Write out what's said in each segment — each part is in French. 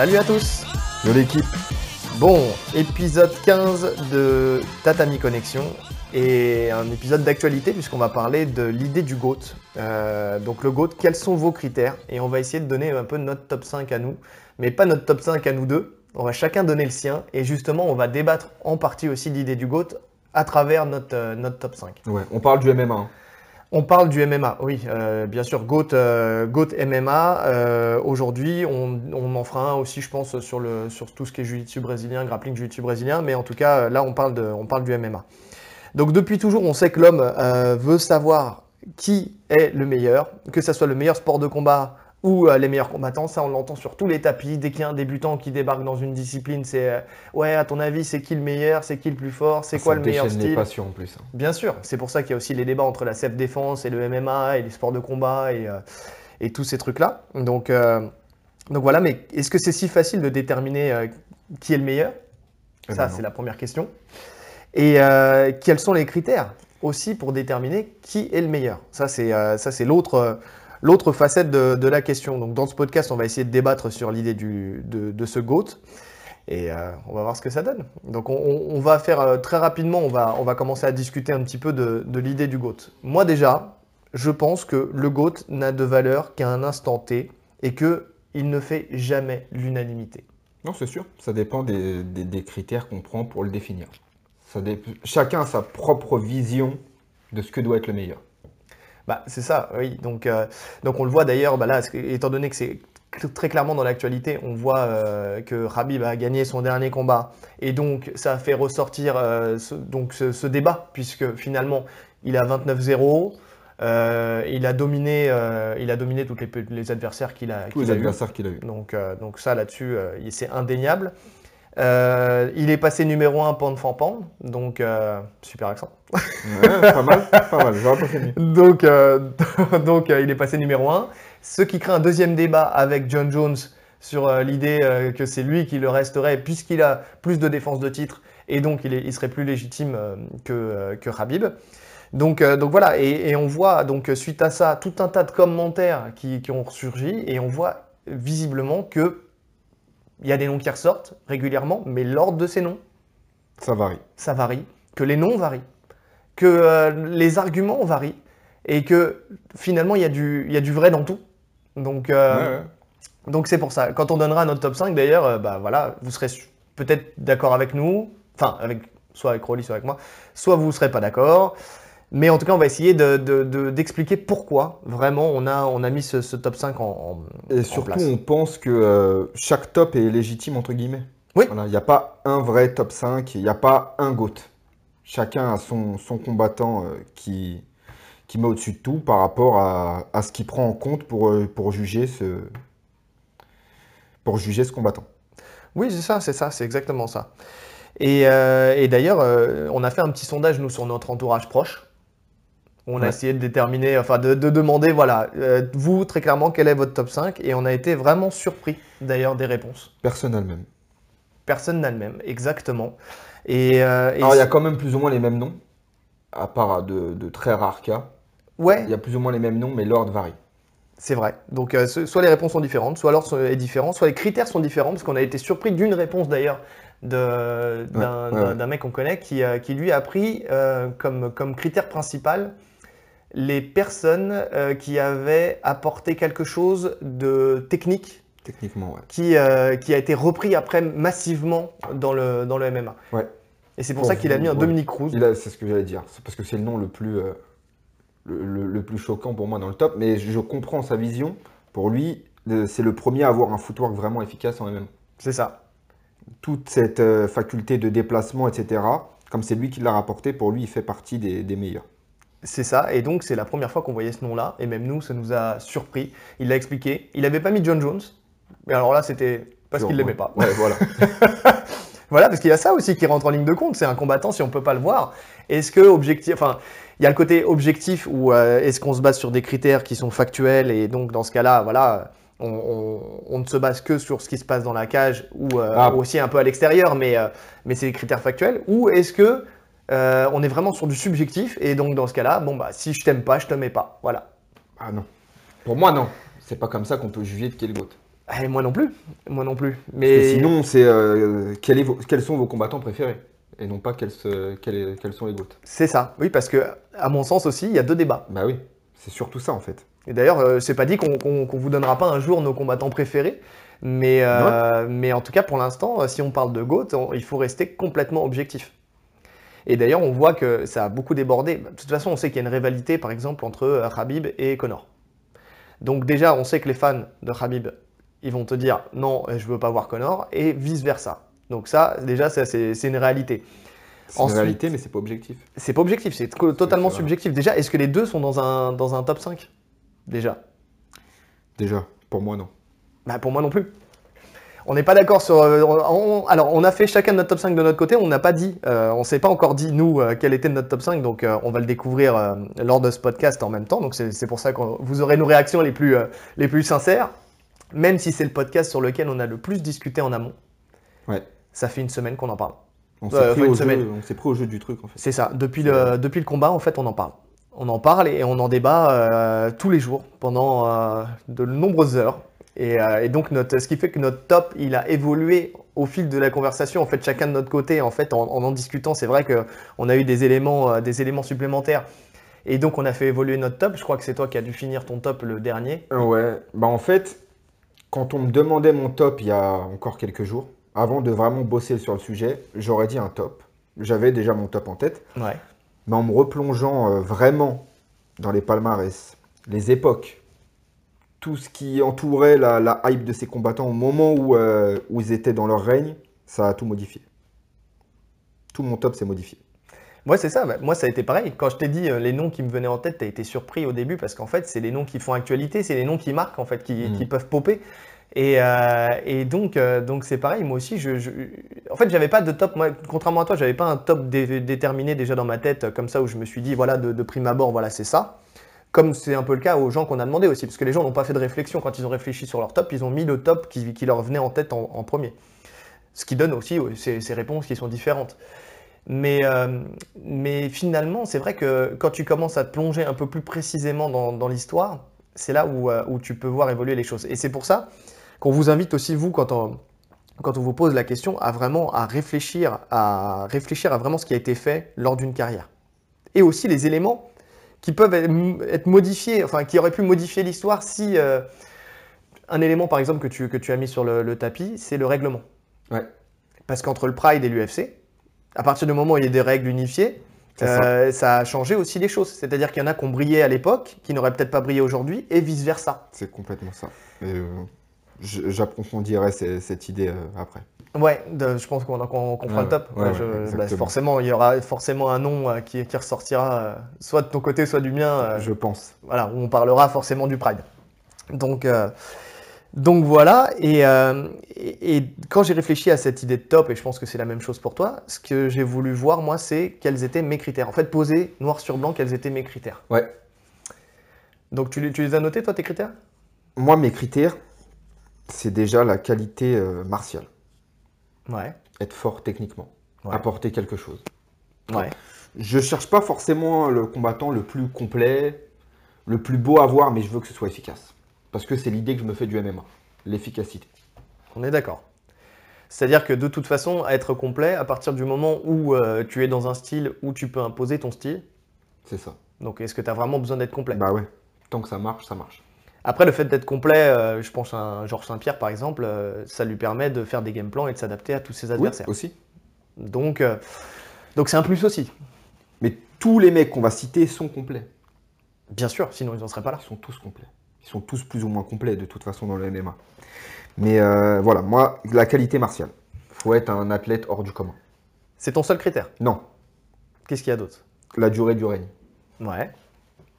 Salut à tous de l'équipe. Bon, épisode 15 de Tatami Connexion et un épisode d'actualité puisqu'on va parler de l'idée du GOAT. Euh, donc le GOAT, quels sont vos critères? Et on va essayer de donner un peu notre top 5 à nous, mais pas notre top 5 à nous deux. On va chacun donner le sien et justement on va débattre en partie aussi de l'idée du GOAT à travers notre, euh, notre top 5. Ouais, on parle du MMA. On parle du MMA, oui, euh, bien sûr, GOAT, euh, MMA. euh, Aujourd'hui, on, en fera un aussi, je pense, sur, tout ce qui est jiu-jitsu brésilien, grappling jiu-jitsu brésilien, mais en tout cas, là, on parle, de, on parle du MMA. Donc, depuis toujours, on sait que l'homme veut savoir qui est le meilleur, que ce soit le meilleur sport de combat ou euh, les meilleurs combattants. Ça, on l'entend sur tous les tapis. Dès qu'il y a un débutant qui débarque dans une discipline, c'est euh, ouais, à ton avis, c'est qui le meilleur, c'est qui le plus fort, c'est Ça quoi le meilleur style? passions en plus. hein. Bien sûr, c'est pour ça qu'il y a aussi les débats entre la self-défense et le MMA et les sports de combat et, euh, et tous ces trucs-là. Donc, donc voilà, mais est-ce que c'est si facile de déterminer qui est le meilleur? Eh Ça, ben c'est la première question. Et quels sont les critères aussi pour déterminer qui est le meilleur? Ça, c'est ça, c'est l'autre. L'autre facette de, la question. Donc, dans ce podcast, on va essayer de débattre sur l'idée de, ce GOAT. Et euh, on va voir ce que ça donne. Donc on, va faire euh, très rapidement, on va, commencer à discuter un petit peu de, l'idée du GOAT. Moi déjà, je pense que le GOAT n'a de valeur qu'à un instant T et qu'il ne fait jamais l'unanimité. Non, c'est sûr. Ça dépend des, critères qu'on prend pour le définir. Chacun a sa propre vision de ce que doit être le meilleur. Bah, c'est ça, oui. Donc, euh, donc on le voit d'ailleurs, bah là, étant donné que c'est très clairement dans l'actualité, on voit euh, que Khabib a gagné son dernier combat. Et donc ça a fait ressortir euh, ce, donc ce, ce débat, puisque finalement, il a 29-0. euh, il, a dominé, il a dominé tous les, adversaires qu'il a, les a eu. adversaires qu'il a eu. Donc, donc ça là-dessus, c'est indéniable. Euh, il est passé numéro 1 pound for pound, donc euh, super accent. Ouais, pas mal, pas mal. J'aurais pas mieux. Donc, euh, donc il est passé numéro 1. Ce qui crée un deuxième débat avec John Jones sur l'idée que c'est lui qui le resterait puisqu'il a plus de défense de titre et donc il, est- il serait plus légitime que, que Khabib. Donc, donc voilà, et, et on voit donc suite à ça tout un tas de commentaires qui, qui ont surgi et on voit visiblement que il y a des noms qui ressortent régulièrement, mais l'ordre de ces noms Ça varie. ça varie, que les noms varient, que euh, les arguments varient, et que finalement il y, a du- il y a du vrai dans tout. Donc euh, Ouais, ouais. donc c'est pour ça. Quand on donnera notre top 5 d'ailleurs, euh, bah voilà, vous serez peut-être d'accord avec nous, enfin avec soit avec Rolly, soit avec moi, soit vous ne serez pas d'accord. Mais en tout cas, on va essayer de- de- de- d'expliquer pourquoi vraiment on a, on a mis ce, ce top 5 en, en- Et en surtout, place. on pense que euh, chaque top est légitime, entre guillemets. Oui. Voilà, Il n'y a pas un vrai top 5, il n'y a pas un GOAT. Chacun a son, son combattant euh, qui, qui met au-dessus de tout par rapport à, à ce qu'il prend en compte pour, euh, pour, juger ce, pour juger ce combattant. Oui, c'est ça, c'est ça, c'est exactement ça. Et, euh, et d'ailleurs, euh, on a fait un petit sondage, nous, sur notre entourage proche. On a essayé de déterminer, enfin, de, de demander, voilà, euh, vous, très clairement, quel est votre top 5 Et on a été vraiment surpris, d'ailleurs, des réponses. Personnel même. Personne n'a le même, exactement. Et, euh, et Alors, il y a quand même plus ou moins les mêmes noms, à part de, de très rares cas. Ouais, Il y a plus ou moins les mêmes noms, mais l'ordre varie. c'est vrai. Donc, euh, soit les réponses sont différentes, soit l'ordre est différent, soit les critères sont différents, parce qu'on a été surpris d'une réponse, d'ailleurs, d'un Ouais, ouais, d'un- ouais. d'un mec qu'on connaît qui, euh, qui lui a pris euh, comme, comme critère principal les personnes euh, qui avaient apporté quelque chose de technique Techniquement, ouais. qui, euh, qui a été repris après massivement dans le, dans le MMA. Ouais. Et c'est pour ça qu'il a mis un ouais. Dominique Cruz. C'est ce que j'allais dire. C'est parce que c'est le nom le plus, euh, le, le- le plus choquant pour moi dans le top. Mais je comprends sa vision. Pour lui, c'est le premier à avoir un footwork vraiment efficace en MMA. C'est ça. Toute cette faculté de déplacement, etc., comme c'est lui qui l'a rapporté, pour lui, il fait partie des, des meilleurs. C'est ça. Et donc, c'est la première fois qu'on voyait ce nom-là. Et même nous, ça nous a surpris. Il l'a expliqué. Il n'avait pas mis John Jones. Mais alors là, c'était parce qu'il l'aimait pas. Ouais, voilà. Voilà, parce qu'il y a ça aussi qui rentre en ligne de compte. C'est un combattant si on peut pas le voir. Est-ce que objectif, enfin, il y a le côté objectif où euh, est-ce qu'on se base sur des critères qui sont factuels et donc dans ce cas-là, voilà, on, on- on ne se base que sur ce qui se passe dans la cage ou, euh, Ah. aussi un peu à l'extérieur, mais euh, mais c'est des critères factuels. Ou est-ce que euh, on est vraiment sur du subjectif et donc dans ce cas-là, bon bah si je t'aime pas, je te mets pas. Voilà. Ah non. Pour moi, non. C'est pas comme ça qu'on peut juger de quel GOAT. Eh, moi non plus. Moi non plus. Mais sinon, c'est euh, quel est quels sont vos combattants préférés? Et non pas quels, se- quels, est- quels sont les GOAT. c'est ça. Oui, parce que, à mon sens aussi, il y a deux débats. Bah oui, c'est surtout ça en fait. Et d'ailleurs, euh, c'est pas dit qu'on vous donnera pas un jour nos combattants préférés. Mais, euh, mais en tout cas, pour l'instant, si on parle de GOAT, on- il faut rester complètement objectif. Et d'ailleurs, on voit que ça a beaucoup débordé. De toute façon, on sait qu'il y a une rivalité, par exemple, entre euh, Khabib et Conor. Donc déjà, on sait que les fans de Khabib, ils vont te dire non, euh, je veux pas voir Conor, et vice-versa. Donc ça, déjà, ça, c'est c'est une réalité. C'est une réalité, mais c'est pas objectif. C'est pas objectif, c'est totalement C'est subjectif. Déjà, est-ce que les deux sont dans un, dans un top 5 Déjà. Déjà, pour moi non. Bah, pour moi non plus. On n'est pas d'accord sur. euh, on- alors, on a fait chacun notre top 5 de notre côté. On n'a pas dit, euh, on s'est pas encore dit, nous, euh, quel était notre top 5. Donc, euh, on va le découvrir lors de ce podcast en même temps. Donc, c'est pour ça que vous aurez nos réactions les plus, les plus sincères. Même si c'est le podcast sur lequel on a le plus discuté en amont. Ouais. Ça fait une semaine qu'on en parle. On s'est pris, au jeu- pris au du truc en fait. C'est ça. Depuis le, depuis le combat, en fait, on en parle. On en parle et on en débat tous les jours pendant de nombreuses heures. Et, euh, et donc, notre, ce qui fait que notre top, il a évolué au fil de la conversation. En fait, chacun de notre côté, en fait, en en, en discutant, c'est vrai qu'on a eu des éléments, euh, des éléments supplémentaires. Et donc, on a fait évoluer notre top. Je crois que c'est toi qui as dû finir ton top le dernier. Ouais, bah en fait, quand on me demandait mon top il y a encore quelques jours, avant de vraiment bosser sur le sujet, j'aurais dit un top. J'avais déjà mon top en tête, Ouais. mais en me replongeant euh, vraiment dans les palmarès, les époques, tout ce qui entourait la, la hype de ces combattants au moment où, euh, où ils étaient dans leur règne, ça a tout modifié. Tout mon top s'est modifié. Ouais, c'est ça. Bah, Moi, ça a été pareil. Quand je t'ai dit euh, les noms qui me venaient en tête, tu as été surpris au début parce qu'en fait, c'est les noms qui font actualité, c'est les noms qui marquent, en fait, qui, Mm. qui peuvent popper. Et, euh, et donc, euh, donc c'est pareil. Moi aussi, je, je- en fait, j'avais pas de top. Moi, contrairement à toi, j'avais pas un top dé- déterminé déjà dans ma tête comme ça où je me suis dit, voilà, de, de prime abord, voilà, c'est ça. Comme c'est un peu le cas aux gens qu'on a demandé aussi, parce que les gens n'ont pas fait de réflexion quand ils ont réfléchi sur leur top, ils ont mis le top qui, leur venait en tête en, premier. Ce qui donne aussi ces, réponses qui sont différentes. Mais, euh, mais finalement, c'est vrai que quand tu commences à te plonger un peu plus précisément dans, l'histoire, c'est là où, euh, où tu peux voir évoluer les choses. Et c'est pour ça qu'on vous invite aussi, vous, quand on, quand on vous pose la question, à vraiment à réfléchir, à réfléchir à vraiment ce qui a été fait lors d'une carrière. Et aussi les éléments qui peuvent être modifiés, enfin qui auraient pu modifier l'histoire si euh, un élément, par exemple, que tu, que tu as mis sur le, le tapis, c'est le règlement. Ouais. Parce qu'entre le Pride et l'UFC, à partir du moment où il y a des règles unifiées, euh, ça. a changé aussi les choses. C'est-à-dire qu'il y en a qui ont brillé à l'époque, qui n'auraient peut-être pas brillé aujourd'hui, et vice-versa. C'est complètement ça. Et, euh, J'approfondirai cette idée euh, après. Ouais, de- je pense qu'on qu'on fera le top. ouais, Ouais, ouais, je- bah, forcément, il y aura forcément un nom euh, qui, qui ressortira, euh, soit de ton côté, soit du mien. euh, Je pense. voilà, où on parlera forcément du Pride. Donc, donc voilà, et, et- et quand j'ai réfléchi à cette idée de top, et je pense que c'est la même chose pour toi, ce que j'ai voulu voir, moi, c'est quels étaient mes critères. En fait, poser noir sur blanc quels étaient mes critères. Ouais. Donc tu les as notés, toi, tes critères? Moi, mes critères, c'est déjà la qualité euh, martiale. Ouais. Être fort techniquement. Ouais. Apporter quelque chose. Ouais. Je cherche pas forcément le combattant le plus complet, le plus beau à voir, mais je veux que ce soit efficace. Parce que c'est l'idée que je me fais du MMA. L'efficacité. On est d'accord. C'est-à-dire que de toute façon, être complet, à partir du moment où euh, tu es dans un style où tu peux imposer ton style, C'est ça. donc est-ce que tu as vraiment besoin d'être complet? Bah ouais. Tant que ça marche, ça marche. Après, le fait d'être complet, euh, je pense à un Georges Saint-Pierre par exemple, euh, ça lui permet de faire des game plans et de s'adapter à tous ses Oui, adversaires. aussi. Donc, euh, donc c'est un plus aussi. Mais tous les mecs qu'on va citer sont complets. Bien sûr, sinon ils n'en seraient pas là. Ils sont tous complets. Ils sont tous plus ou moins complets de toute façon dans le MMA. Mais voilà, moi, la qualité martiale. Faut être un athlète hors du commun. C'est ton seul critère? Non, Qu'est-ce qu'il y a d'autre? La durée du règne. Ouais.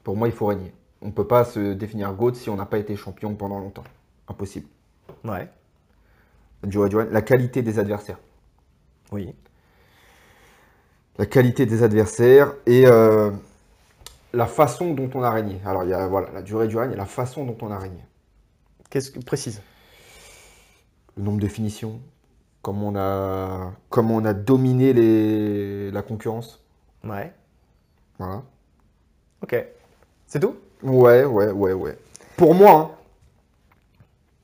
Pour moi, il faut régner. On ne peut pas se définir GOAT si on n'a pas été champion pendant longtemps. Impossible. Ouais. La durée du règne. La qualité des adversaires. Oui. La qualité des adversaires et euh, la façon dont on a régné. Alors, il y a voilà, la durée du règne et la façon dont on a régné. Qu'est-ce que précise Le nombre de finitions, comment on a, comment on a dominé les, la concurrence. Ouais. Voilà. Ok. C'est tout? Ouais, ouais, ouais, ouais. Pour moi, hein,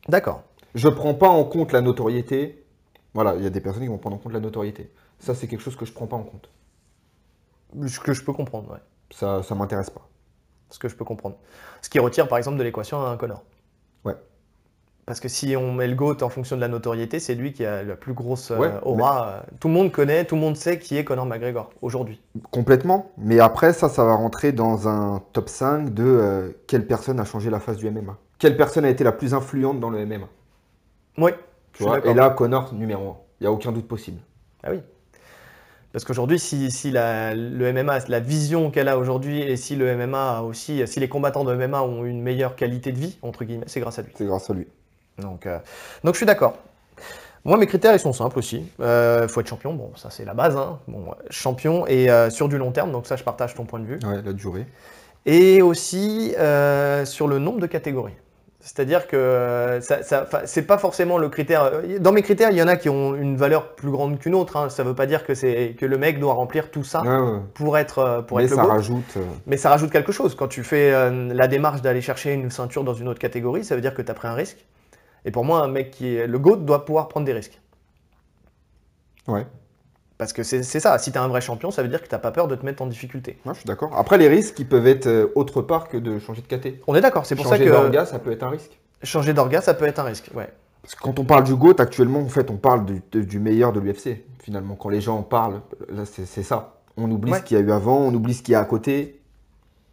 D'accord. Je prends pas en compte la notoriété. Voilà, il y a des personnes qui vont prendre en compte la notoriété. Ça, c'est quelque chose que je prends pas en compte. Ce que je peux comprendre, ouais. Ça, ça m'intéresse pas. Ce que je peux comprendre. Ce qui retire, par exemple, de l'équation un Connor. Ouais. Parce que si on met le GOAT en fonction de la notoriété, c'est lui qui a la plus grosse euh, Ouais, aura. Tout le monde connaît, tout le monde sait qui est Conor McGregor aujourd'hui. Complètement. Mais après, ça, ça va rentrer dans un top 5 de euh, quelle personne a changé la face du MMA. Quelle personne a été la plus influente dans le MMA. Oui. Tu vois Et là, Connor, numéro 1. Il n'y a aucun doute possible. Ah oui. Parce qu'aujourd'hui, si, si la- le MMA, la vision qu'elle a aujourd'hui, et si le MMA a aussi, si les combattants de MMA ont une meilleure qualité de vie, entre guillemets, c'est grâce à lui. C'est grâce à lui. Donc, euh, donc je suis d'accord. Moi, mes critères, ils sont simples aussi. Il faut être champion, bon, ça c'est la base. hein. Bon, euh, champion et euh, sur du long terme, donc ça, je partage ton point de vue. Ouais, la durée. Et aussi euh, sur le nombre de catégories. C'est-à-dire que euh, ça, ça- enfin, c'est pas forcément le critère. euh, Dans mes critères, il y en a qui ont une valeur plus grande qu'une autre. hein. Ça veut pas dire que, c'est, que le mec doit remplir tout ça Ouais, ouais. pour être, euh, pour Mais être le ça rajoute. euh, Mais ça rajoute quelque chose. Quand tu fais euh, la démarche d'aller chercher une ceinture dans une autre catégorie, ça veut dire que tu as pris un risque. Et pour moi, un mec qui est le GOAT doit pouvoir prendre des risques. Ouais. Parce que c'est ça. Si tu es un vrai champion, ça veut dire que tu n'as pas peur de te mettre en difficulté. Ouais, je suis d'accord. Après, les risques, ils peuvent être euh, autre part que de changer de caté. On est d'accord. C'est pour changer ça que d'orga, ça peut être un risque. changer d'orga, ça peut être un risque. Ouais. Parce que quand on parle du GOAT, actuellement, en fait, on parle du, meilleur de l'UFC. Finalement, quand les gens en parlent, là, c'est c'est ça. On oublie Ouais. ce qu'il y a eu avant, on oublie ce qu'il y a à côté.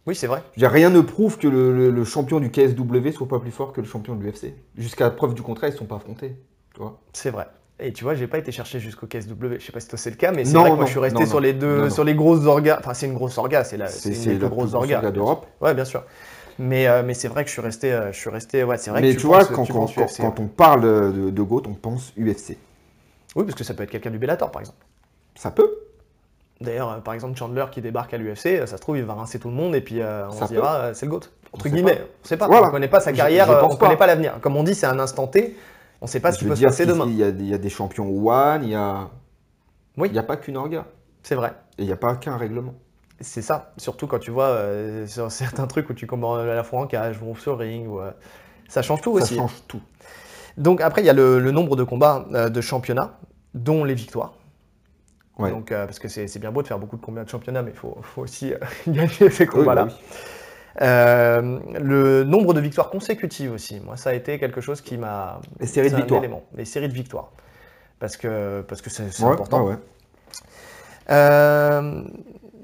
Oui, c'est vrai. Je veux dire, rien ne prouve que le, le- le champion du KSW soit pas plus fort que le champion de l'UFC. Jusqu'à preuve du contraire, ils ne sont pas affrontés. Tu vois C'est vrai. Et tu vois, j'ai pas été chercher jusqu'au KSW. Je sais pas si toi c'est le cas, mais c'est vrai que moi non, je suis resté non, sur les deux, Non, sur les grosses orgas. Enfin, c'est une grosse orga, c'est la, C'est c'est une la grosse orgas. orga d'Europe. Ouais, bien sûr. Mais, euh, mais c'est vrai que je suis resté, euh, je suis resté, ouais, c'est vrai Mais que tu, vois, penses- quand, tu quand- penses quand- UFC, quand on parle de, de GOAT, on pense UFC. Oui, parce que ça peut être quelqu'un du Bellator, par exemple. Ça peut. D'ailleurs, euh, par exemple, Chandler qui débarque à l'UFC, euh, ça se trouve, il va rincer tout le monde et puis euh, on Ça se dira, c'est le GOAT. Entre sait guillemets, pas. on sait pas. Voilà. On connaît pas sa carrière, je on connaît pas. l'avenir. Comme on dit, c'est un instant T. On sait pas ce qui peut se passer demain. Il y, a, des- il y a des champions One, il y a, Oui. il y a pas qu'une orga. C'est vrai. Et il n'y a pas qu'un règlement. C'est ça, surtout quand tu vois euh, sur certains trucs où tu combats à la fois en cage ou sur ring, ou, euh, ça change tout Ça aussi. change tout. Donc après, il y a le, le nombre de combats de championnat, dont les victoires. Ouais. Donc, euh, parce que c'est bien beau de faire beaucoup de combats de championnat, mais il faut, faut aussi euh, gagner ces combats-là. bah oui. Euh, le nombre de victoires consécutives aussi, moi, ça a été quelque chose qui m'a. Les séries de victoires. élément, les séries de victoires. Parce que parce que c'est c'est Ouais, important. ouais.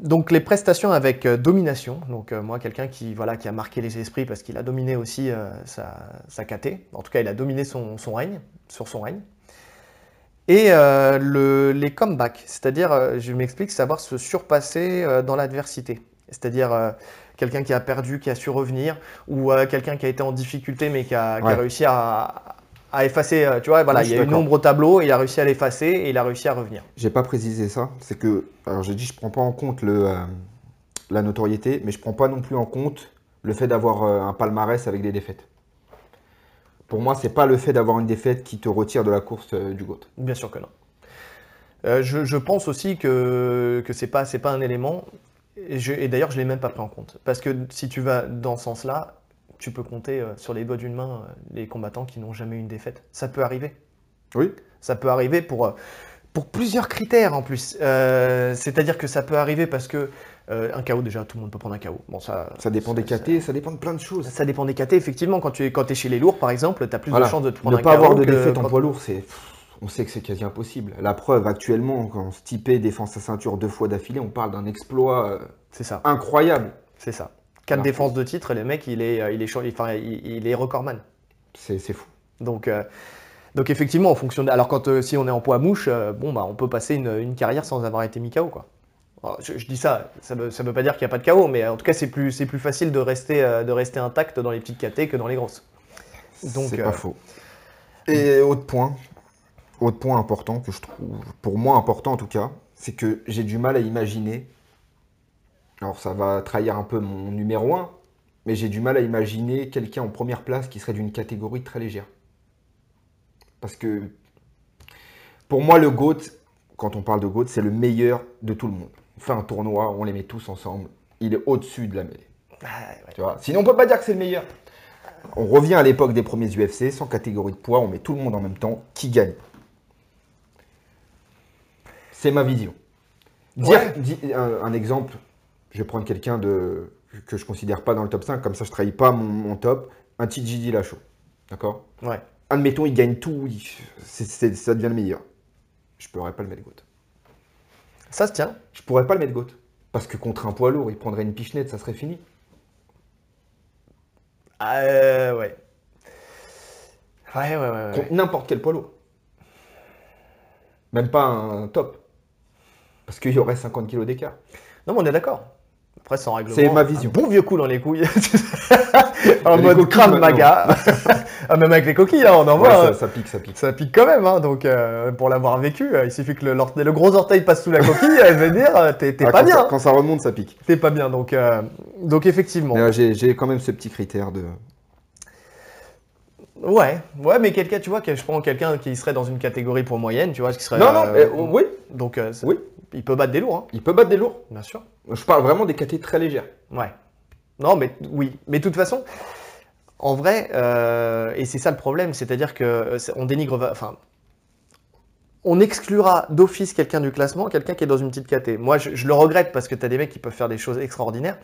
Donc les prestations avec domination, donc moi quelqu'un qui voilà qui a marqué les esprits parce qu'il a dominé aussi sa, sa KT, en tout cas il a dominé son, son règne, sur son règne. Et euh, le- les comebacks, c'est-à-dire, euh, je m'explique, savoir se surpasser euh, dans l'adversité. C'est-à-dire euh, quelqu'un qui a perdu, qui a su revenir, ou quelqu'un qui a été en difficulté mais qui a, qui a Ouais. réussi à, à effacer, tu vois, voilà, Ouais, il y a une ombre au tableau, il a réussi à l'effacer et il a réussi à revenir. J'ai pas précisé ça. C'est que, alors j'ai dit, je prends pas en compte le, la notoriété, mais je prends pas non plus en compte le fait d'avoir un palmarès avec des défaites. Pour moi, c'est pas le fait d'avoir une défaite qui te retire de la course euh, du GOAT. Bien sûr que non. Euh, je, je pense aussi que, que c'est pas, pas un élément, et, d'ailleurs je l'ai même pas pris en compte. Parce que si tu vas dans ce sens-là, tu peux compter euh, sur les doigts d'une main les combattants qui n'ont jamais eu une défaite. Ça peut arriver. Oui. Ça peut arriver pour, pour plusieurs critères en plus. Euh, C'est-à-dire que ça peut arriver parce que euh, un KO, déjà tout le monde peut prendre un KO. Bon, ça, Ça dépend des ça- KT, ça dépend de plein de choses. Ça dépend des KT, effectivement. Quand tu es, quand es chez les lourds, par exemple, tu as plus Voilà. de chances de te prendre Ne un pas KO avoir de défaite en poids lourd, c'est, on sait que c'est quasi impossible. La preuve, actuellement, quand Stipe défend sa ceinture deux fois d'affilée, on parle d'un exploit euh, C'est ça. incroyable. C'est ça. Quatre défenses de titre, le mec, il est, il est, champ- enfin, il, il est recordman. C'est, c'est fou. Donc, euh, donc effectivement, en fonction de... Alors quand euh, si on est en poids mouche, euh, bon bah on peut passer une, une carrière sans avoir été mis KO quoi. Alors, je, je dis ça, ça veut, ça veut pas dire qu'il n'y a pas de KO, mais en tout cas c'est plus, c'est plus facile de rester, euh, de rester intact dans les petites KT que dans les grosses. Donc, c'est euh, pas faux. Et autre point, autre point important que je trouve, pour moi important en tout cas, c'est que j'ai du mal à imaginer. Alors ça va trahir un peu mon numéro 1, mais j'ai du mal à imaginer quelqu'un en première place qui serait d'une catégorie très légère. Parce que pour moi, le GOAT, quand on parle de GOAT, c'est le meilleur de tout le monde. On fait un tournoi, on les met tous ensemble. Il est au-dessus de la mêlée. ah, ouais. Tu vois Sinon, on peut pas dire que c'est le meilleur. On revient à l'époque des premiers UFC, sans catégorie de poids, on met tout le monde en même temps. Qui gagne? C'est ma vision. Dire, Ouais. di- un, un exemple, je vais prendre quelqu'un de que je considère pas dans le top 5, comme ça je trahis pas mon, mon top. Un TJ Dillashaw. D'accord? Ouais. Admettons, il gagne tout, il- ça devient le meilleur. Je pourrais pas le mettre GOAT. Ça se tient. Je pourrais pas le mettre GOAT. Parce que contre un poids lourd, il prendrait une pichenette, ça serait fini. Euh, ouais. Ouais, ouais, ouais. ouais. Contre n'importe quel poids lourd. Même pas un top. Parce qu'il y aurait 50 kilos d'écart. Non, mais on est d'accord. Après, sans règlement. C'est ma vision. Un bon vieux coup dans les couilles. en Les mode crâne maga. ah, même avec les coquilles, hein, on en Ouais, voit. ça, hein. ça pique, ça pique. Ça pique quand même, hein, donc euh, pour l'avoir vécu, euh, il suffit que le, gros orteil passe sous la coquille, je veux dire, euh, t'es Ah, pas bien. Ça, quand ça remonte, ça pique. T'es pas bien, donc, euh, donc effectivement. J'ai quand même ce petit critère de. Ouais, ouais, mais quelqu'un, tu vois, que je prends quelqu'un qui serait dans une catégorie pour moyenne, tu vois, qui serait. Non, non, oui, Donc, euh, ça- oui. il peut battre des lourds, hein, Il peut battre des lourds. bien sûr. Je parle vraiment des catés très légères. Ouais. Non, mais oui. Mais de toute façon, en vrai, euh, et c'est ça le problème, c'est-à-dire que euh, c'est- on dénigre, va- enfin, on exclura d'office quelqu'un du classement, quelqu'un qui est dans une petite caté. Moi, je, je le regrette parce que tu as des mecs qui peuvent faire des choses extraordinaires.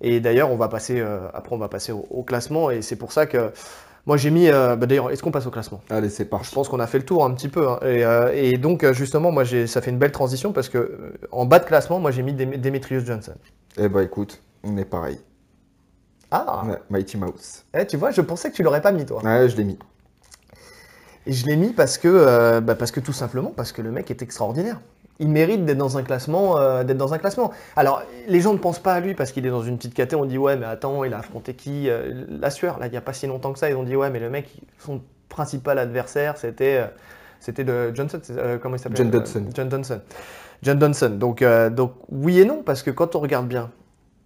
Et d'ailleurs, on va passer, euh, après, on va passer au, au classement, et c'est pour ça que moi j'ai mis. euh, bah, d'ailleurs, est-ce qu'on passe au classement? Allez, c'est je parti. pense qu'on a fait le tour un petit peu. hein. Et, euh, et donc, euh, justement, moi, ça fait une belle transition parce que euh, en bas de classement, moi, j'ai mis Dem- Demetrius Johnson. Eh bah écoute, on est pareil. Ah, Ouais, Mighty Mouse. eh, tu vois, je pensais que tu l'aurais pas mis, toi. Ouais, je l'ai mis. Et je l'ai mis parce que, bah, parce que tout simplement, parce que le mec est extraordinaire. Il mérite d'être dans un classement, euh, d'être dans un classement. Alors, les gens ne pensent pas à lui parce qu'il est dans une petite caté. On dit ouais, mais attends, il a affronté qui Euh, La sueur. Là, il n'y a pas si longtemps que ça. Ils ont dit ouais, mais le mec, son principal adversaire, c'était, euh, c'était de Johnson. comment il s'appelle John Dodson. John Johnson. John Johnson. Donc, donc oui et non parce que quand on regarde bien,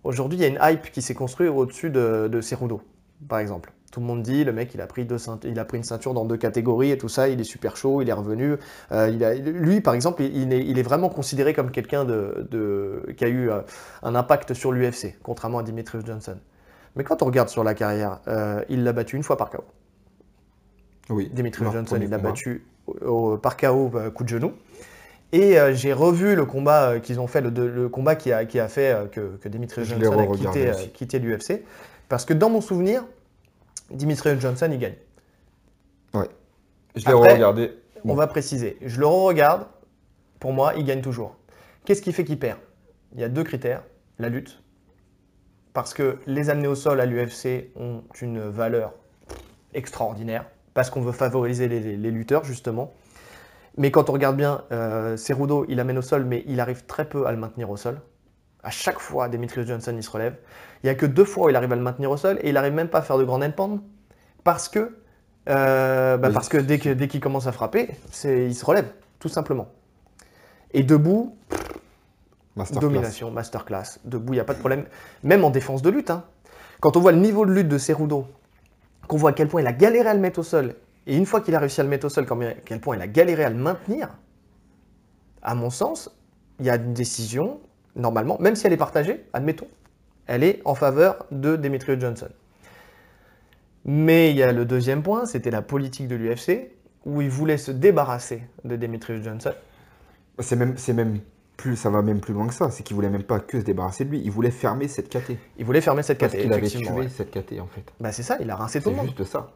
aujourd'hui, il y a une hype qui s'est construite au-dessus de, de Cerudo, par exemple. Tout le monde dit, le mec, il a, pris deux il a pris une ceinture dans deux catégories et tout ça, il est super chaud, il est revenu. Euh, il a- lui, par exemple, il est, il est vraiment considéré comme quelqu'un de, de- qui a eu euh, un impact sur l'UFC, contrairement à Dimitrius Johnson. Mais quand on regarde sur la carrière, euh, il l'a battu une fois par KO. Oui. Dimitrius Johnson, il l'a battu au- au- par KO, coup de genou. Et euh, j'ai revu le combat euh, qu'ils ont fait, le, combat qui a, qui a fait euh, que, que Johnson a quitté, quitté l'UFC. Parce que dans mon souvenir, Dimitrius Johnson, il gagne. Je l'ai regardé. On va préciser. Je le re-regarde. Pour moi, il gagne toujours. Qu'est-ce qui fait qu'il perd? Il y a deux critères. La lutte. Parce que les amener au sol à l'UFC ont une valeur extraordinaire. Parce qu'on veut favoriser les, les- les lutteurs, justement. Mais quand on regarde bien, euh, Cerudo, il amène au sol, mais il arrive très peu à le maintenir au sol. À chaque fois, Demetrius Johnson, il se relève. Il n'y a que deux fois où il arrive à le maintenir au sol et il n'arrive même pas à faire de grand endpoint parce que, euh, bah, parce que dès qu'il commence à frapper, il se relève, tout simplement. Et debout, Masterclass. domination, masterclass. Debout, il n'y a pas de problème. Même en défense de lutte. hein. Quand on voit le niveau de lutte de Cerudo, qu'on voit à quel point il a galéré à le mettre au sol, et une fois qu'il a réussi à le mettre au sol, à quel point il a galéré à le maintenir, à mon sens, il y a une décision, normalement, même si elle est partagée, admettons, elle est en faveur de Demetrius Johnson. Mais il y a le deuxième point, c'était la politique de l'UFC, où il voulait se débarrasser de Demetrius Johnson. C'est même, c'est même plus, ça va même plus loin que ça. C'est qu'il voulait même pas que se débarrasser de lui. Il voulait fermer cette KT. Il voulait fermer cette Parce caté, qu'il avait tué ouais. cette KT en fait. Bah c'est ça, il a rincé tout le C'est monde. juste ça.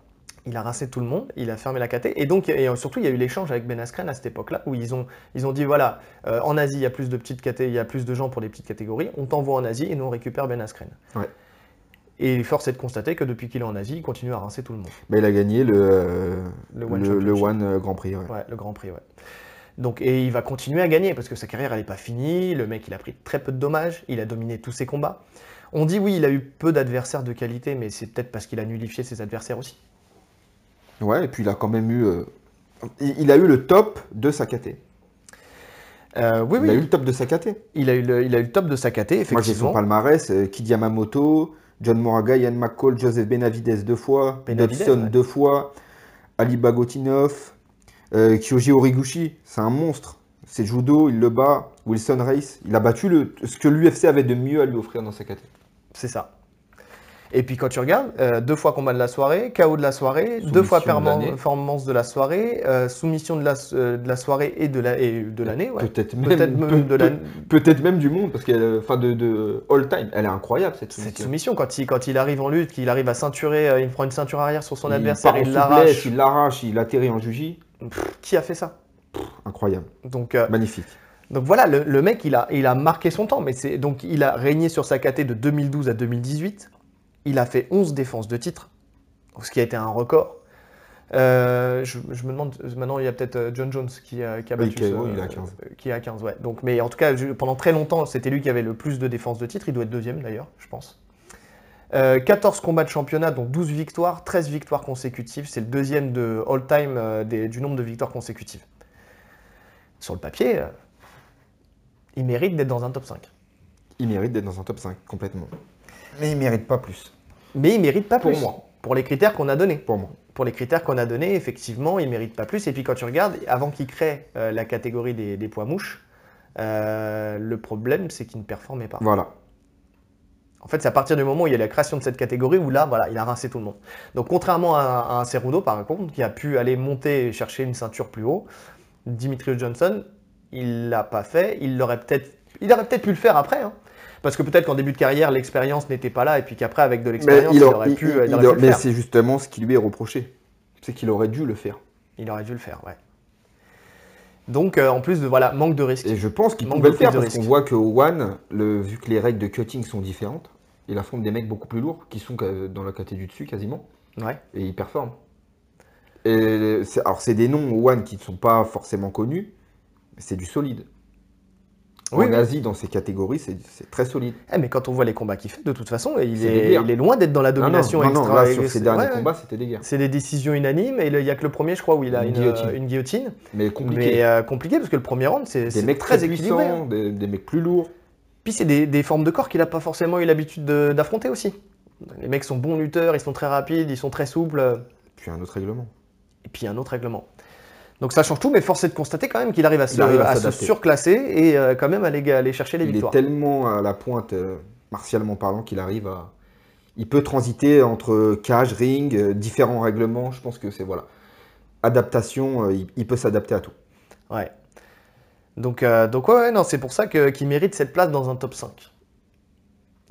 Il a rincé tout le monde, il a fermé la KT. Et donc, et euh, surtout, il y a eu l'échange avec Ben Askren à cette époque-là, où ils ont, ils ont dit voilà, euh, en Asie, il y a plus de petites KT, il y a plus de gens pour les petites catégories, on t'envoie en Asie et nous on récupère Ben Askren. Ouais. Et force est de constater que depuis qu'il est en Asie, il continue à rincer tout le monde. Mais il a gagné le, euh, One le Championship. One euh, Grand Prix. ouais. Ouais, le Grand Prix, ouais. Donc, et il va continuer à gagner parce que sa carrière, elle n'est pas finie. Le mec, il a pris très peu de dommages. Il a dominé tous ses combats. On dit oui, il a eu peu d'adversaires de qualité, mais c'est peut-être parce qu'il a nullifié ses adversaires aussi. Ouais, et puis il a quand même eu. euh, il, a eu le top de sa KT. Euh, oui, Il a eu oui, le top de sa KT. il a eu le, il a eu le top de sa KT, Moi j'ai son effectivement. palmarès euh, Kid Yamamoto, John Moraga, Yann McCall, Joseph Benavidez deux fois, Benavidez, ouais. deux fois, Ali Bagotinov, euh, Kyoji Origuchi, c'est un monstre. C'est judo, il le bat. Wilson Race, il a battu le, ce que l'UFC avait de mieux à lui offrir dans sa KT. C'est ça. Et puis quand tu regardes, euh, deux fois combat de la soirée, KO de la soirée, deux Soumission fois performance de la soirée, euh, soumission de la, euh, de la soirée et de la- l'année. ouais. Peut-être même, même peut- de la- peut- peut-être même du monde, parce qu'elle, enfin de, de all time, elle est incroyable cette Cette soumission. soumission, quand il, quand il arrive en lutte, qu'il arrive à ceinturer, il prend une ceinture arrière sur son il adversaire, il l'arrache. il l'arrache, il atterrit en juji, Qui a fait ça? Incroyable, donc, magnifique. donc voilà, le, le mec, il a, il a marqué son temps. Mais c'est donc il a régné sur sa KT de 2012 à 2018. Il a fait 11 défenses de titre, ce qui a été un record. Euh, je, je me demande, maintenant il y a peut-être euh, John Jones qui a, qui a Oui, battu ce- oui, il a 15. euh, qui a 15, ouais. Donc, mais en tout cas, pendant très longtemps, c'était lui qui avait le plus de défenses de titre. Il doit être deuxième d'ailleurs, je pense. Euh, 14 combats de championnat, dont 12 victoires, 13 victoires consécutives. C'est le deuxième de all-time euh, du nombre de victoires consécutives. Sur le papier, euh, il mérite d'être dans un top 5. Il mérite d'être dans un top 5, complètement. Mais il mérite pas plus, Mais il mérite pas Pour plus. moi. Pour les critères qu'on a donnés. pour moi. Pour les critères qu'on a donnés, effectivement, il mérite pas plus. Et puis quand tu regardes, avant qu'il crée euh, la catégorie des, des poids mouches, euh, le problème, c'est qu'il ne performait pas. Voilà. En fait, c'est à partir du moment où il y a la création de cette catégorie où là, voilà, il a rincé tout le monde. Donc, contrairement à, à un Cerudo, par contre, qui a pu aller monter et chercher une ceinture plus haut, Dimitrios Johnson, il l'a pas fait. Il l'aurait peut-être, il aurait peut-être pu le faire après, hein. Parce que peut-être qu'en début de carrière, l'expérience n'était pas là, et puis qu'après, avec de l'expérience, il, aurait il- pu, il- aurait pu mais c'est justement ce qui lui est reproché. C'est qu'il aurait dû le faire. Il aurait dû le faire, ouais. Donc, euh, en plus de voilà, manque de risque. Et je pense qu'il pouvait le faire parce qu'on voit qu'au One, le, vu que les règles de cutting sont différentes, il affronte des mecs beaucoup plus lourds qui sont dans la catégorie du dessus quasiment Ouais. et il performe. Et c'est- alors c'est des noms au One qui ne sont pas forcément connus, mais c'est du solide. Oui, en. Asie, dans ces catégories, c'est très solide. Eh, mais quand on voit les combats qu'il fait, de toute façon, il est, guerres. il est loin d'être dans la Non, non, domination non, non, extra. là, sur ces c'est- derniers ouais, combats, c'était des guerres. C'est des décisions unanimes et il n'y a que le premier, je crois, où il a Une une, guillotine. euh, une guillotine. Mais compliqué. Mais euh, compliqué parce que le premier round, c'est des c'est mecs très très équilibré. puissants, hein. des, des mecs plus lourds. Puis c'est des, des formes de corps qu'il n'a pas forcément eu l'habitude de- d'affronter aussi. Les mecs sont bons lutteurs, ils sont très rapides, ils sont très souples. Puis un autre règlement. Et puis un autre règlement. Donc ça change tout, mais force est de constater quand même qu'il arrive à se, arrive à à surclasser et euh, quand même aller, aller chercher les Il est victoires. tellement à la pointe, euh, martialement parlant, qu'il arrive à. Il peut transiter entre cage, ring, euh, différents règlements. Je pense que c'est voilà. Adaptation, il, il peut s'adapter à tout. Ouais. Donc, donc ouais, ouais, non, c'est pour ça qu'il mérite cette place dans un top 5.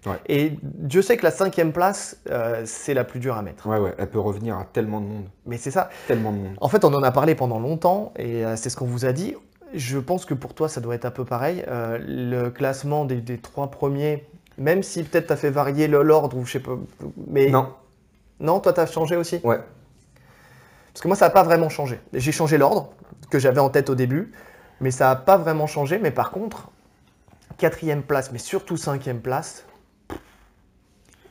Ouais. Et Dieu sait que la cinquième place, euh, c'est la plus dure à mettre. Ouais, ouais, elle peut revenir à tellement de monde. Mais c'est ça. Tellement de monde. En fait, on en a parlé pendant longtemps et euh, c'est ce qu'on vous a dit. Je pense que pour toi, ça doit être un peu pareil. Euh, le classement des, des trois premiers, même si peut-être tu as fait varier l'ordre ou je sais pas. Mais Non, non toi, tu as changé aussi? Ouais. Parce que moi, ça n'a pas vraiment changé. J'ai changé l'ordre que j'avais en tête au début, mais ça n'a pas vraiment changé. Mais par contre, quatrième place, mais surtout cinquième place,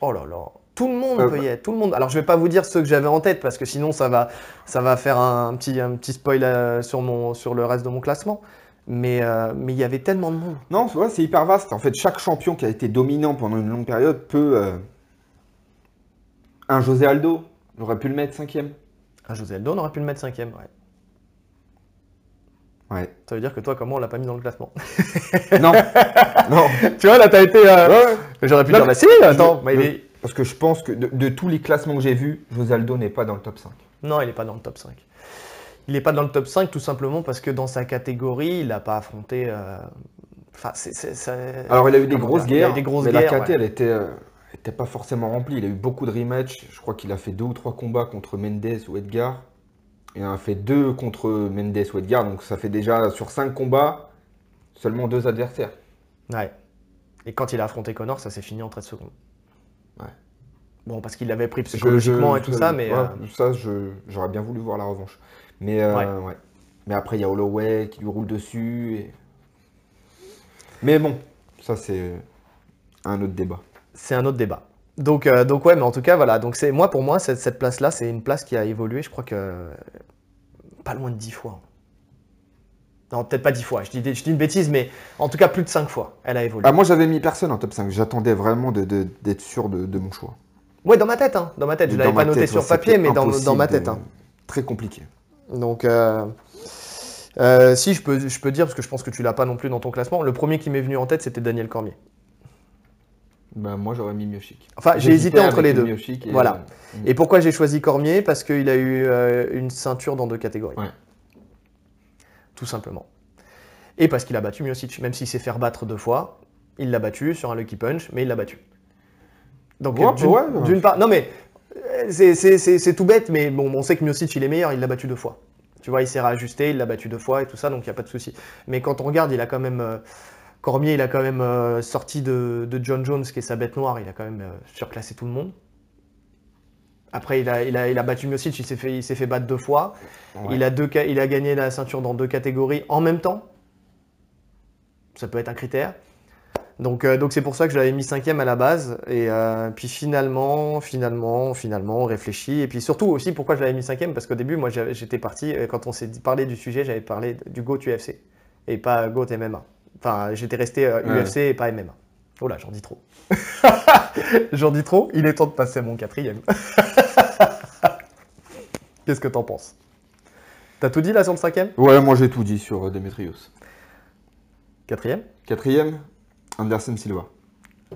oh là là, tout le monde Euh, peut y être, tout le monde. Alors, je vais pas vous dire ceux que j'avais en tête parce que sinon, ça va, ça va faire un, petit, un petit spoil euh, sur, mon, sur le reste de mon classement. Mais euh, mais il y avait tellement de monde. Non, c'est vrai, c'est hyper vaste. En fait, chaque champion qui a été dominant pendant une longue période peut. euh, Un José Aldo, j'aurais pu le mettre cinquième. Un José Aldo, on aurait pu le mettre cinquième. Ouais. Ouais. Ça veut dire que toi, comment on l'a pas mis dans le classement Non, non. Tu vois, là, t'as été. euh, Ouais. J'aurais pu Non, dire, bah si, attends, je- mais Parce que je pense que de, de tous les classements que j'ai vus, José Aldo n'est pas dans le top 5. Non, il n'est pas dans le top 5. Il n'est pas dans le top 5 tout simplement parce que dans sa catégorie, il n'a pas affronté. euh, Enfin, c'est- Alors, il a eu des comment grosses dire, il a eu guerres, des grosses mais guerres, la KT, ouais. elle était, euh, était pas forcément remplie. Il a eu beaucoup de rematchs. Je crois qu'il a fait deux ou trois combats contre Mendes ou Edgar. Il en a fait deux contre Mendes ou Edgar. Donc, ça fait déjà sur cinq combats, seulement deux adversaires. Ouais. Et quand il a affronté Connor, ça s'est fini en 13 secondes. Ouais. Bon, parce qu'il l'avait pris psychologiquement je- et tout ça, mais. ouais, euh, Ça, j'aurais bien voulu voir la revanche. Mais, euh, Ouais. ouais. mais après, il y a Holloway qui lui roule dessus. et- Mais bon, ça, c'est un autre débat. C'est un autre débat. Donc, euh, donc ouais, mais en tout cas, voilà. Donc c'est moi, pour moi, cette, cette place-là, c'est une place qui a évolué, je crois que euh, pas loin de 10 fois. Non, peut-être pas 10 fois. Je dis, des- je dis une bêtise, mais en tout cas plus de 5 fois, elle a évolué. Ah, moi, j'avais mis personne en top 5. J'attendais vraiment de- de- d'être sûr de, de mon choix. Ouais, dans ma tête, hein, dans ma tête. Je l'avais pas noté tête, sur ouais, papier, mais dans, dans ma tête. hein. Très compliqué. Donc, euh, euh, si je peux, je peux dire, parce que je pense que tu l'as pas non plus dans ton classement, le premier qui m'est venu en tête, c'était Daniel Cormier. Bah, moi, j'aurais mis Miocic. Enfin, j'ai hésité entre les deux. Et, Voilà. euh, Et pourquoi j'ai choisi Cormier? Parce qu'il a eu euh, une ceinture dans deux catégories. Ouais. Tout simplement. Et parce qu'il a battu Miocic, même s'il s'est fait battre deux fois, il l'a battu sur un lucky punch, mais il l'a battu. Donc Ouais, d'une ouais, part, non mais euh, c'est- tout bête, mais bon, on sait que Miocic il est meilleur, il l'a battu deux fois. Tu vois, il s'est réajusté, il l'a battu deux fois et tout ça, donc il n'y a pas de souci. Mais quand on regarde, il a quand même. euh, Cormier, il a quand même euh, sorti de, de John Jones, qui est sa bête noire, il a quand même euh, surclassé tout le monde. Après, il a, il a, il a battu Miocic, il s'est fait, il s'est fait battre deux fois. Ouais. Il, a deux, ca- il a gagné la ceinture dans deux catégories en même temps. Ça peut être un critère. Donc euh, donc c'est pour ça que je l'avais mis cinquième à la base. Et puis finalement, finalement, finalement, on réfléchit. Et puis surtout aussi, pourquoi je l'avais mis cinquième? Parce qu'au début, moi, j'étais parti, quand on s'est parlé du sujet, j'avais parlé du GOAT UFC et pas GOAT MMA. Enfin, j'étais resté euh. UFC et pas MMA. Oh là, j'en dis trop. j'en dis trop. Il est temps de passer à mon quatrième. Qu'est-ce que t'en penses? T'as tout dit là sur le cinquième? Ouais, moi, j'ai tout dit sur euh, Demetrius. Quatrième? Quatrième, Anderson Silva.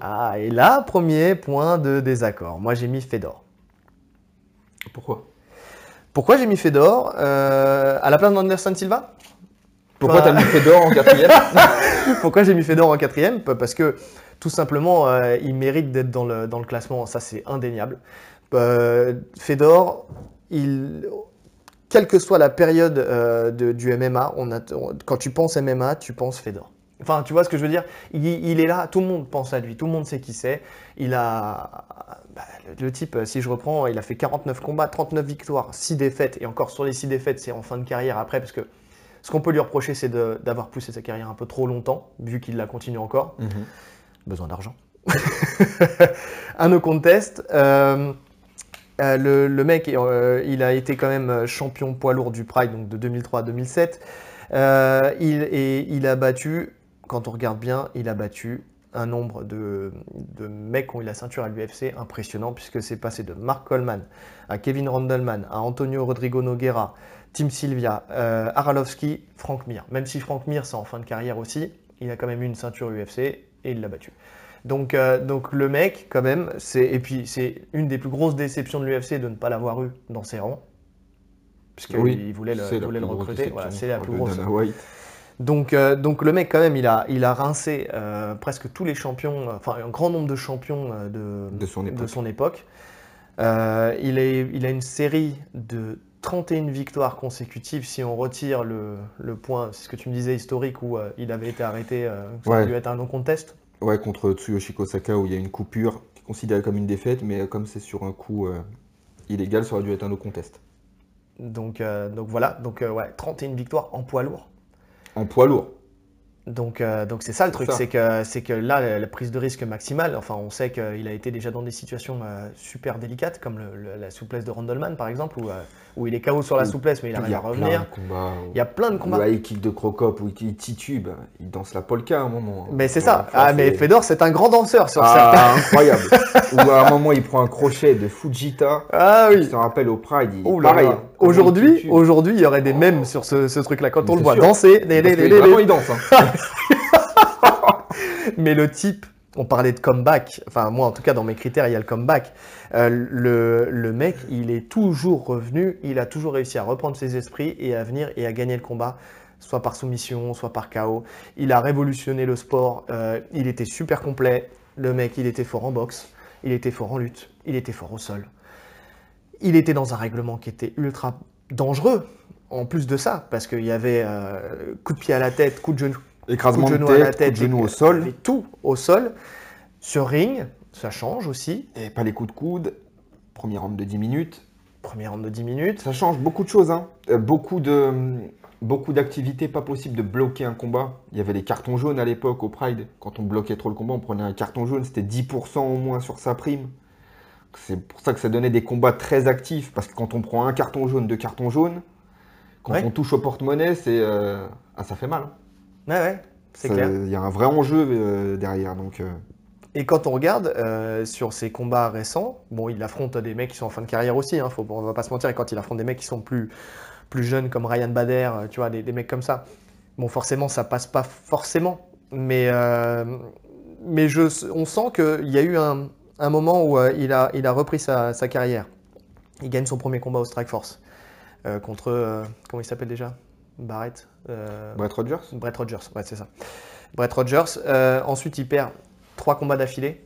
Ah, et là, premier point de désaccord. Moi, j'ai mis Fedor. Pourquoi? Pourquoi j'ai mis Fedor? Euh, à la place d'Anderson Silva? Pourquoi Bah- t'as mis Fedor en quatrième Pourquoi j'ai mis Fedor en quatrième Parce que tout simplement, euh, il mérite d'être dans le, dans le classement, ça c'est indéniable. Euh, Fedor, il, quelle que soit la période euh, de- du MMA, on a, on- quand tu penses MMA, tu penses Fedor. Enfin, tu vois ce que je veux dire? Il, il est là, tout le monde pense à lui, tout le monde sait qui c'est. Il a. bah, le type, si je reprends, il a fait 49 combats, 39 victoires, 6 défaites, et encore sur les 6 défaites, c'est en fin de carrière après, parce que ce qu'on peut lui reprocher, c'est d'avoir poussé sa carrière un peu trop longtemps, vu qu'il la continue encore. Mhm. Besoin d'argent. un no contest. euh, euh, le, le mec, euh, il a été quand même champion poids lourd du Pride, donc de 2003 à 2007. Euh, il, et il a battu, quand on regarde bien, il a battu un nombre de, de mecs qui ont eu la ceinture à l'UFC impressionnant, puisque c'est passé de Mark Coleman à Kevin Randleman, à Antonio Rodrigo Noguera, Tim Sylvia, euh, Arlovski, Frank Mir. Même si Frank Mir, c'est en fin de carrière aussi, il a quand même eu une ceinture UFC et il l'a battu. Donc, euh, donc le mec, quand même, c'est et puis c'est une des plus grosses déceptions de l'UFC de ne pas l'avoir eu dans ses rangs, puisqu'il Oui, voulait le, voulait le recruter. Voilà, c'est la de plus grosse. Donc, euh, donc le mec, quand même, il a, il a rincé euh, presque tous les champions, enfin un grand nombre de champions de, De son époque. son époque. Il, est, il a une série de 31 victoires consécutives si on retire le, le point, c'est ce que tu me disais, historique, où euh, il avait été arrêté, euh, ça Ouais. a dû être un non-contest. Ouais, contre Tsuyoshi Osaka où il y a une coupure qui est considérée comme une défaite, mais comme c'est sur un coup euh, illégal, ça aurait dû être un no contest. Donc, donc voilà, donc ouais, 31 victoires en poids lourd. En poids lourd. Donc, euh, donc c'est ça le truc, c'est que, c'est que là, la, la prise de risque maximale, enfin, on sait qu'il a été déjà dans des situations euh, super délicates, comme le- le- la souplesse de Randleman, par exemple, où, euh, où il est KO sur la souplesse, mais il Il arrive y à a plein revenir. de combats. où- Il y a plein de combats. là, il kick de Crocop, où il titube, il danse la polka à un moment. Mais c'est ça. Ah, mais Fedor, c'est un grand danseur sur cette. Ah, incroyable. Où à un moment, il prend un crochet de Fujita. Ah Je oui. te rappelle au Pride, Oh pareil. hein, Aujourd'hui, il y aurait des mèmes sur ce, truc-là. Quand on le voit danser, Vraiment, il danse. hein. mais le type, on parlait de comeback, enfin moi en tout cas dans mes critères il y a le comeback. Euh, le, mec il est toujours revenu, il a toujours réussi à reprendre ses esprits et à venir et à gagner le combat, soit par soumission, soit par KO. Il a révolutionné le sport, euh, il était super complet, le mec il était fort en boxe, il était fort en lutte, il était fort au sol. Il était dans un règlement qui était ultra dangereux. En plus de ça, parce qu'il y avait euh, coup de pied à la tête, coup de genou, Écrasement de de genou à la tête, tête, genou au sol. tout au sol. Sur ring, ça change aussi. Et pas les coups de coude. Premier round de 10 minutes. Premier round de 10 minutes. Ça change beaucoup de choses. Hein. Euh, beaucoup de beaucoup d'activités pas possible de bloquer un combat. Il y avait les cartons jaunes à l'époque au Pride. Quand on bloquait trop le combat, on prenait un carton jaune. C'était 10% au moins sur sa prime. C'est pour ça que ça donnait des combats très actifs. Parce que quand on prend un carton jaune, deux cartons jaunes, quand Ouais. on touche au porte-monnaie, c'est euh, ah, ça fait mal. Ouais, ouais, c'est clair. Il y a un vrai enjeu euh, derrière. Donc, euh, Et quand on regarde euh, sur ses combats récents, bon, il affronte des mecs qui sont en fin de carrière aussi, hein, faut, on va pas se mentir, et quand il affronte des mecs qui sont plus, plus jeunes comme Ryan Bader, tu vois, des, des mecs comme ça, bon, forcément, ça passe pas forcément, mais, mais je, on sent qu'il y a eu un, un moment où euh, il, a, il a repris sa, sa carrière. Il gagne son premier combat au Strike Force euh, contre. euh, comment il s'appelle déjà? Barrett? Brett Rogers Brett Rogers, ouais, c'est ça. Brett Rogers. Euh, ensuite, il perd trois combats d'affilée.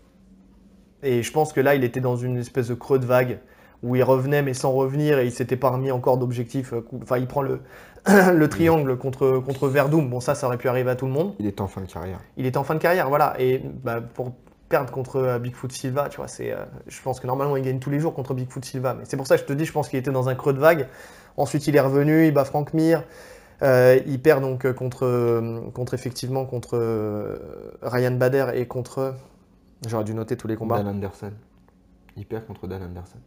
Et je pense que là, il était dans une espèce de creux de vague où il revenait mais sans revenir et il s'était pas remis encore d'objectifs. euh, Enfin, il prend le, le triangle contre, contre Verdum. Bon, ça, ça aurait pu arriver à tout le monde. Il est en fin de carrière. Il était en fin de carrière, voilà. Et bah, pour perdre contre euh, Bigfoot Silva, tu vois, c'est, euh, je pense que normalement, il gagne tous les jours contre Bigfoot Silva. Mais c'est pour ça que je te dis, je pense qu'il était dans un creux de vague. Ensuite, il est revenu, il bat Frank Mir. Euh, il perd donc euh, contre, euh, contre effectivement contre Ryan Bader et contre. J'aurais dû noter tous les combats. Dan Anderson. Il perd contre Dan Anderson.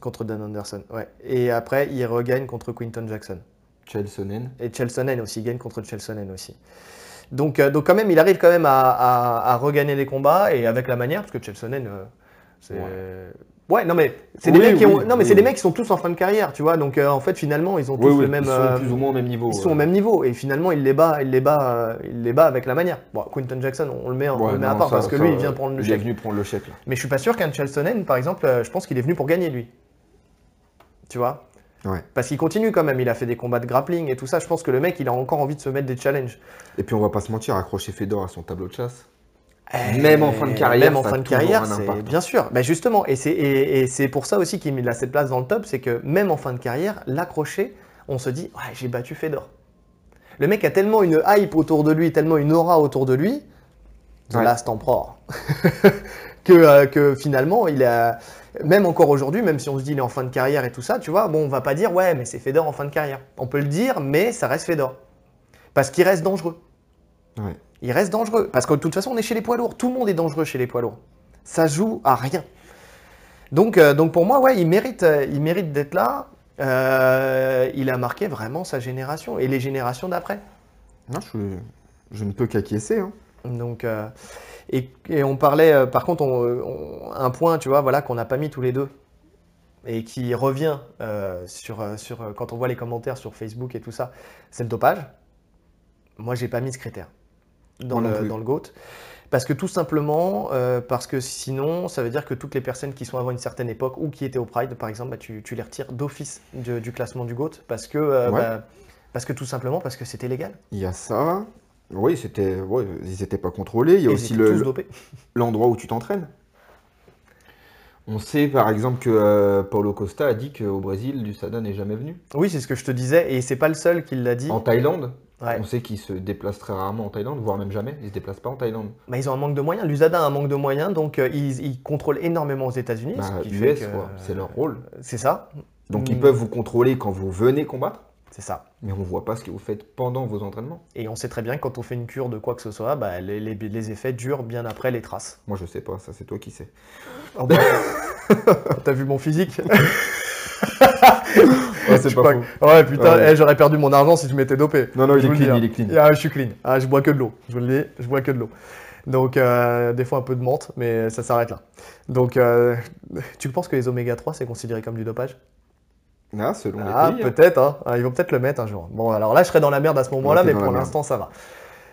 Contre Dan Anderson, ouais. Et après, il regagne contre Quinton Jackson. Chelsonen. Et Chelsonen aussi, il gagne contre Chelsonen aussi. Donc, euh, donc quand même, il arrive quand même à, à- à regagner les combats et avec la manière, parce que Chelsonen, euh, c'est... Ouais. Non mais c'est des Oui, mecs qui oui, ont... Non mais oui, c'est des mecs qui sont tous en fin de carrière, tu vois. Donc euh, en fait, finalement, ils ont tous le même... ils sont euh, plus ou moins au même niveau. ils sont ouais. au même niveau et finalement il les bat, il les bat, euh, il les bat avec la manière. Bon, Quinton Jackson, on le met, on Ouais, le met à part ça- parce que ça, lui, il vient prendre le Il est chèque. venu prendre le chèque là. Mais je suis pas sûr qu'un Chelsonen, par exemple, euh, je pense qu'il est venu pour gagner lui. Tu vois? Ouais. Parce qu'il continue quand même, il a fait des combats de grappling et tout ça. Je pense que le mec, il a encore envie de se mettre des challenges. Et puis on va pas se mentir, accrocher Fedor à son tableau de chasse. Eh, Même en fin de carrière, Même en ça a fin de toujours carrière, un c'est bien sûr. Bah justement, et c'est et, et c'est pour ça aussi qu'il a cette place dans le top, c'est que même en fin de carrière, l'accrocher, on se dit, ouais, j'ai battu Fedor. Le mec a tellement une hype autour de lui, tellement une aura autour de lui, Ouais. Last Emperor, que, euh, que finalement, il a, même encore aujourd'hui, même si on se dit il est en fin de carrière et tout ça, tu vois, bon, on va pas dire, ouais, mais c'est Fedor en fin de carrière. On peut le dire, mais ça reste Fedor. Parce qu'il reste dangereux. Ouais. Il reste dangereux. Parce que de toute façon, on est chez les poids lourds. Tout le monde est dangereux chez les poids lourds. Ça joue à rien. Donc, euh, donc pour moi, ouais, il mérite, euh, il mérite d'être là. Euh, il a marqué vraiment sa génération et les générations d'après. Non, je, je ne peux qu'acquiescer. Hein. Donc, et, et on parlait, par contre, on- on- un point, tu vois, voilà, qu'on n'a pas mis tous les deux et qui revient sur, sur, quand on voit les commentaires sur Facebook et tout ça, c'est le dopage. Moi, j'ai pas mis ce critère dans, le, dans le GOAT. Parce que tout simplement, euh, parce que sinon, ça veut dire que toutes les personnes qui sont avant une certaine époque ou qui étaient au Pride, par exemple, bah, tu, tu les retires d'office du, du classement du GOAT parce que, euh, Ouais. bah, parce que tout simplement parce que c'était légal. Il y a ça. Oui, c'était, ouais, ils n'étaient pas contrôlés. Il y a Et aussi le, l'endroit où tu t'entraînes. On sait par exemple que euh, Paulo Costa a dit qu'au Brésil, l'USADA n'est jamais venu. Oui, c'est ce que je te disais, et c'est pas le seul qui l'a dit. En Thaïlande, Ouais. on sait qu'il se déplace très rarement en Thaïlande, voire même jamais. Il se déplace pas en Thaïlande. Bah, ils ont un manque de moyens. L'USADA a un manque de moyens, donc euh, ils, ils contrôlent énormément aux États-Unis. Bah, ce qui fait US, que- quoi. C'est leur rôle. C'est ça. Donc Mm. ils peuvent vous contrôler quand vous venez combattre, C'est ça. mais on voit pas ce que vous faites pendant vos entraînements. Et on sait très bien que quand on fait une cure de quoi que ce soit, bah, les, les- les effets durent bien après les traces. Moi je sais pas, ça c'est toi qui sais. T'as vu mon physique? Ouais, c'est pas que- Ouais, putain, Ouais. eh, j'aurais perdu mon argent si je m'étais dopé. Non, non, il Je est clean, il hein. est clean. Ah, je suis clean. Ah, je bois que de l'eau. Je vous le dis, je bois que de l'eau. Donc, euh, des fois un peu de menthe, mais ça s'arrête là. Donc, euh, tu penses que les oméga 3 c'est considéré comme du dopage? Ah, selon Ah, les pays. hein. peut-être, hein. Ah, ils vont peut-être le mettre un jour. Bon, alors là, je serais dans la merde à ce moment-là, mais pour l'instant, ça va.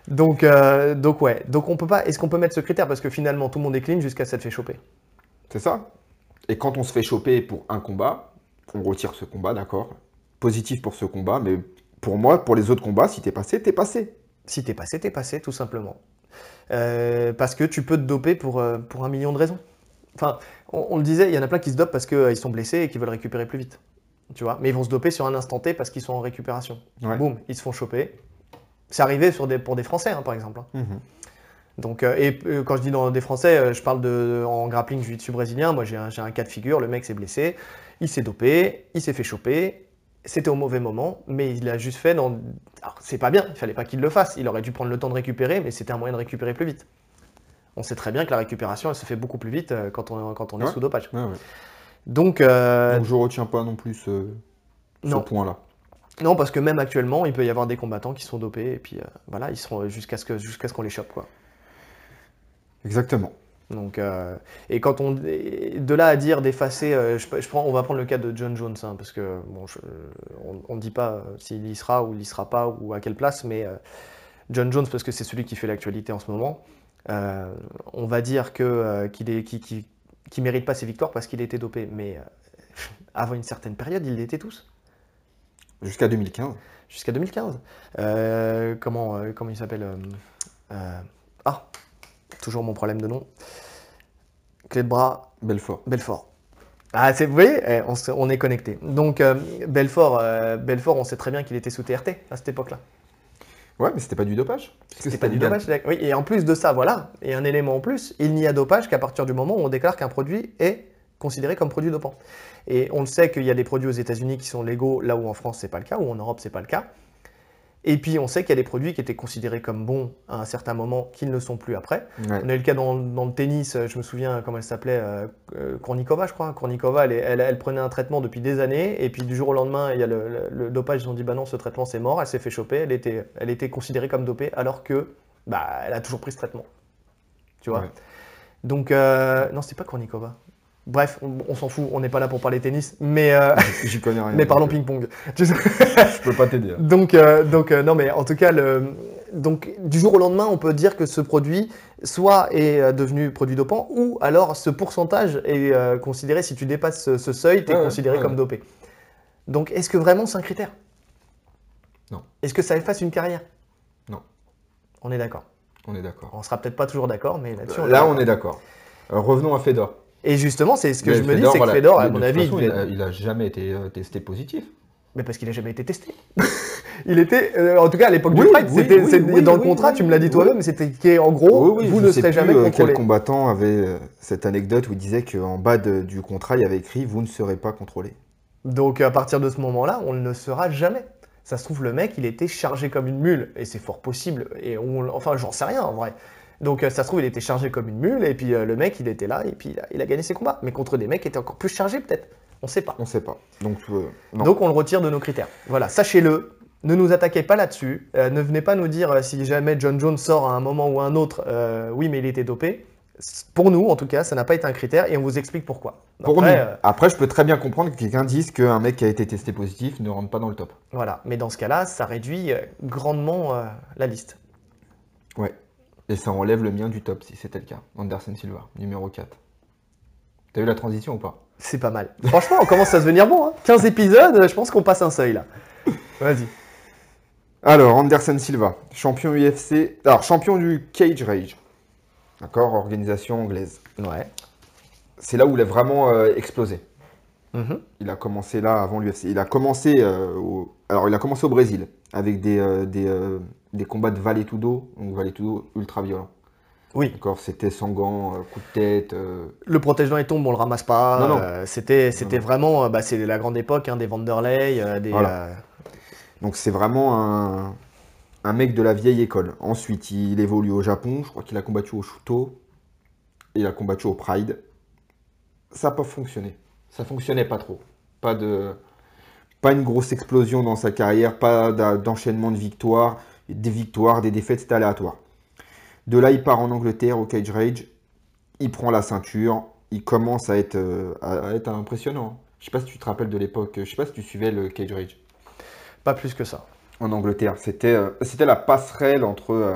Donc, euh, donc ouais. Donc, on peut pas. Est-ce qu'on peut mettre ce critère? Parce que finalement, tout le monde est clean jusqu'à s'être fait choper. C'est ça. Et quand on se fait choper pour un combat, on retire ce combat, d'accord? Positif pour ce combat, mais pour moi, pour les autres combats, si t'es passé, t'es passé. Si t'es passé, t'es passé, tout simplement. Euh, parce que tu peux te doper pour, euh, pour un million de raisons. Enfin, on, on le disait, il y en a plein qui se dopent parce qu'ils sont blessés et qui veulent récupérer plus vite. Tu vois? Mais ils vont se doper sur un instant T parce qu'ils sont en récupération. Ouais. Boum, ils se font choper. C'est arrivé sur des, pour des Français, hein, par exemple. hein. Mhm. Donc, euh, et euh, quand je dis dans des Français, euh, je parle de en grappling jiu-jitsu brésilien. Moi, j'ai un, j'ai un cas de figure. Le mec s'est blessé, il s'est dopé, il s'est fait choper. C'était au mauvais moment, mais il l'a juste fait dans. Alors, c'est pas bien. Il fallait pas qu'il le fasse. Il aurait dû prendre le temps de récupérer, mais c'était un moyen de récupérer plus vite. On sait très bien que la récupération, elle se fait beaucoup plus vite euh, quand on, quand on est sous dopage. Ouais, ouais. Donc, euh, Donc je retiens pas non plus ce, point-là. non, parce que même actuellement, il peut y avoir des combattants qui sont dopés et puis euh, voilà, ils seront jusqu'à ce que jusqu'à ce qu'on les chope, quoi. Exactement. Donc, euh, et quand on, de là à dire d'effacer, euh, je, je prends, on va prendre le cas de John Jones, hein, parce que bon, je- on ne dit pas euh, s'il y sera ou il y sera pas ou à quelle place, mais euh, John Jones parce que c'est celui qui fait l'actualité en ce moment. euh, on va dire que, euh, qu'il est, qui, qui, qui mérite pas ses victoires parce qu'il était dopé. Mais euh, avant une certaine période, ils l'étaient tous. Jusqu'à 2015. Jusqu'à 2015. Euh, comment, euh, comment il s'appelle euh, euh, Ah, toujours mon problème de nom. Clé de bras, Belfort. Belfort. Ah, c'est, vous voyez, eh, on, est connecté. Donc, euh, Belfort, euh, Belfort, on sait très bien qu'il était sous TRT à cette époque-là. Ouais, mais c'était pas du dopage. C'était pas du légal. dopage. Oui, et en plus de ça, voilà, et un élément en plus, il n'y a dopage qu'à partir du moment où on déclare qu'un produit est considéré comme produit dopant. Et on le sait qu'il y a des produits aux États-Unis qui sont légaux, là où en France c'est pas le cas, ou en Europe c'est pas le cas. Et puis on sait qu'il y a des produits qui étaient considérés comme bons à un certain moment, qui ne sont plus après. Ouais. On a eu le cas dans, dans le tennis, euh, je me souviens comment elle s'appelait, euh, euh, Kournikova, je crois. Kournikova, elle, elle- elle prenait un traitement depuis des années, et puis du jour au lendemain, il y a le, le- le dopage, ils ont dit bah non, ce traitement c'est mort, elle s'est fait choper, elle était, elle était considérée comme dopée, alors que bah, elle a toujours pris ce traitement. Tu vois? Ouais. Donc, euh, non, c'était pas Kournikova. Bref, on, on s'en fout, on n'est pas là pour parler tennis, mais, euh, J'y connais rien. mais parlons donc, ping-pong. Euh, Je peux pas t'aider. hein. donc, euh, donc euh, non, mais en tout cas, le, donc, du jour au lendemain, on peut dire que ce produit soit est euh, devenu produit dopant, ou alors ce pourcentage est euh, considéré, si tu dépasses ce, ce seuil, tu es considéré comme dopé. Donc, est-ce que vraiment c'est un critère? Non. Est-ce que ça efface une carrière? Non. On est d'accord. On est d'accord. On sera peut-être pas toujours d'accord, mais là-dessus, on est Là, d'accord. on est d'accord. Euh, revenons à Fedor. Et justement, c'est ce que Mais je me dis, c'est que voilà, Fedor, à mon avis, façon, il a, il a jamais été euh, testé positif. Mais parce qu'il n'a jamais été testé. il était, euh, en tout cas à l'époque du oui, c'était oui, dans le contrat, tu me l'as dit toi-même, c'était qu'en gros, vous je ne serez jamais euh, contrôlé. Quel combattant avait cette anecdote où il disait qu'en bas de- du contrat, il y avait écrit Vous ne serez pas contrôlé. Donc à partir de ce moment-là, on ne le saura jamais. Ça se trouve, le mec, il était chargé comme une mule, et c'est fort possible. Et on, enfin, j'en sais rien en vrai. Donc euh, ça se trouve, il était chargé comme une mule, et puis euh, le mec, il était là, et puis il a, il a gagné ses combats. Mais contre des mecs qui étaient encore plus chargés, peut-être. On sait pas. On sait pas. Donc, euh, non. Donc on le retire de nos critères. Voilà, sachez-le. Ne nous attaquez pas là-dessus. Euh, ne venez pas nous dire si jamais John Jones sort à un moment ou à un autre, oui, mais il était dopé. Pour nous, en tout cas, ça n'a pas été un critère et on vous explique pourquoi. Pour Après, nous. euh, Après, je peux très bien comprendre que quelqu'un dise qu'un mec qui a été testé positif ne rentre pas dans le top. voilà. Mais dans ce cas-là, ça réduit grandement euh, la liste. Ouais. Et ça enlève le mien du top si c'était le cas. Anderson Silva, numéro 4. T'as vu la transition ou pas C'est pas mal. Franchement, on commence à se venir bon. hein. 15 épisodes, je pense qu'on passe un seuil là. Vas-y. Alors, Anderson Silva, champion UFC. Alors, champion du Cage Rage. D'accord Organisation anglaise. Ouais. C'est là où il a vraiment euh, explosé. Mhm. Il a commencé là avant l'UFC. Il a commencé euh, au... Alors, il a commencé au Brésil avec des, euh, des, euh, des combats de Valetudo. Donc, Valetudo ultra violent. Oui. D'accord C'était sans gants, euh, coup de tête. euh, Le protège-dents il tombe, on le ramasse pas. Non, non. euh, c'était, c'était vraiment, bah, c'est la grande époque hein, des Vanderlei, euh, des. Voilà. Donc, c'est vraiment un... un mec de la vieille école. Ensuite, il évolue au Japon. Je crois qu'il a combattu au Shuto. Il a combattu au Pride. Ça n'a pas fonctionné. Ça fonctionnait pas trop. Pas de. Pas une grosse explosion dans sa carrière, pas d'enchaînement de victoires, des victoires, des défaites, c'était aléatoire. De là, il part en Angleterre au Cage Rage, il prend la ceinture, il commence à être, euh, à être impressionnant. Je sais pas si tu te rappelles de l'époque, je sais pas si tu suivais le Cage Rage Pas plus que ça. en Angleterre. C'était euh, c'était la passerelle entre. euh,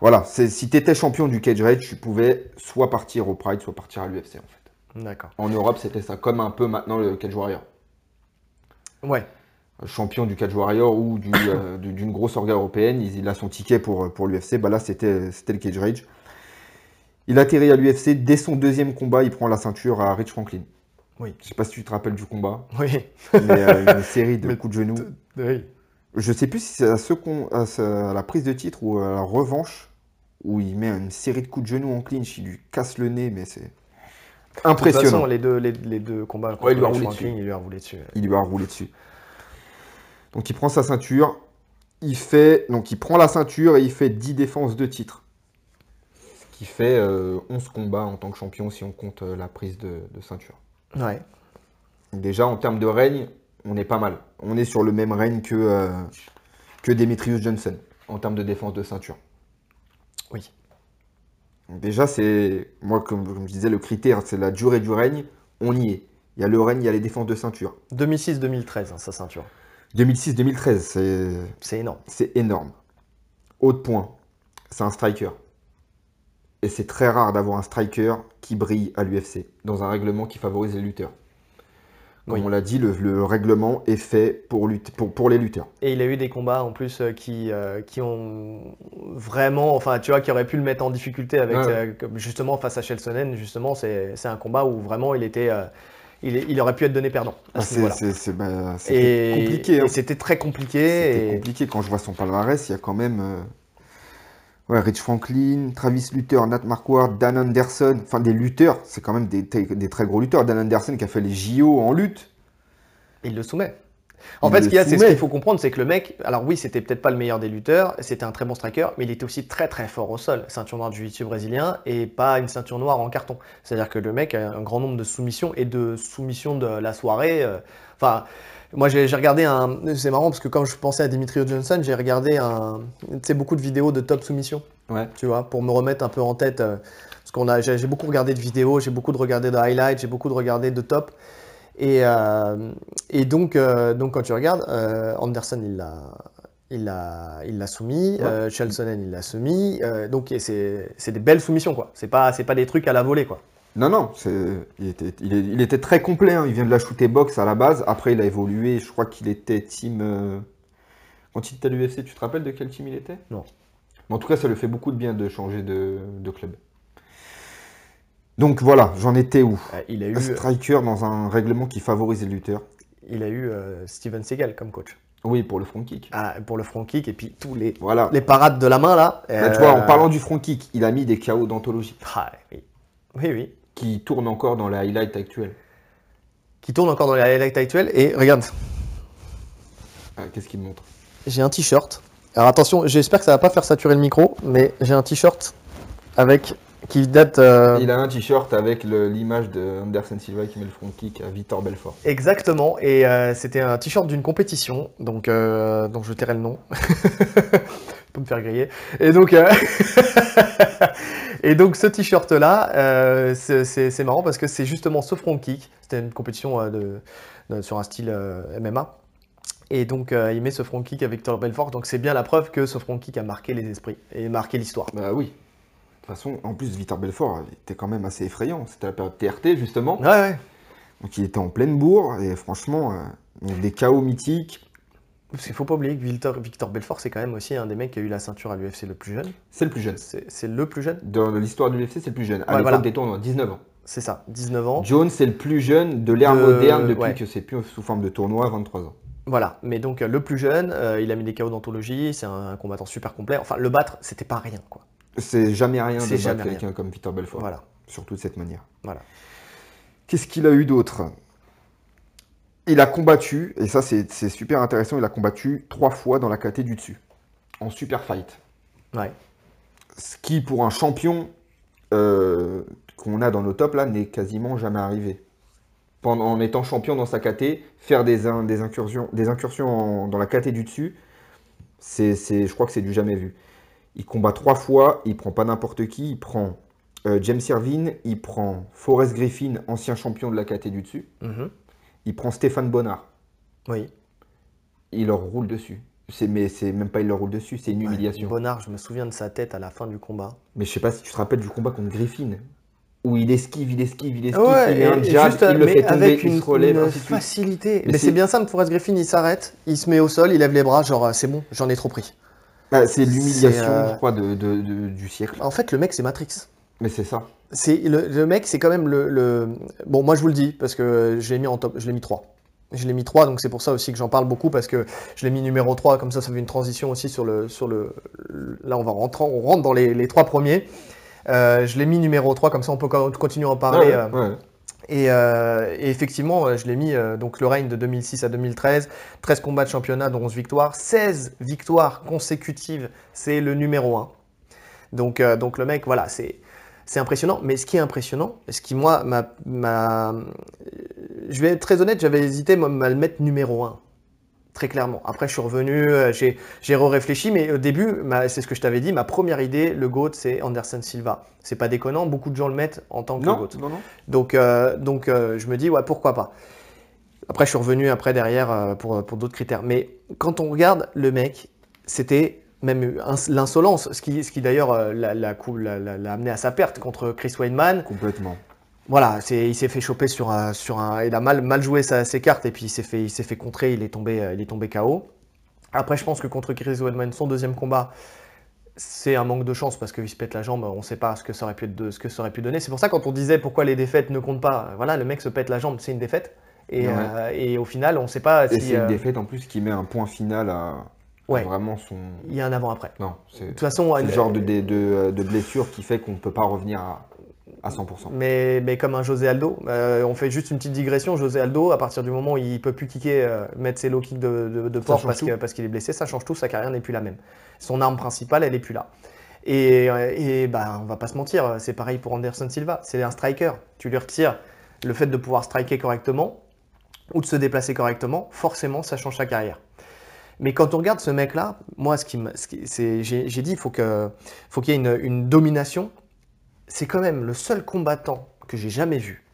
Voilà, c'est- si tu étais champion du Cage Rage, tu pouvais soit partir au Pride, soit partir à l'UFC en fait. D'accord. En Europe, c'était ça, comme un peu maintenant le Cage Warrior. Ouais. Champion du Cage Warrior ou du, euh, du- d'une grosse orga européenne, il, il a son ticket pour, pour l'UFC, bah là c'était, le Cage Rage. Il atterrit à l'UFC, dès son deuxième combat, il prend la ceinture à Rich Franklin. Oui. Je sais pas si tu te rappelles du combat, Oui. mais euh, une série de Mais coups de genoux. Oui. Je sais plus si c'est à, ce con- à ce- à la prise de titre ou à la revanche, où il met une série de coups de genoux en clinch, il lui casse le nez, mais c'est De toute façon, impressionnant. les deux, les, les deux combats Ouais, il lui a roulé dessus. il lui a roulé dessus. il lui a roulé dessus. Donc il prend sa ceinture, il fait donc il prend la ceinture et il fait 10 défenses de titre. Ce qui fait euh, 11 combats en tant que champion si on compte euh, la prise de, de ceinture. Ouais. Déjà en termes de règne, on est pas mal. On est sur le même règne que, euh, que Demetrius Johnson en termes de défense de ceinture. Oui. Donc déjà c'est moi comme, comme je disais le critère c'est la durée du règne, on y est. Il y a le règne, il y a les défenses de ceinture. 2006-2013, hein, sa ceinture. 2006-2013, c'est C'est énorme. C'est énorme. Autre point, c'est un striker. Et c'est très rare d'avoir un striker qui brille à l'UFC, dans un règlement qui favorise les lutteurs. Comme Oui. on l'a dit, le, le règlement est fait pour, lutter, pour, pour les lutteurs. Et il a eu des combats en plus euh, qui, euh, qui ont vraiment, enfin tu vois, qui auraient pu le mettre en difficulté avec, Ouais. euh, justement face à Chelsonen, justement, c'est c'est un combat où vraiment il était, il, est- il aurait pu être donné perdant Ah, bah, C'était compliqué. hein. c'était très compliqué. C'était et- compliqué quand je vois son palmarès. Il y a quand même euh, ouais, Rich Franklin, Travis Luther, Nat Marquardt, Dan Anderson. Enfin, des lutteurs. C'est quand même des, des très gros lutteurs. Dan Anderson qui a fait les JO en lutte. Il le soumet. En fait, ce qu'il y a, c'est ce qu'il faut comprendre, c'est que le mec, alors oui, c'était peut-être pas le meilleur des lutteurs, c'était un très bon striker, mais il était aussi très très fort au sol, ceinture noire du jiu-jitsu brésilien et pas une ceinture noire en carton. C'est-à-dire que le mec a un grand nombre de soumissions et de soumissions de la soirée. euh, Enfin, moi j'ai regardé un, c'est marrant parce que quand je pensais à Dimitri Johnson, j'ai regardé un, tu beaucoup de vidéos de top soumission Ouais. tu vois, pour me remettre un peu en tête. euh, parce qu'on a, j'ai j'ai beaucoup regardé de vidéos, j'ai beaucoup de regardé de highlights, j'ai beaucoup de regardé de top. Et, euh, et donc, euh, donc quand tu regardes, euh, Anderson il l'a, il l'a, il l'a soumis, Ouais. euh, Chelsonen il l'a soumis. euh, donc c'est, c'est des belles soumissions quoi. C'est pas, c'est pas des trucs à la volée quoi. Non, non, c'est- il était, il, était très complet. hein. Il vient de la shooter box à la base. Après, il a évolué. Je crois qu'il était team. euh, Quand il était à l'UFC, tu te rappelles de quel team il était? Non. Mais en tout cas, ça lui fait beaucoup de bien de changer de, de club. Donc voilà, j'en étais où? Euh, il a eu, Un striker dans un règlement qui favorise les lutteurs. il a eu euh, Steven Seagal comme coach Oui, pour le front kick. Ah, pour le front kick et puis tous les, Voilà. les parades de la main là. Tu vois, en euh, parlant du front kick, il a mis des KO d'anthologie ah, oui. oui, oui. qui tournent encore dans les highlights actuels. qui tourne encore dans les highlights actuels. Et regarde, Ah, Qu'est-ce qu'il montre? J'ai un t-shirt. Alors attention, j'espère que ça va pas faire saturer le micro, mais j'ai un t-shirt avec qui date euh, Il a un t-shirt avec l'image de Anderson Silva qui met le front kick à Victor Belfort. exactement. Et euh, c'était un t-shirt d'une compétition, donc euh, donc je tairai le nom. Pour me faire griller. Et donc, et donc ce t-shirt-là, euh, c'est- marrant parce que c'est justement ce front kick. C'était une compétition de, de- sur un style MMA. Et donc euh, il met ce front kick avec Victor Belfort. Donc c'est bien la preuve que ce front kick a marqué les esprits et marqué l'histoire. Bah oui. De toute façon, en plus, Victor Belfort il était quand même assez effrayant. C'était la période TRT, justement. Ouais, ouais. Donc il était en pleine bourre. Et franchement, euh, donc des KO mythiques. Parce qu'il faut pas oublier que Victor, Victor Belfort, c'est quand même aussi un des mecs qui a eu la ceinture à l'UFC le plus jeune. C'est le plus jeune. C'est le plus jeune, Dans l'histoire de l'UFC, c'est le plus jeune. À Ouais, l'époque voilà. des tournois, 19 ans. c'est ça, 19 ans. Jones, c'est le plus jeune de l'ère De- moderne depuis ouais. que c'est plus sous forme de tournoi, 23 ans. Voilà, mais donc euh, le plus jeune, euh, il a mis des KO d'anthologie, c'est un, combattant super complet. Enfin, le battre, c'était pas rien, quoi. C'est jamais rien de jamais rien. quelqu'un comme Victor Belfort. Voilà. Surtout de cette manière. Voilà. Qu'est-ce qu'il a eu d'autre? Il a combattu, et ça c'est c'est super intéressant, il a combattu trois fois dans la KT du dessus, en super fight. Ouais. Ce qui, pour un champion euh, qu'on a dans nos tops, là, n'est quasiment jamais arrivé. Pendant, en étant champion dans sa KT, faire des, in- des incursions, des incursions en- dans la KT du dessus, c'est, c'est- je crois que c'est du jamais vu. Il combat trois fois, il prend pas n'importe qui, il prend euh, James Irvine, il prend Forrest Griffin, ancien champion de la KT du dessus, Mhm. il prend Stéphane Bonnard, Oui. il leur roule dessus. C'est, mais c'est même pas il leur roule dessus, c'est une Ouais. humiliation. Bonnard, je me souviens de sa tête à la fin du combat. Mais je sais pas si tu te rappelles du combat contre Griffin, où il esquive, il esquive, il esquive, Ouais, il met un jab, juste, il le fait tomber, avec il une, se relève, une ainsi de suite. facilité. Mais Mais, c'est- c'est bien simple, Forrest Griffin, il s'arrête, il se met au sol, il lève les bras, genre euh, c'est bon, j'en ai trop pris. Bah, c'est l'humiliation, euh, je crois, de, de- de- du siècle. En fait, le mec, c'est Matrix. Mais c'est ça. C'est le, le mec, c'est quand même le, le- Bon, moi je vous le dis parce que je l'ai mis en top, je l'ai mis 3. Je l'ai mis 3, donc c'est pour ça aussi que j'en parle beaucoup parce que je l'ai mis numéro 3, comme ça ça fait une transition aussi sur le. Sur le, le- là, on va rentrer, on rentre dans les, les trois premiers. Euh, je l'ai mis numéro 3, comme ça on peut co- continuer à en parler. Ouais, euh, ouais. Et, euh, et effectivement, euh, je l'ai mis euh, donc le règne de 2006 à 2013, 13 combats de championnat, dont 11 victoires, 16 victoires consécutives, c'est le numéro 1. Donc, donc le mec, voilà, c'est c'est impressionnant. Mais ce qui est impressionnant, ce qui moi m'a, je vais être très honnête, j'avais hésité à le mettre numéro 1. Très clairement. Après, je suis revenu, euh, j'ai, j'ai réfléchi, mais au début, c'est ce que je t'avais dit, ma première idée, le GOAT, c'est Anderson Silva. C'est pas déconnant, beaucoup de gens le mettent en tant que Non, GOAT. non, non. Donc, euh, donc euh, je me dis, ouais, pourquoi pas. Après, je suis revenu après derrière euh, pour, pour d'autres critères. Mais quand on regarde le mec, c'était même l'insolence, ce qui, ce qui d'ailleurs l'a, l'a, l'a, amené à sa perte contre Chris Weidman. Complètement. Voilà, il s'est fait choper sur un, sur un, il a mal, mal joué sa, ses cartes et puis il s'est fait, il s'est fait contrer, il est tombé, euh, il est tombé KO. Après, je pense que contre Chris Weidman, son deuxième combat, c'est un manque de chance parce qu'il se pète la jambe, on ne sait pas ce que, ça aurait pu, ce que ça aurait pu donner. C'est pour ça quand on disait pourquoi les défaites ne comptent pas, voilà, le mec se pète la jambe, c'est une défaite. Et, euh, et au final, on ne sait pas si. Et c'est une défaite en plus qui met un point final à, Ouais. Vraiment son. Il y a un avant-après. Non, c'est. De toute façon, le genre de, de, de, blessure qui fait qu'on ne peut pas revenir à, à 100%. Mais, mais, comme un José Aldo, euh, on fait juste une petite digression. José Aldo, à partir du moment où il peut plus kicker, euh, mettre ses low kicks de, de, port parce, parce qu'il est blessé, ça change tout. Sa carrière n'est plus la même. Son arme principale, elle n'est plus là. Et, et bah, on va pas se mentir, c'est pareil pour Anderson Silva. C'est un striker. Tu lui retires le fait de pouvoir striker correctement ou de se déplacer correctement, forcément, ça change sa carrière. Mais quand on regarde ce mec-là, moi, ce qui, j'ai, dit, il faut, que, faut qu'il y ait une, domination. C'est quand même le seul combattant que j'ai jamais vu.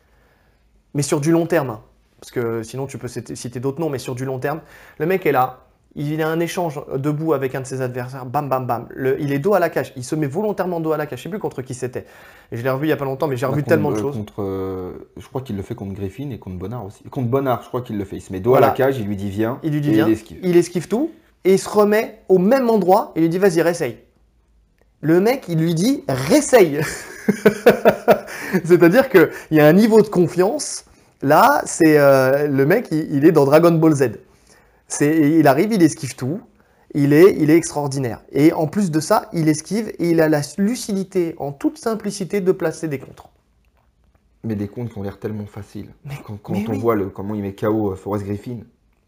Mais sur du long terme, hein. parce que sinon tu peux citer d'autres noms, mais sur du long terme, le mec est là, il a un échange debout avec un de ses adversaires, bam bam bam. il est dos à la cage, il se met volontairement dos à la cage. Je sais plus contre qui c'était. je l'ai revu il y a pas longtemps, mais j'ai revu tellement de choses. Contre, euh, je crois qu'il le fait contre Griffin et contre Bonnard aussi. Contre Bonnard, je crois qu'il le fait. Il se met dos à la cage, il lui dit viens. Il lui dit viens. Il esquive. tout et il se remet au même endroit et lui dit vas-y réessaye. Le mec, il lui dit réessaye. C'est-à-dire qu'il y a un niveau de confiance. Là, c'est euh, le mec, il est dans Dragon Ball Z il arrive, il esquive tout. Il est, il est extraordinaire. Et en plus de ça, il esquive et il a la lucidité, en toute simplicité, de placer des contres. Mais des contres qui ont l'air tellement faciles. quand, on voit le, comment il met KO euh, Forrest Griffin.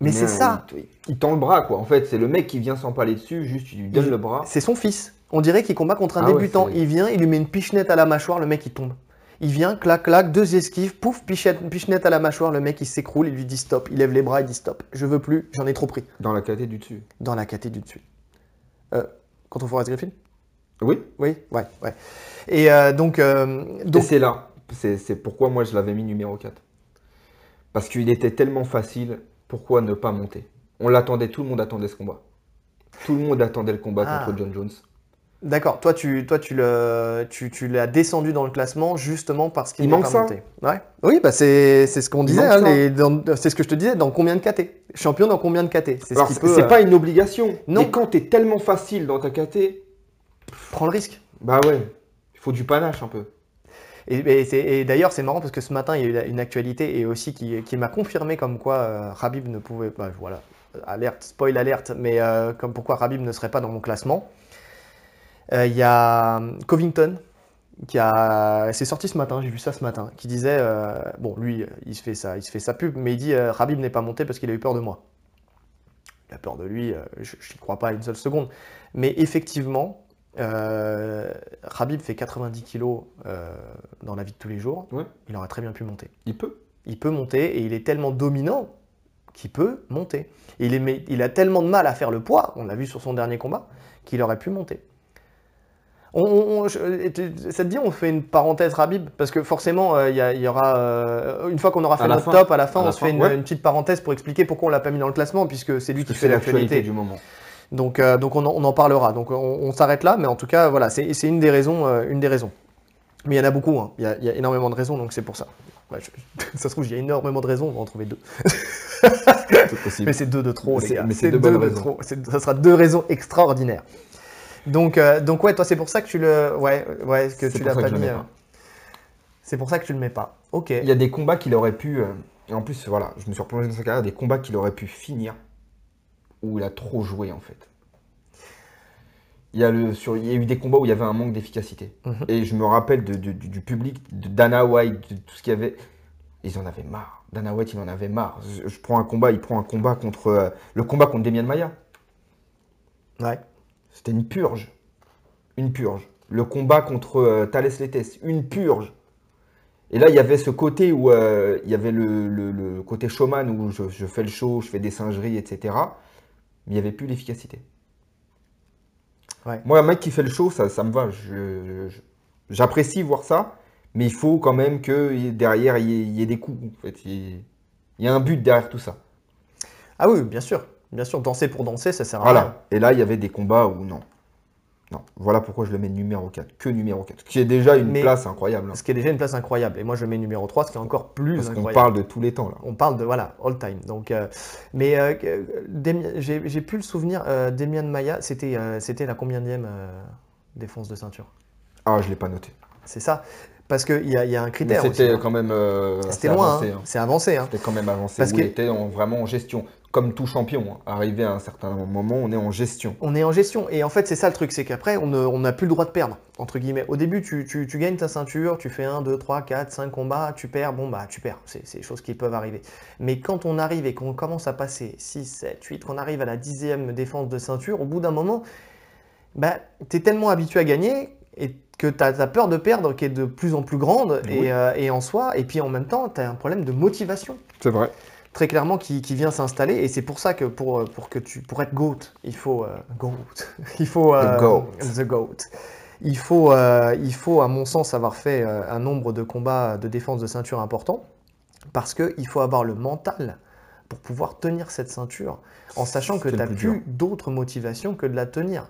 Mais c'est ça. Il, tend le bras, quoi. En fait, c'est le mec qui vient s'empaler dessus, juste il lui donne le bras. C'est son fils. On dirait qu'il combat contre un ah débutant. il vient, il lui met une pichenette à la mâchoire, le mec il tombe. Il vient, clac, clac, deux esquives, pouf, pichette, pichenette à la mâchoire, le mec il s'écroule, il lui dit stop, il lève les bras, il dit stop, je veux plus, j'en ai trop pris. Dans la caté du dessus. Dans la caté du dessus. Euh, contre Forrest Griffin Oui. Oui, ouais, ouais. Et euh, donc. Euh, donc... c'est là, c'est pourquoi moi je l'avais mis numéro 4. Parce qu'il était tellement facile, pourquoi ne pas monter? On l'attendait, tout le monde attendait ce combat. Tout le monde attendait le combat ah. contre John Jones. D'accord, toi tu, toi, tu, le, tu, tu l'as descendu dans le classement justement parce qu'il manque ça. Monté. Ouais. Oui, bah c'est, c'est ce qu'on disait, hein, c'est ce que je te disais, dans combien de KT? Champion dans combien de KT? C'est, ce c'est pas une obligation. Non. Mais quand t'es tellement facile dans ta KT. Prends le risque. Bah ouais, il faut du panache un peu. Et, et, d'ailleurs, c'est marrant parce que ce matin, il y a eu une actualité et aussi qui, qui m'a confirmé comme quoi euh, Rabib ne pouvait pas. Bah, voilà, alerte, spoil alerte, mais euh, comme pourquoi Rabib ne serait pas dans mon classement. Euh, il y a euh, Covington qui a, c'est sorti ce matin, j'ai vu ça ce matin, qui disait, euh, bon lui, il se fait ça, il se fait sa pub, mais il dit, euh, Rabib n'est pas monté parce qu'il a eu peur de moi. Il a peur de lui, je n'y crois pas une seule seconde. Mais effectivement, euh, Rabib fait 90 kilos dans la vie de tous les jours. Il aurait très bien pu monter. Il peut. Il peut monter et il est tellement dominant qu'il peut monter. il, est, il a tellement de mal à faire le poids, on l'a vu sur son dernier combat, qu'il aurait pu monter. On, ça te dit, on fait une parenthèse Rabib Parce que forcément, euh, il y, aura. Euh, une fois qu'on aura fait notre top, à la fin, on se fait une, petite parenthèse pour expliquer pourquoi on l'a pas mis dans le classement, puisque c'est lui qui fait l'actualité du moment. Donc, euh, donc on, en, parlera. Donc on, s'arrête là, mais en tout cas, voilà, c'est une des raisons. une des raisons. Mais il y en a beaucoup, hein. il y, a énormément de raisons, donc c'est pour ça. ça se trouve, il y a énormément de raisons, on va en trouver deux. mais c'est deux de trop, les gars. Mais c'est deux, deux de trop. Ça sera deux raisons extraordinaires. Donc, euh, donc ouais, toi, c'est pour ça que tu le, ouais, ouais, que tu l'as pas mis. Euh, c'est pour ça que tu le mets pas. Ok. Il y a des combats qu'il aurait pu, euh, et en plus, voilà, je me suis replongé dans sa carrière, des combats qu'il aurait pu finir où il a trop joué en fait. Il y, a le, sur, il y a eu des combats où il y avait un manque d'efficacité. Mhm. Et je me rappelle du, public, de Dana White, de tout ce qu'il y avait. Ils en avaient marre. Dana White, il en avait marre. Je, prends un combat, il prend un combat contre. le combat contre Demian Maya. Ouais. C'était une purge. Une purge. Le combat contre euh, Thales Letes, une purge. Et là, il y avait ce côté où euh, il y avait le, côté showman où je, fais le show, je fais des singeries, etc. Mais il n'y avait plus l'efficacité. Moi, un mec qui fait le show, ça, ça me va. J'apprécie voir ça, mais il faut quand même que derrière, il y, ait, des coups. En fait. il, y a un but derrière tout ça. Ah oui, bien sûr. Bien sûr, danser pour danser, ça sert à rien. Voilà. Et là, il y avait des combats où non. Non. Voilà pourquoi je le mets numéro 4. Que numéro 4. Qui est déjà une Mais- place incroyable. hein. Ce qui est déjà une place incroyable. Et moi, je le mets numéro 3, ce qui est encore plus Parce qu'on incroyable. parle de tous les temps là. On parle de, voilà, all time. Donc, euh, mais euh, j'ai plus le souvenir, euh, Demian Maya, c'était euh, c'était la combienième défense de ceinture Ah, je l'ai pas noté. C'est ça Parce qu'il y y a un critère c'était hein. quand même. euh, C'était loin, hein. hein. c'est avancé. hein. C'était quand même avancé. Parce où que- il était en- vraiment en gestion. Comme tout champion. Arrivé à un certain moment, on est en gestion. On est en gestion. Et en fait, c'est ça le truc, c'est qu'après, on n'a plus le droit de perdre, entre guillemets. Au début, tu, tu- tu gagnes ta ceinture, tu fais 1, 2, 3, 4, 5 combats, tu perds, bon bah tu perds. C'est c'est des choses qui peuvent arriver. Mais quand on arrive et qu'on commence à passer 6, 7, 8, qu'on arrive à la dixième défense de ceinture, au bout d'un moment, bah, tu es tellement habitué à gagner et que tu as, peur de perdre qui est de plus en plus grande Oui. euh, et en soi, et puis en même temps, tu as un problème de motivation C'est vrai. très clairement qui, qui vient s'installer et c'est pour ça que pour, euh, pour que tu pour être GOAT, il faut euh, GOAT. Il faut euh, The GOAT. the GOAT. Il faut il faut à mon sens avoir fait un nombre de combats de défense de ceinture important parce que il faut avoir le mental pour pouvoir tenir cette ceinture en sachant que tu n'as plus d'autres motivations que de la tenir.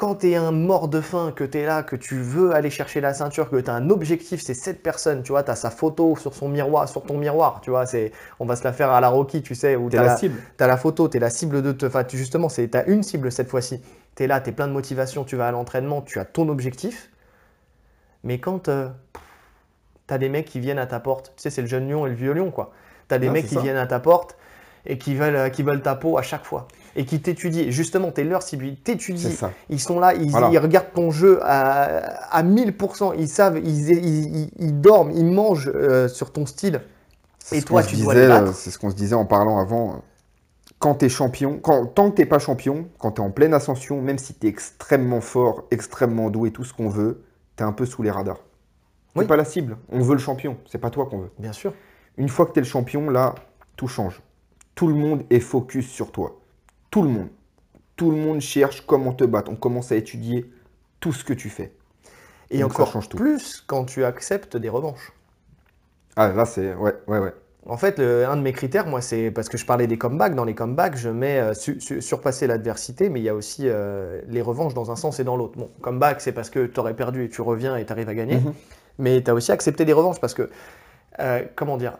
Quand tu es un mort de faim, que tu es là, que tu veux aller chercher la ceinture, que tu as un objectif, c'est cette personne, tu vois, tu as sa photo sur son miroir, sur ton miroir, tu vois, c'est on va se la faire à la Rocky, tu sais, où T'es tu as, la la, cible. t'as la photo, tu es la cible de te enfin, justement, c'est tu as une cible cette fois-ci. Tu es là, tu es plein de motivation, tu vas à l'entraînement, tu as ton objectif. Mais quand tu as des mecs qui viennent à ta porte, tu sais, c'est le jeune lion et le vieux lion quoi. Tu as des mecs qui ça. viennent à ta porte et qui veulent euh, qui veulent ta peau à chaque fois et qui t'étudient. Justement, tu es leur cible, ils t'étudient. Ils sont là, ils, Voilà. ils regardent ton jeu à, à 1000%, ils savent, ils, ils- ils- ils dorment, ils mangent euh, sur ton style. Et toi, tu dois les euh, C'est ce qu'on se disait en parlant avant. Quand tu es champion, quand, tant que tu pas champion, quand tu es en pleine ascension, même si tu es extrêmement fort, extrêmement doué, tout ce qu'on veut, tu es un peu sous les radars. C'est Oui. pas la cible. On veut le champion. C'est pas toi qu'on veut. Bien sûr. Une fois que tu es le champion, là, tout change. Tout le monde est focus sur toi. Tout le monde. Tout le monde cherche comment te battre. On commence à étudier tout ce que tu fais. Et Donc ça encore change tout. plus quand tu acceptes des revanches. Ah, là, c'est. Ouais, ouais, ouais. En fait, le- un de mes critères, moi, c'est parce que je parlais des comebacks. Dans les comebacks, je mets euh, su- su- surpasser l'adversité, mais il y a aussi euh, les revanches dans un sens et dans l'autre. Bon, comeback, c'est parce que tu aurais perdu et tu reviens et tu arrives à gagner. Mhm. Mais tu as aussi accepté des revanches parce que, euh, comment dire,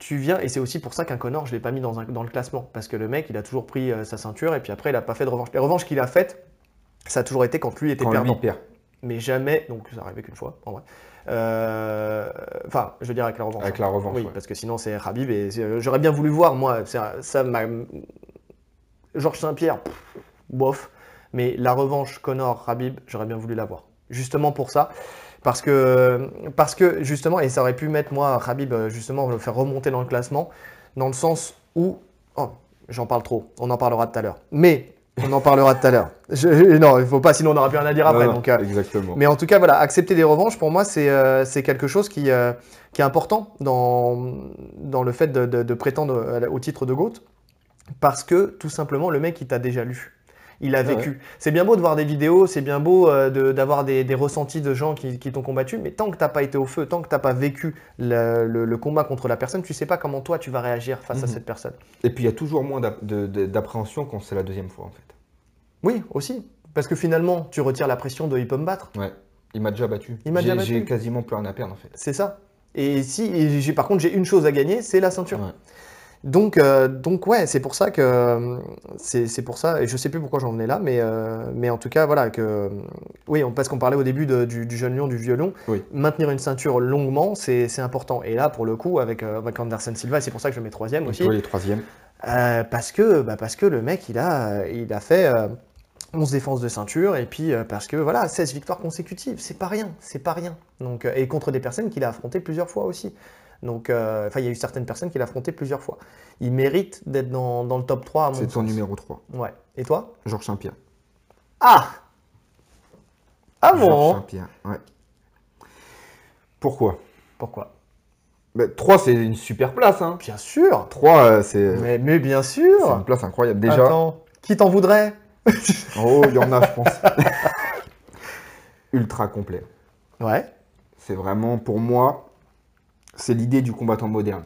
tu viens, et c'est aussi pour ça qu'un Connor, je ne l'ai pas mis dans, un- dans le classement. Parce que le mec, il a toujours pris euh, sa ceinture et puis après, il n'a pas fait de revanche. Les revanches qu'il a faites, ça a toujours été quand lui était Quand perdant. lui perd. Mais jamais, donc ça arrivait qu'une fois, en vrai. Euh, Enfin, je veux dire avec la revanche. Avec la revanche. Oui, ouais. parce que sinon c'est Habib et euh, j'aurais bien voulu voir moi ça m'a Georges Saint-Pierre bof mais la revanche Connor Habib j'aurais bien voulu la voir justement pour ça parce que parce que justement et ça aurait pu mettre moi Habib euh, justement le faire remonter dans le classement dans le sens où oh, j'en parle trop on en parlera tout à l'heure mais on en parlera tout à l'heure non il faut pas sinon on n'aura plus rien à dire après Non, non, donc euh, Exactement. mais en tout cas, voilà, accepter des revanches, pour moi, c'est euh, c'est quelque chose qui, euh, qui est important dans, dans le fait de, de- de prétendre au titre de GOAT, parce que tout simplement, le mec, il t'a déjà lu. Il a Ouais, vécu. C'est bien beau de voir des vidéos, c'est bien beau euh, de- d'avoir des, des ressentis de gens qui, qui t'ont combattu, mais tant que t'as pas été au feu, tant que t'as pas vécu le, le- le combat contre la personne, tu sais pas comment toi tu vas réagir face à Mhm. cette personne. Et puis il y a toujours moins d'appréhension quand c'est la deuxième fois en fait. Oui, aussi. Parce que finalement, tu retires la pression de il peut me battre. Ouais. Il m'a déjà battu. Il m'a déjà J'ai- battu. J'ai quasiment plus rien à perdre en fait. C'est ça. Et si, et par contre, j'ai une chose à gagner, c'est la ceinture. Ouais. Donc, euh, donc ouais, c'est pour ça que c'est pour ça. Et je sais plus pourquoi j'en venais là, mais euh, mais en tout cas voilà que oui, on- parce qu'on parlait au début de- du, du jeune lion, du vieux lion. Oui. Maintenir une ceinture longuement, c'est important. Et là, pour le coup, avec euh, avec Anderson Silva, c'est pour ça que je mets troisième aussi, Toi, les troisièmes. euh, parce que bah, parce que le mec, il a il a fait euh, 11 défenses de ceinture et puis euh, parce que voilà 16 victoires consécutives c'est pas rien c'est pas rien donc euh, et contre des personnes qu'il a affrontées plusieurs fois aussi donc euh, enfin il y a eu certaines personnes qu'il a affrontées plusieurs fois il mérite d'être dans, dans le top 3 à mon C'est ton numéro 3. ouais et toi? Georges Saint-Pierre. ah ah Georges bon? Saint-Pierre, ouais. Pourquoi? Pourquoi? 3, c'est une super place. Hein. bien sûr 3, c'est mais, mais bien c'est sûr une place incroyable. Déjà, attends qui t'en voudrait? Oh, il y en a, je pense. Ultra complet. ouais C'est vraiment, pour moi, c'est l'idée du combattant moderne.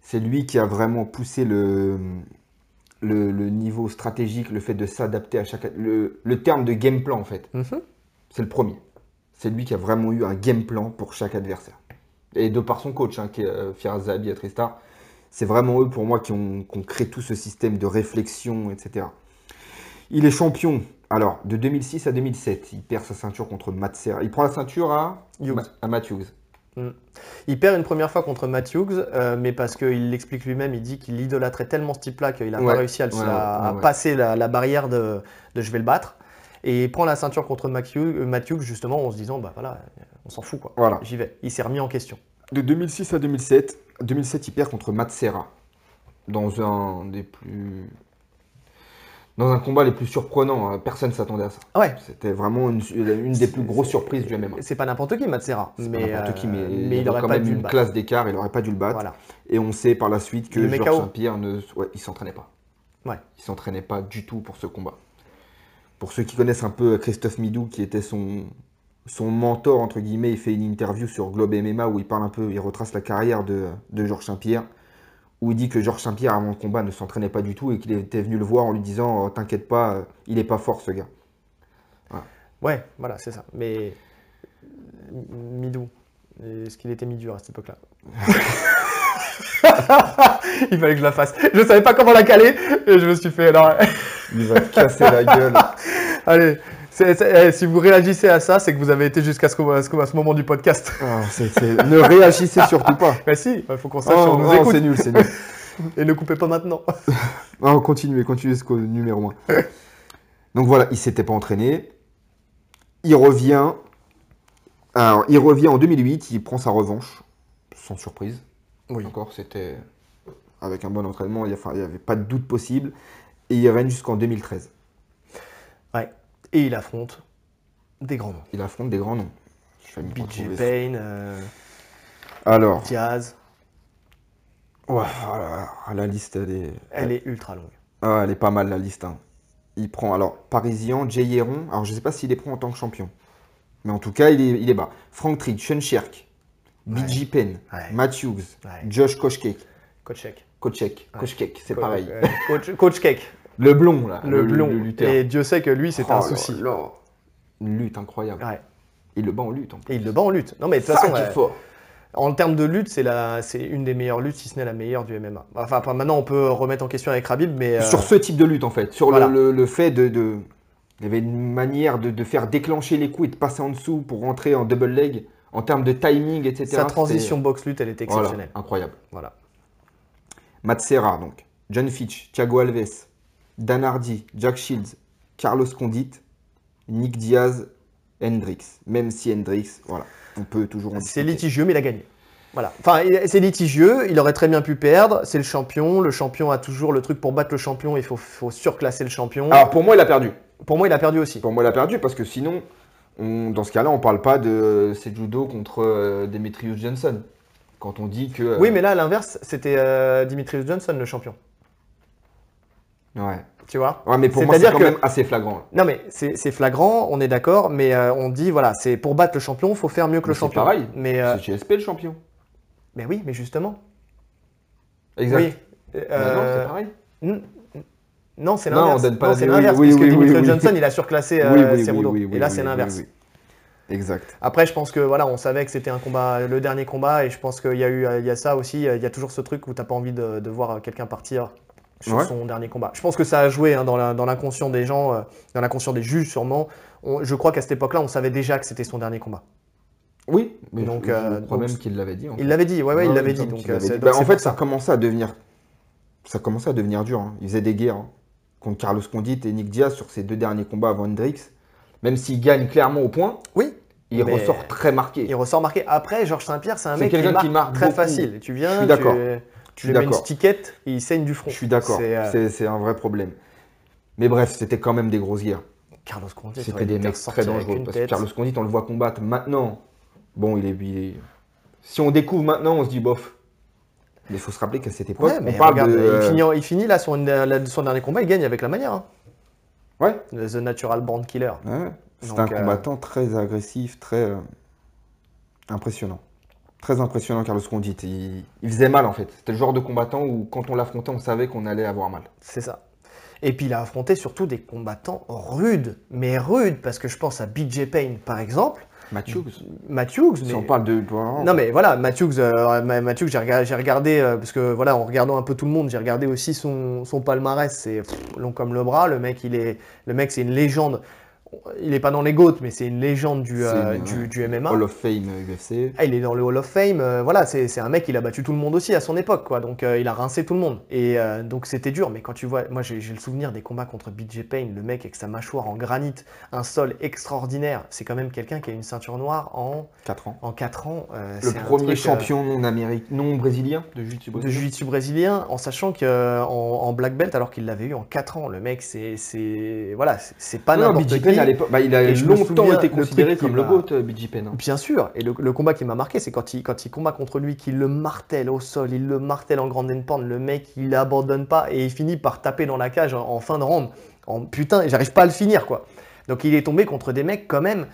C'est lui qui a vraiment poussé le, le, le niveau stratégique, le fait de s'adapter à chaque. Le, le terme de game plan, en fait, Mhm. c'est le premier. C'est lui qui a vraiment eu un game plan pour chaque adversaire. Et de par son coach, hein, qui est euh, Firas Zahabi à Tristar, c'est vraiment eux pour moi qui ont, qui ont créé tout ce système de réflexion, etc. Il est champion, alors, de 2006 à 2007. Il perd sa ceinture contre Matt Serra. Il prend la ceinture à, Hughes. à Matt Hughes. Il perd une première fois contre Matt Hughes, euh, mais parce qu'il l'explique lui-même, il dit qu'il idolâtrait tellement ce type-là qu'il n'a Ouais, pas réussi à, le- ouais, à- ouais, à ouais. passer la, la barrière de, de je vais le battre. Et il prend la ceinture contre Matt Hughes, euh, justement en se disant, bah voilà, on s'en fout quoi. Voilà. J'y vais. Il s'est remis en question. De 2006 à 2007, 2007, il perd contre Matt Serra dans un des plus dans un combat les plus surprenants. hein. Personne s'attendait à ça. Ouais, C'était vraiment une, une des plus grosses surprises du MMA. c'est pas n'importe qui, pas Mais, n'importe qui, mais, euh, il, mais il aurait quand pas même dû le une classe d'écart, il n'aurait pas dû le battre. Voilà. Et on sait par la suite que Georges. Saint-Pierre ne ouais, il s'entraînait pas. Ouais. Il s'entraînait pas du tout pour ce combat. Pour ceux qui connaissent un peu Christophe Midou, qui était son, son mentor, entre guillemets, il fait une interview sur Globe MMA où il parle un peu, il retrace la carrière de, de Georges Saint-Pierre, où il dit que Georges Saint-Pierre, avant le combat, ne s'entraînait pas du tout et qu'il était venu le voir en lui disant oh, T'inquiète pas, euh, il est pas fort ce gars. Ouais, voilà, c'est ça. Mais euh, Midou, est-ce qu'il était mi-dur à cette époque-là Il fallait que je la fasse. Je savais pas comment la caler et je me suis fait. non, Il va te casser la gueule. allez, eh, si vous réagissez à ça, c'est que vous avez été jusqu'à ce, moment du podcast. Ah, Ne réagissez surtout pas. Mais si, il faut qu'on sache Oh, on nous oh, écoute. c'est nul, c'est nul. Et ne coupez pas maintenant. Non, continuez, continuez ce numéro 1. Donc voilà, il s'était pas entraîné. Il revient. Alors, il revient en 2008, il prend sa revanche, sans surprise. Oui. Encore, c'était avec un bon entraînement, il n'y avait pas de doute possible. Et il règne jusqu'en 2013. Et il affronte des grands noms. Il affronte des grands noms. Je vais BJ. Payne, euh, Alors, Diaz. voilà, la liste, elle est, Elle est ultra longue. Ah, elle est pas mal la liste. hein. Il prend alors Parisien, Jay Héron. Alors je sais pas s'il est pris en tant que champion. Mais en tout cas, il est, il est bas. Frank Tritt, Sean Sherk, BJ Penn, Ouais. Matt Hughes, Ouais. Josh Kochkek, Coach Check. Kochek, Kochkek, c'est pareil. Euh, coach, coach Cake, Le blond là, le, blond. lutteur. et Dieu sait que lui, c'est un Oh souci. là. Une lutte incroyable. Ouais. Il le bat en lutte en plus. Et il le bat en lutte. Non, mais de toute façon, euh, fort. en termes de lutte, c'est la, c'est une des meilleures luttes, si ce n'est la meilleure du MMA. Enfin, maintenant, on peut remettre en question avec Rabib, mais euh, Sur ce type de lutte en fait, sur le- voilà. le, le fait de, de- Il y avait une manière de, de faire déclencher les coups et de passer en dessous pour rentrer en double leg, en termes de timing, etc. sa transition boxe-lutte, elle était Voilà, exceptionnelle. incroyable. Voilà. Matt Serra, donc. John Fitch, Thiago Alves, Dan Hardy, Jack Shields, Carlos Condit, Nick Diaz, Hendrix. Même si Hendrix, voilà, on peut toujours en C'est litigieux, mais il a gagné. Voilà. Enfin, c'est litigieux, il aurait très bien pu perdre. C'est le champion. Le champion a toujours le truc pour battre le champion, il faut, faut surclasser le champion. Alors pour moi, il a perdu. Pour moi, il a perdu aussi. Pour moi, il a perdu parce que sinon, on- dans ce cas-là, on parle pas de judo contre euh, Demetrius Johnson. Quand on dit que. euh, Oui, mais là, à l'inverse, c'était euh, Dimitrius Johnson, le champion. Ouais. Tu vois? Ouais, mais pour moi, c'est quand que- même assez flagrant. là. Non, mais c'est flagrant, on est d'accord, mais euh, on dit, voilà, c'est pour battre le champion, il faut faire mieux que le c'est champion. pareil. Mais, euh, C'est GSP le champion. mais oui, mais justement. Exact. Oui. Bah Euh, non, c'est pareil. n- n- Non, c'est Non, l'inverse. on donne pas Non, c'est l'inverse, oui, parce que oui. Johnson, il a surclassé euh, Cerudo. Et là, c'est l'inverse. Exact. Après, je pense que voilà, on savait que c'était un combat, le dernier combat, et je pense qu'il y a eu, il y a ça aussi. Il y a toujours ce truc où t'as pas envie de, de voir quelqu'un partir sur Ouais. son dernier combat. Je pense que ça a joué hein, dans l'inconscient des gens, euh, dans l'inconscient des juges sûrement. On- je crois qu'à cette époque-là, on savait déjà que c'était son dernier combat. Oui, mais Donc, je, je euh, crois donc- même qu'il l'avait dit. en Il l'avait dit, ouais, ouais, il Ouais, l'avait dit. Donc, euh, c'est- dit. Bah, en fait, ça commençait à devenir, ça commençait à devenir dur. hein. Il faisait des guerres hein, contre Carlos Condit et Nick Diaz sur ses deux derniers combats avant Hendrix. Même s'il gagne clairement au point, Oui, il ressort très marqué. il ressort marqué. Après, Georges Saint-Pierre, c'est un mec qui marque, qui marque très beaucoup. facile. Tu viens, Je suis d'accord. tu suis lui mets une stickette, et il saigne du front. Je suis d'accord. C'est, euh, C'est un vrai problème. Mais bref, c'était quand même des grosses guerres. Carlos Condit, C'était des mecs très dangereux. Parce que. Carlos Condit, on le voit combattre maintenant. Bon, il est, il est- Si on découvre maintenant, on se dit bof. Mais il faut se rappeler qu'à cette époque, Ouais, on parle regarde, de. il, euh, finit, il finit là son, son dernier combat, il gagne avec la manière. hein. Ouais. The Natural Born Killer. Ouais, C'est un euh, combattant très agressif, très euh, impressionnant. Très impressionnant, Carlos Condit. Il, il faisait mal, en fait. C'était le genre de combattant où, quand on l'affrontait, on savait qu'on allait avoir mal. C'est ça. Et puis il a affronté surtout des combattants rudes, mais rudes, parce que je pense à BJ Payne par exemple. Matthews. Matthews, Si mais... on parle de. Non mais voilà, Matthews, euh, Ma- Matthews j'ai regardé, euh, parce que voilà, en regardant un peu tout le monde, j'ai regardé aussi son, son palmarès, c'est long comme le bras. Le mec, il est, le mec, c'est une légende. Il est pas dans les GOAT, mais c'est une légende du, euh, une- du, du MMA. Hall of Fame UFC. Ah, il est dans le Hall of Fame, euh, voilà, c'est un mec, il a battu tout le monde aussi à son époque, quoi. Donc euh, il a rincé tout le monde. Et euh, donc c'était dur, mais quand tu vois, moi j'ai le souvenir des combats contre BJ Payne, le mec avec sa mâchoire en granit, un sol extraordinaire. C'est quand même quelqu'un qui a une ceinture noire en, 4 ans. en 4 ans. euh, Le premier truc, euh, champion non américain, non brésilien de jiu-jitsu de brésilien. jiu-jitsu brésilien, en sachant qu'en en black belt, alors qu'il l'avait eu en 4 ans, le mec, c'est voilà, c'est- pas n'importe qui. Penn, à l'époque, bah, il a Et longtemps été considéré comme le GOAT, euh, BJ Penn. hein. Bien sûr, et le, le combat qui m'a marqué, c'est quand il, quand il combat contre lui, qu'il le martèle au sol, il le martèle en grande endpoint, le mec il abandonne pas et il finit par taper dans la cage en, en fin de round. En putain, j'arrive pas à le finir quoi. Donc il est tombé contre des mecs quand même.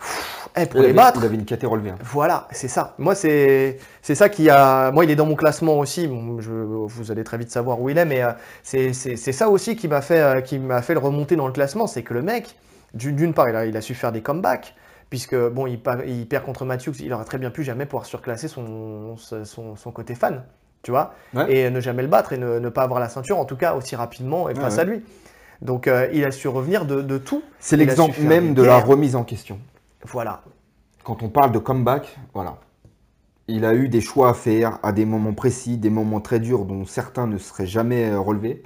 Pff, eh, pour Il les avait, battre. il avait une caté relevée. hein. Voilà, c'est ça. Moi, c'est c'est ça qui a. Moi, il est dans mon classement aussi. Bon, je- vous allez très vite savoir où il est, mais euh, c'est c'est- c'est ça aussi qui m'a fait, euh, qui m'a fait le remonter dans le classement. C'est que le mec, d'une part, il a, il a su faire des comebacks, puisque bon, il, perd contre Matthews. Il aurait très bien pu jamais pouvoir surclasser son, son, son côté fan, tu vois, Ouais. et ne jamais le battre et ne, ne pas avoir la ceinture, en tout cas aussi rapidement et face ouais. à lui. Donc, euh, il a su revenir de, de tout. C'est l'exemple même de la remise en question. Voilà. Quand on parle de comeback, voilà. Il a eu des choix à faire à des moments précis, des moments très durs dont certains ne seraient jamais euh, relevés.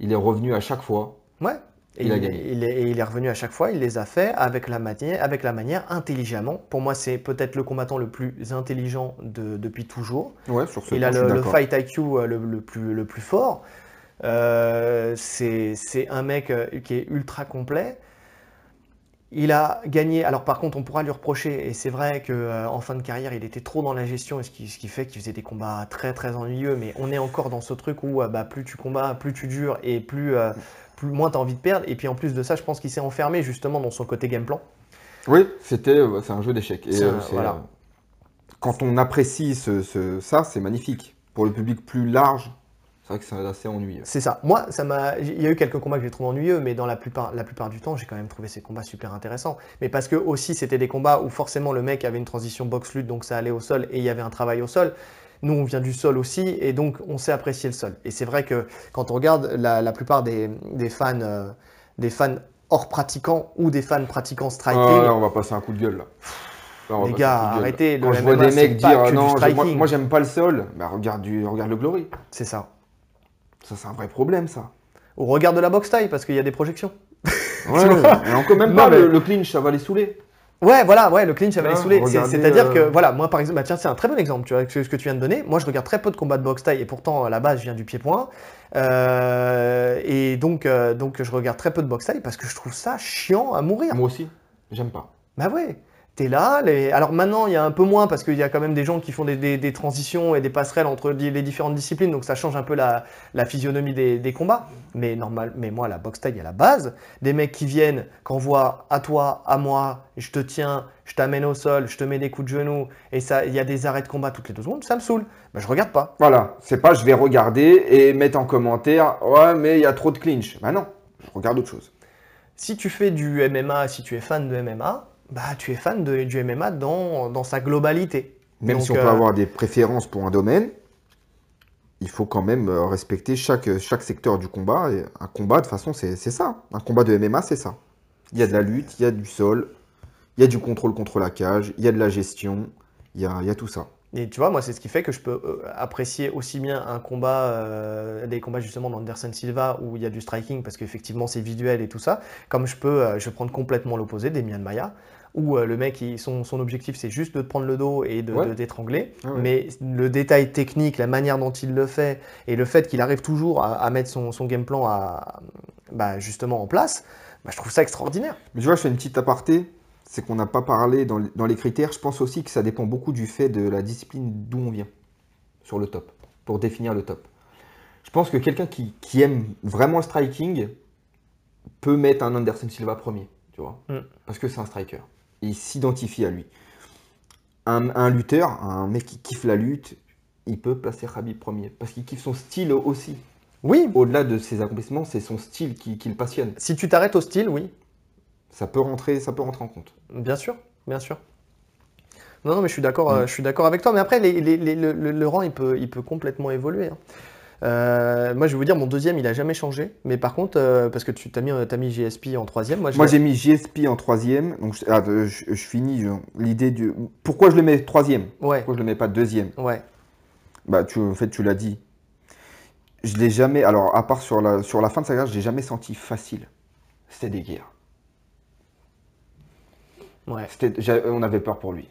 Il est revenu à chaque fois. Ouais. Et Il a gagné. il est, et il est revenu à chaque fois, il les a fait avec la manière, avec la manière intelligemment. Pour moi, c'est peut-être le combattant le plus intelligent de- depuis toujours. Ouais, sur ce il point, a le, fight IQ euh, le, le plus, le plus fort. Euh, c'est un mec qui est ultra complet. Il a gagné. Alors par contre, on pourra lui reprocher, et c'est vrai qu'en fin de carrière, il était trop dans la gestion, et ce qui, ce qui fait qu'il faisait des combats très très ennuyeux. Mais on est encore dans ce truc où euh, bah, plus tu combats, plus tu dures, et plus, euh, plus moins tu as envie de perdre. Et puis en plus de ça, je pense qu'il s'est enfermé justement dans son côté game plan. Oui, c'était, euh, c'est un jeu d'échecs. Euh, voilà. euh, quand on apprécie ce, ce- ça, c'est magnifique. Pour le public plus large, c'est vrai que c'est assez ennuyeux. C'est ça. Moi, ça m'a. Il y a eu quelques combats que j'ai trouvé ennuyeux, mais dans la plupart, la plupart du temps, j'ai quand même trouvé ces combats super intéressants. Mais parce que aussi, c'était des combats où forcément le mec avait une transition box-lutte, donc ça allait au sol et il y avait un travail au sol. Nous, on vient du sol aussi, et donc on sait apprécier le sol. Et c'est vrai que quand on regarde la, la plupart des, des fans, euh, des fans hors pratiquants ou des fans pratiquants striking, Ah, là, on va passer un coup de gueule là. Les gars, arrêtez, le Quand je vois des mecs dire du non, je- moi, moi, j'aime pas le sol, bah regarde, du, regarde le Glory. c'est ça. Ça c'est un vrai problème ça. Au regard de la boxe taille, parce qu'il y a des projections. Ouais, et encore même pas mais- le, le clinch, ça va les saouler. Ouais, voilà, ouais, le clinch avait Ah, les regardez, C'est-à-dire que, euh, voilà, moi par exemple, bah, tiens, c'est un très bon exemple, tu vois, que- ce que tu viens de donner. Moi, je regarde très peu de combats de boxe taille et pourtant, à la base, je viens du pied-point. Euh, et donc, euh, donc, je regarde très peu de boxe taille parce que je trouve ça chiant à mourir. Moi aussi, j'aime pas. Bah ouais, t'es là. Les... Alors maintenant, il y a un peu moins parce qu'il y a quand même des gens qui font des, des- des transitions et des passerelles entre les différentes disciplines, donc ça change un peu la, la physionomie des, des combats. Mais normal, mais moi, la boxe taille à la base, des mecs qui viennent, qu'envoient à toi, à moi, je te tiens, je t'amène au sol, je te mets des coups de genoux, et ça, il y a des arrêts de combat toutes les deux secondes, ça me saoule. Bah, je regarde pas. Voilà, c'est pas je vais regarder et mettre en commentaire ouais mais il y a trop de clinch. Bah non, je regarde autre chose. Si tu fais du MMA, si tu es fan de MMA, bah tu es fan de- du MMA dans, dans sa globalité. Même Donc, si on peut euh, avoir des préférences pour un domaine, il faut quand même euh, respecter chaque, chaque secteur du combat. Et un combat, de toute façon, c'est ça. Un combat de MMA, c'est ça. Il y a de la lutte, il y a du sol, il y a du contrôle contre la cage, il y a de la gestion, il y a, il y a tout ça. Et tu vois, moi, c'est ce qui fait que je peux euh, apprécier aussi bien un combat, euh, des combats justement d'Anderson Silva où il y a du striking parce qu'effectivement c'est visuel et tout ça, comme je peux, euh, je prendre complètement l'opposé des Mian Maya où euh, le mec, il- son, son objectif c'est juste de te prendre le dos et de, Ouais. t'étrangler, Ah ouais. mais le détail technique, la manière dont il le fait et le fait qu'il arrive toujours à, à mettre son, son game plan à, bah, justement en place, bah, je trouve ça extraordinaire. Mais tu vois, je fais une petite aparté. C'est qu'on n'a pas parlé dans, les- dans les critères. Je pense aussi que ça dépend beaucoup du fait de la discipline d'où on vient sur le top, pour définir le top. Je pense que quelqu'un qui, qui aime vraiment le striking peut mettre un Anderson Silva premier, tu vois, Mm. parce que c'est un striker. Il s'identifie à lui. un, un lutteur, un mec qui kiffe la lutte, il peut placer Khabib premier. Parce qu'il kiffe son style aussi. Oui, Au-delà de ses accomplissements, c'est son style qui, qui le passionne. si tu t'arrêtes au style, oui, Ça peut rentrer, ça peut rentrer en compte. bien sûr, bien sûr. Non, non, mais je suis d'accord, Mm. euh, je suis d'accord avec toi. Mais après, les- les- les- le, le- le rang, il peut, il peut complètement évoluer. hein. Euh, moi, je vais vous dire, mon deuxième, il a jamais changé. Mais par contre, euh, parce que tu t'as mis, euh, t'as mis GSP en troisième, moi, Moi, j'ai mis GSP en troisième. Donc, je, ah, je- je finis. L'idée du. Pourquoi je le mets troisième? Ouais, Pourquoi je le mets pas deuxième? Ouais. Bah, tu, en fait, tu l'as dit. Je l'ai jamais. Alors, à part sur la, sur la fin de sa carrière, je l'ai jamais senti facile. C'était des guerres. Ouais. On avait peur pour lui.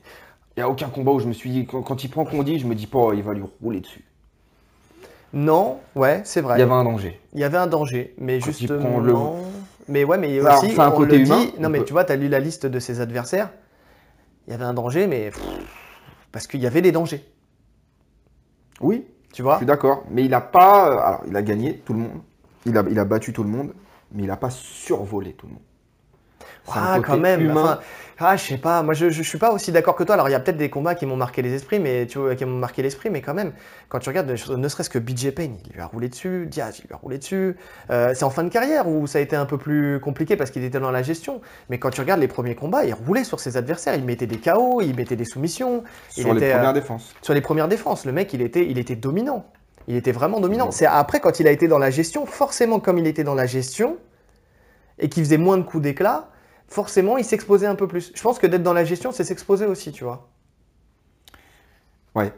Il n'y a aucun combat où je me suis dit, quand, quand il prend Condi, je me dis pas, oh, il va lui rouler dessus. Non, ouais, c'est vrai. Il y avait un danger. Il y avait un danger, mais Quand justement. le- Mais ouais, mais Alors, aussi, un on côté le humain, dit. Non, on mais peut- tu vois, tu as lu la liste de ses adversaires. Il y avait un danger, mais parce qu'il y avait des dangers. Oui, Tu je vois suis d'accord. Mais il a pas. euh, Alors, il a gagné tout le monde. Il a, il a battu tout le monde. Mais il n'a pas survolé tout le monde. Ah, côté quand même. humain. enfin, ah, je sais pas. Moi, je, je, suis pas aussi d'accord que toi. Alors, il y a peut-être des combats qui m'ont marqué les esprits, mais tu vois, qui m'ont marqué l'esprit, mais quand même, quand tu regardes, ne serait-ce que BJ Payne, il lui a roulé dessus. Diaz, il lui a roulé dessus. Euh, c'est en fin de carrière où ça a été un peu plus compliqué parce qu'il était dans la gestion. Mais quand tu regardes les premiers combats, il roulait sur ses adversaires. Il mettait des KO, il mettait des soumissions. Il Sur les était, euh, premières défenses. sur les premières défenses, le mec, il était, il était dominant. Il était vraiment dominant. C'est après, quand il a été dans la gestion, forcément, comme il était dans la gestion et qu'il faisait moins de coups d'éclat, forcément, il s'exposait un peu plus. Je pense que d'être dans la gestion, c'est s'exposer aussi, tu vois. Ouais.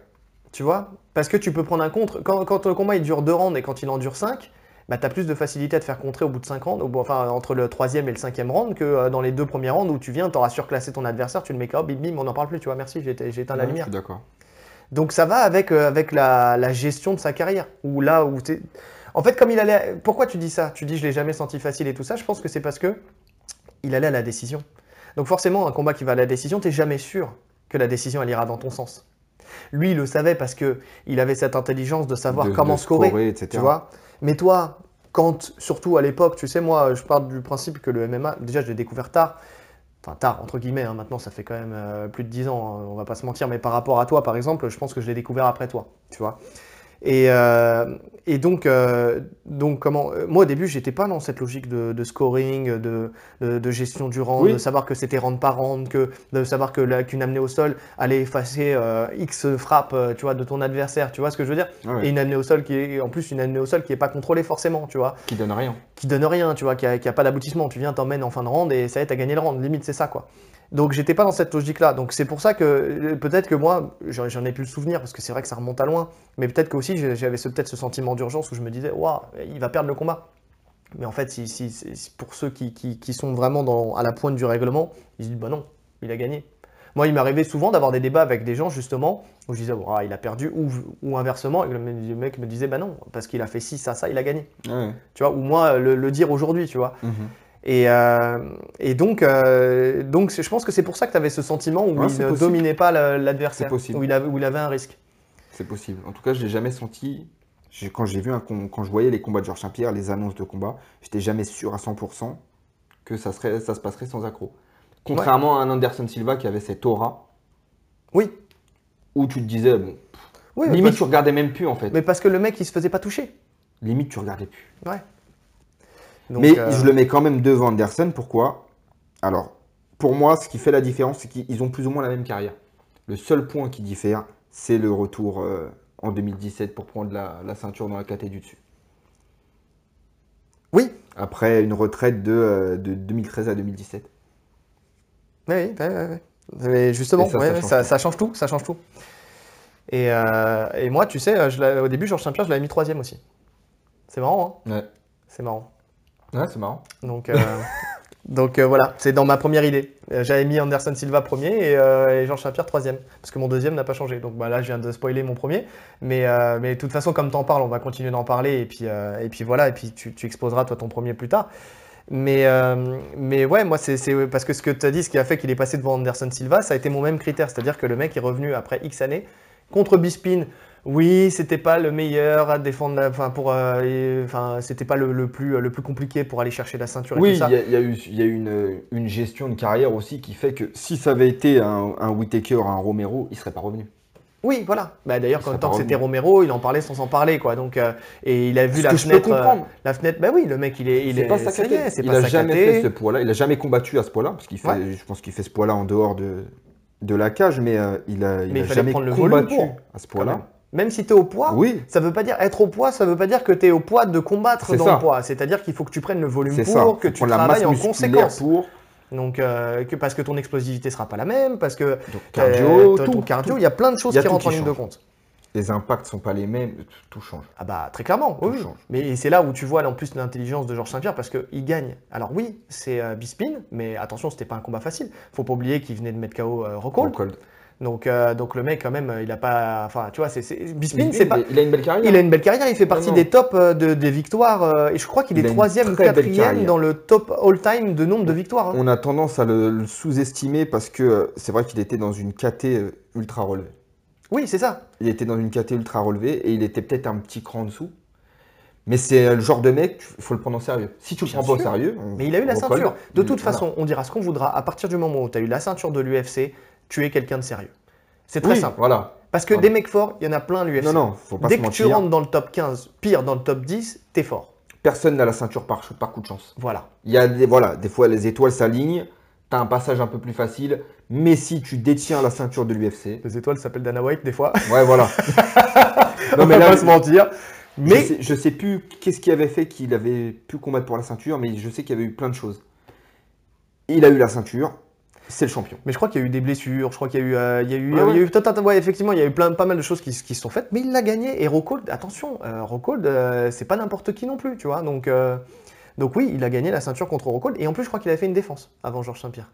Tu vois? Parce que tu peux prendre un contre. Quand, quand le combat il dure deux rounds et quand il en dure 5, bah, tu as plus de facilité à te faire contrer au bout de 5 rounds, enfin entre le troisième et le cinquième round, que euh, dans les deux premiers rounds où tu viens, tu auras surclassé ton adversaire, tu le mets KO, bim bim, on n'en parle plus, tu vois, merci, j'ai éteint la Ouais, lumière. D'accord. Donc ça va avec, euh, avec la, la gestion de sa carrière. Ou là où En fait, comme il allait. Pourquoi tu dis ça? Tu dis je l'ai jamais senti facile et tout ça. Je pense que c'est parce que il allait à la décision. Donc forcément, un combat qui va à la décision, t'es jamais sûr que la décision elle ira dans ton sens. Lui, il le savait parce que il avait cette intelligence de savoir De- comment de scorer, scorer, etc. tu vois. Mais toi, quand surtout à l'époque, tu sais, moi, je pars du principe que le MMA, déjà, je l'ai découvert tard. Enfin, tard, entre guillemets, hein, maintenant ça fait quand même euh, plus de 10 ans, hein, on va pas se mentir, mais par rapport à toi, par exemple, je pense que je l'ai découvert après toi, tu vois. Et, euh, et donc, euh, donc comment, euh, moi au début, j'étais pas dans cette logique de, de scoring, de, de, de gestion du Oui. de savoir que c'était round par round, que, de savoir que la- qu'une amenée au sol allait effacer euh, X frappes, euh, tu vois, de ton adversaire, tu vois ce que je veux dire? Ouais. Et une amenée au sol qui est, en plus, une amenée au sol qui est pas contrôlée forcément, tu vois Qui donne rien. qui donne rien, tu vois, qui a, qui a pas d'aboutissement. Tu viens, t'emmènes en fin de round et ça y est, t'as gagné le round. Limite, c'est ça, quoi. Donc, j'étais pas dans cette logique-là. Donc, c'est pour ça que euh, peut-être que moi, j'en ai plus le souvenir parce que c'est vrai que ça remonte à loin. Mais peut-être que aussi, j'avais peut-être ce sentiment d'urgence où je me disais, waouh, il va perdre le combat. Mais en fait, si, si- pour ceux qui, qui- qui sont vraiment dans, à la pointe du règlement, ils se disent, bah non, il a gagné. Moi, il m'arrivait souvent d'avoir des débats avec des gens, justement, où je disais, Ouah, il a perdu, ou, ou inversement, et le mec me disait, bah non, parce qu'il a fait ci, ça, ça, il a gagné. Ouais. Tu vois, ou moi, le, le dire aujourd'hui, tu vois. Mhm. Et, euh, et donc, euh, donc je pense que c'est pour ça que tu avais ce sentiment où Ouais, il ne possible. dominait pas l'adversaire, où il, avait, où il avait un risque. C'est possible. En tout cas, je l'ai jamais senti. Quand j'ai vu un quand je voyais les combats de Georges Saint-Pierre, les annonces de combat, j'étais jamais sûr à 100% que ça, serait, ça se passerait sans accroc. Contrairement à un Anderson Silva qui avait cette aura Oui, où tu te disais, bon, oui limite tu regardais même plus en fait. mais parce que le mec, il se faisait pas toucher. Limite tu regardais plus. Ouais. Donc, Mais euh, je le mets quand même devant Anderson. Pourquoi? Alors, pour moi, ce qui fait la différence, c'est qu'ils ont plus ou moins la même carrière. Le seul point qui diffère, c'est le retour euh, en 2017 pour prendre la, la ceinture dans la KT du dessus. Oui, Après une retraite de, euh, de 2013 à 2017. oui, oui, oui. Mais justement, ça, ouais, ça ouais, change ça, tout. ça change tout, ça change tout. Et, euh, et moi, tu sais, je au début, Georges Saint-Pierre, je l'avais mis troisième aussi. C'est marrant, hein? Ouais. C'est marrant. Ouais, c'est marrant. Donc, euh, donc euh, voilà, c'est dans ma première idée. Euh, J'avais mis Anderson Silva premier et, et Georges Saint-Pierre troisième, parce que mon deuxième n'a pas changé. Donc bah, là, je viens de spoiler mon premier. Mais, mais de toute façon, comme tu en parles, on va continuer d'en parler. Et puis, et puis voilà, et puis tu, tu exposeras toi ton premier plus tard. Mais, euh, mais ouais, moi, c'est c'est- parce que ce que tu as dit, ce qui a fait qu'il est passé devant Anderson Silva, ça a été mon même critère. C'est-à-dire que le mec est revenu après X années contre Bispin. Oui, c'était pas le meilleur à défendre, enfin pour, euh, enfin c'était pas le, le plus le plus compliqué pour aller chercher la ceinture et Oui, il y, a- il y a eu, il y a eu une, une gestion de carrière aussi qui fait que si ça avait été un, un Whittaker, un Romero, il serait pas revenu. Oui, voilà. Bah, d'ailleurs, Il quand tant que c'était. Romero, il en parlait sans s'en parler, quoi. Donc, euh, et il a vu la que je peux fenêtre. euh, comprendre. la fenêtre. Bah oui, le mec, il est, il est. pas y est, c'est il pas a jamais fait ce poids-là. Il a jamais combattu à ce poids-là parce qu'il fait, Ouais. je pense qu'il fait ce poids-là en dehors de, de la cage, mais euh, il a, il Mais il a fallait jamais combattu à ce poids-là. Même si tu es au poids, Oui, ça veut pas dire être au poids, ça veut pas dire que tu es au poids de combattre dans ça. le poids. C'est-à-dire qu'il faut que tu prennes le volume pour, ça. que Faut tu travailles en conséquence. pour Donc, euh, que, parce que ton explosivité sera pas la même, parce que donc, euh, cardio, ton tout, cardio, il y a plein de choses qui rentrent en ligne de compte. Les impacts sont pas les mêmes, tout change. Ah bah très clairement, oui. Tout oui. change. Mais c'est là où tu vois en plus l'intelligence de Georges Saint-Pierre parce qu'il gagne. Alors oui, c'est euh, Bisping, mais attention, c'était pas un combat facile. Faut pas oublier qu'il venait de mettre KO euh, Rockhold. Rockhold. Donc, euh, donc le mec quand même, il a pas. Enfin, tu vois, c'est c'est- Bisping, c'est pas. il- a une belle carrière. Il a une belle carrière, il fait partie non. des tops euh, de- des victoires euh, et je crois qu'il Il est troisième ou quatrième dans le top all-time de nombre de victoires. hein. On a tendance à le, le sous-estimer parce que c'est vrai qu'il était dans une KT ultra relevée. Oui, c'est ça. Il était dans une KT ultra relevée et il était peut-être un petit cran en dessous. Mais c'est le genre de mec, il faut le prendre au sérieux. Si tu le prends pas au sérieux. on- Mais il a eu la ceinture. De toute voilà. façon, on dira ce qu'on voudra. À partir du moment où tu as eu la ceinture de l'UFC, tu es quelqu'un de sérieux. C'est très Oui, simple. Voilà. Parce que Voilà. des mecs forts, il y en a plein à l'UFC. Non, non, faut pas Dès se que tu rentres dans le top 15, pire dans le top 10, t'es fort. Personne n'a la ceinture par, par coup de chance. Voilà. Il y a des, voilà, des fois les étoiles s'alignent, t'as un passage un peu plus facile, mais si tu détiens la ceinture de l'UFC, Les étoiles s'appellent Dana White des fois. ouais voilà. On va pas se mentir. Mais Mais je sais, je sais plus qu'est-ce qui avait fait qu'il avait pu combattre pour la ceinture, mais je sais qu'il y avait eu plein de choses. Il a eu la ceinture, c'est le champion. Mais je crois qu'il y a eu des blessures, je crois qu'il y a eu, euh, il y a eu, Ouais, il y a ouais. eu tout un tas- ouais, effectivement, il y a eu plein, pas mal de choses qui, se sont faites, mais il l'a gagné. Et Rockhold, attention, euh, Rockhold, euh, c'est pas n'importe qui non plus, tu vois. Donc, euh, donc oui, il a gagné la ceinture contre Rockhold. Et en plus, je crois qu'il a fait une défense avant Georges Saint-Pierre.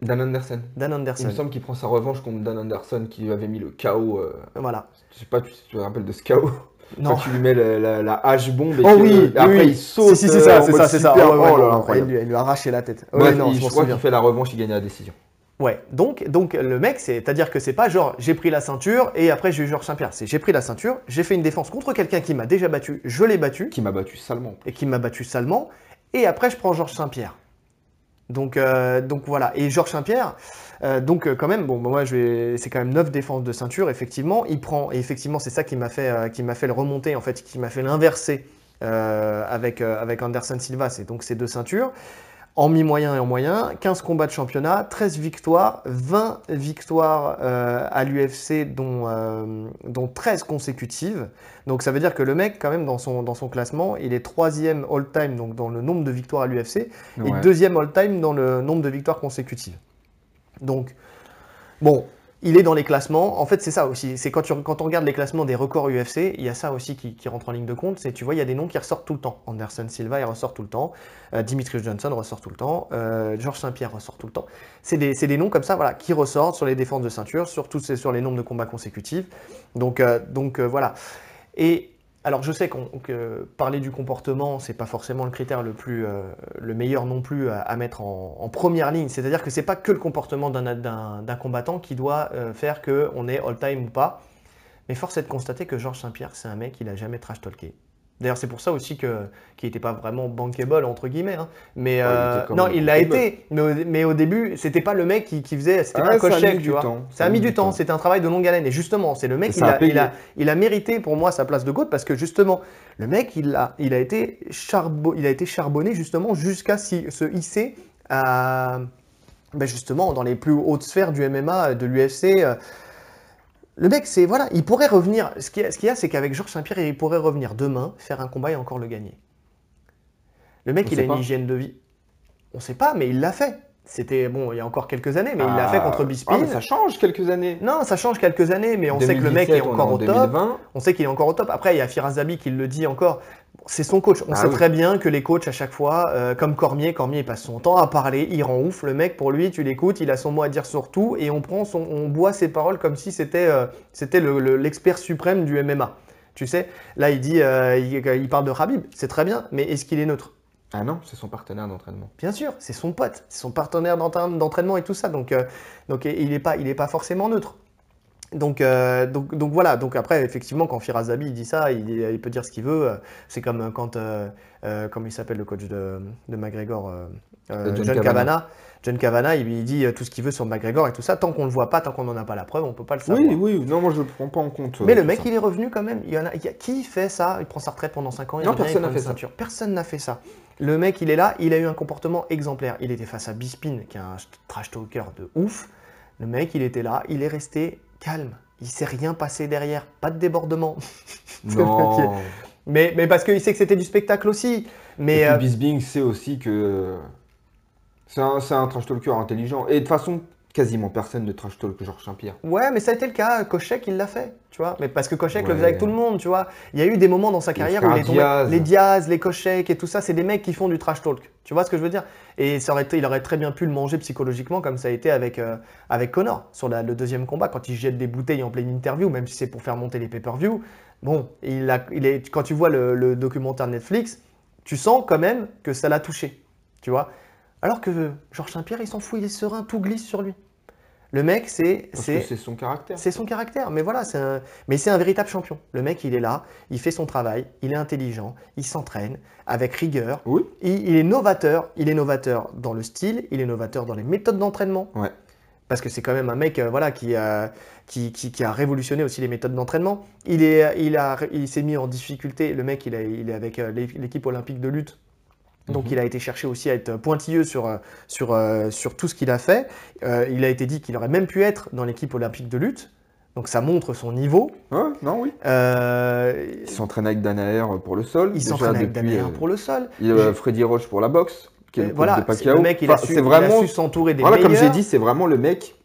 Dan Anderson. Dan Il Anderson. me semble qu'il prend sa revanche contre Dan Anderson qui lui avait mis le KO. euh, Voilà. je sais pas si tu te rappelles de ce KO. Non. Quand tu lui mets la, la- la hache bombe et Oh oui, et après oui, il saute. Si, si, c'est euh, ça, c'est ça, c'est ça. Ouais, oh ouais, lui, a arraché la tête. Bref, non, il- je je m'en crois souviens. qu'il fait la revanche, il gagne la décision. Ouais, donc, donc le mec, c'est-à-dire que c'est pas genre j'ai pris la ceinture et après j'ai eu Georges Saint-Pierre. C'est j'ai pris la ceinture, j'ai fait une défense contre quelqu'un qui m'a déjà battu, je l'ai battu Qui m'a battu salement. et qui m'a battu salement, et après je prends Georges Saint-Pierre. Donc, euh, donc voilà. Et Georges Saint-Pierre, euh, donc euh, quand même, bon, moi je vais, c'est quand même 9 défenses de ceinture, effectivement. Il prend, et effectivement, c'est ça qui m'a fait, qui m'a fait le remonter, en fait, qui m'a fait l'inverser avec, avec Anderson Silva. C'est donc ces deux ceintures. En mi-moyen et en moyen, 15 combats de championnat, 13 victoires, 20 victoires euh, à l'UFC, dont, euh, dont 13 consécutives. Donc ça veut dire que le mec, quand même, dans son, dans son classement, il est troisième all-time donc dans le nombre de victoires à l'UFC et deuxième all-time dans le nombre de victoires consécutives. Donc, bon, il est dans les classements. En fait, c'est ça aussi. C'est quand, quand on regarde les classements des records UFC, il y a ça aussi qui, qui rentre en ligne de compte. C'est, tu vois, il y a des noms qui ressortent tout le temps. Anderson Silva, il ressort tout le temps. Euh, Dimitri Johnson ressort tout le temps. Euh, Georges Saint-Pierre ressort tout le temps. C'est des, des noms comme ça, voilà, qui ressortent sur les défenses de ceinture, sur, toutes ces- sur les nombres de combats consécutifs. Donc, euh, donc euh, voilà. Et alors, je sais qu'on, que parler du comportement, c'est pas forcément le critère le plus, euh, le meilleur non plus à, mettre en, première ligne. C'est-à-dire que c'est pas que le comportement d'un, combattant qui doit euh, faire que on est all-time ou pas. Mais force est de constater que Georges Saint-Pierre, c'est un mec, il a jamais trash talké. D'ailleurs, c'est pour ça aussi que qu'il n'était pas vraiment bankable entre guillemets. hein. Mais Ouais, euh, non, il l'a été. Mais au, mais au début, c'était pas le mec qui, qui faisait, c'était Ah, pas un coach chèque, tu vois. temps. Ça a mis du temps. C'était un travail de longue haleine. Et justement, c'est le mec, il ça a a, payé. il a, il a mérité pour moi sa place de GOAT parce que justement, le mec, il a, il a, été, charbo- il a été charbonné justement jusqu'à si- se hisser à, ben justement dans les plus hautes sphères du MMA, de l'UFC. Le mec, c'est voilà, il pourrait revenir. Ce qu'il y a, c'est qu'avec Georges Saint-Pierre, il pourrait revenir demain, faire un combat et encore le gagner. Le mec, On il a une hygiène de vie. On sait pas, mais il l'a fait. C'était bon, il y a encore quelques années, mais il l'a Ah, fait contre ah, Bisping. mais ça change quelques années. Non, ça change quelques années, mais on sait que le mec est 2017, on encore en au top. 2020. On sait qu'il est encore au top. Après, il y a Firas Zabi qui le dit encore. C'est son coach. On Ah sait oui. très bien que les coachs, à chaque fois, euh, comme Cormier, Cormier il passe son temps à parler, il rend ouf. Le mec, pour lui, tu l'écoutes, il a son mot à dire sur tout, et on prend son, on boit ses paroles comme si c'était euh, c'était le- le- l'expert suprême du MMA. Tu sais, là, il dit, euh, il, il parle de Khabib, c'est très bien, mais est-ce qu'il est neutre? Ah non, c'est son partenaire d'entraînement. Bien sûr, c'est son pote, c'est son partenaire d'entraîne- d'entraînement et tout ça, donc, donc il n'est pas, il est pas forcément neutre. Donc, euh, donc, donc voilà, donc après, effectivement, quand Firas Zabi il dit ça, il, il peut dire ce qu'il veut. C'est comme quand, euh, euh, comme il s'appelle le coach de, de McGregor, euh, euh, John John. Kavanagh. John Kavanagh, il, il dit euh, tout ce qu'il veut sur McGregor et tout ça. Tant qu'on le voit pas, tant qu'on n'en a pas la preuve, on peut pas le savoir. Oui, oui, non, moi je prends pas en compte. Mais euh, le mec, ça. il est revenu quand même. Il y en a, il y a- qui fait ça? Il prend sa retraite pendant 5 ans. il Non, revient, il personne n'a fait ça. ceinture. Personne n'a fait ça. Le mec, il est là, il a eu un comportement exemplaire. Il était face à Bispin, qui est un trash talker de ouf. Le mec, il était là, il est resté calme. Il s'est rien passé derrière, pas de débordement. Non. Mais, mais parce qu'il sait que c'était du spectacle aussi. Mais Et euh, Bisbing sait aussi que c'est un, un trash talker intelligent. Et de toute façon, quasiment personne ne trash talk Georges Saint-Pierre. ouais, mais ça a été le cas. Kochek, il l'a fait, tu vois. Mais parce que Kochek le Ouais. faisait avec tout le monde, tu vois. Il y a eu des moments dans sa carrière où il est tombé. Diaz. Les Diaz, les Kochek et tout ça, c'est des mecs qui font du trash talk. Tu vois ce que je veux dire? Et ça aurait été- il aurait très bien pu le manger psychologiquement, comme ça a été avec, euh, avec Connor sur la- le deuxième combat, quand il jette des bouteilles en pleine interview, même si c'est pour faire monter les pay-per-view. Bon, il a, il est, quand tu vois le, le documentaire Netflix, tu sens quand même que ça l'a touché. Tu vois Alors que Georges Saint-Pierre, il s'en fout, il est serein, tout glisse sur lui. Le mec, c'est. C'est- son caractère. c'est son caractère, mais voilà, c'est un... mais c'est un véritable champion. Le mec, il est là, il fait son travail, il est intelligent, il s'entraîne avec rigueur. Oui. Il, il est novateur, il est novateur dans le style, il est novateur dans les méthodes d'entraînement. Ouais. Parce que c'est quand même un mec, euh, voilà, qui a, qui, qui- qui a révolutionné aussi les méthodes d'entraînement. Il est, il a, il s'est mis en difficulté. Le mec, il, a- il est avec euh, l'é- l'équipe olympique de lutte. Donc Mhm. il a été cherché aussi à être pointilleux sur, euh, sur, euh, sur tout ce qu'il a fait. Euh, il a été dit qu'il aurait même pu être dans l'équipe olympique de lutte. Donc ça montre son niveau. Non, oui. Euh, Il s'entraîne avec Danaher pour le sol. il s'entraîne avec Danaher pour le sol. Il y a Freddy Roche pour la boxe, qui est Et le voilà, de c'est- Pacquiao. le mec, il a Enfin, su, vraiment, s'entourer des voilà, meilleurs. comme j'ai dit, c'est vraiment le mec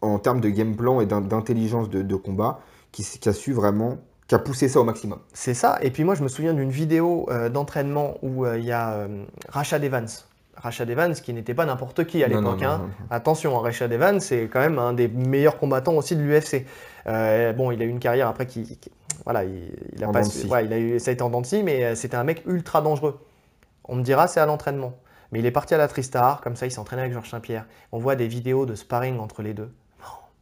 en termes de game plan et d'in- d'intelligence de, de combat qui, qui a su vraiment, qui a poussé ça au maximum. C'est ça. Et puis moi, je me souviens d'une vidéo euh, d'entraînement où euh, il y a euh, Rashad Evans. Rashad Evans, qui n'était pas n'importe qui à l'époque. hein. Attention, hein, Rashad Evans, c'est quand même un des meilleurs combattants aussi de l'UFC. Euh, bon, il a eu une carrière après qui, qui- voilà, il, il a En pas, ouais, il a eu, ça a été en dents de scie, mais c'était un mec ultra dangereux. On me dira, c'est à l'entraînement. Mais il est parti à la Tristar, comme ça, il s'entraînait avec Georges Saint-Pierre. On voit des vidéos de sparring entre les deux.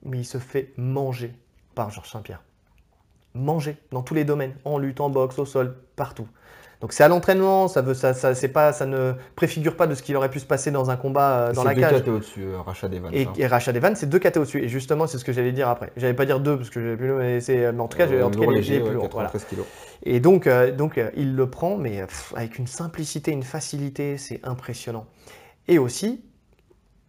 Mais il se fait manger par Georges Saint-Pierre. Manger dans tous les domaines, en lutte, en boxe, au sol, partout. Donc c'est à l'entraînement, ça veut, ça, ça, c'est pas, ça ne préfigure pas de ce qui aurait pu se passer dans un combat euh, dans C'est la deux cage. KT au-dessus, euh. Et, hein. et Rashad Evans, c'est deux KT au-dessus. Et justement, c'est ce que j'allais dire après. J'allais pas dire deux parce que j'avais plus le, mais c'est, mais en tout cas, Euh, en tout cas, lourd il est- léger, plus lourd. Voilà. 93 kilos. Et donc, euh, donc euh, il le prend, mais pff, avec une simplicité, une facilité, c'est impressionnant. Et aussi,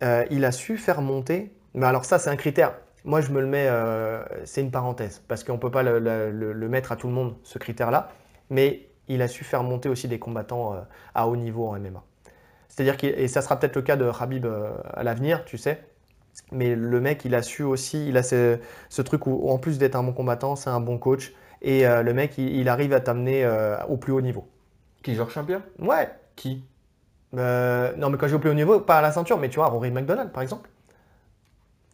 euh, il a su faire monter. Mais alors ça, c'est un critère. Moi, je me le mets, euh, c'est une parenthèse, parce qu'on ne peut pas le, le- le- le mettre à tout le monde, ce critère-là. Mais il a su faire monter aussi des combattants euh, à haut niveau en MMA. C'est-à-dire, qu'il- et ça sera peut-être le cas de Habib euh, à l'avenir, tu sais. Mais le mec, il a su aussi, il a ce, ce truc où, en plus d'être un bon combattant, c'est un bon coach. Et le mec, il, il arrive à t'amener au plus haut niveau. Qui, Georges Saint-Pierre Ouais. Qui? Non, mais quand j'ai au plus haut niveau, pas à la ceinture, mais tu vois, Rory McDonald, par exemple.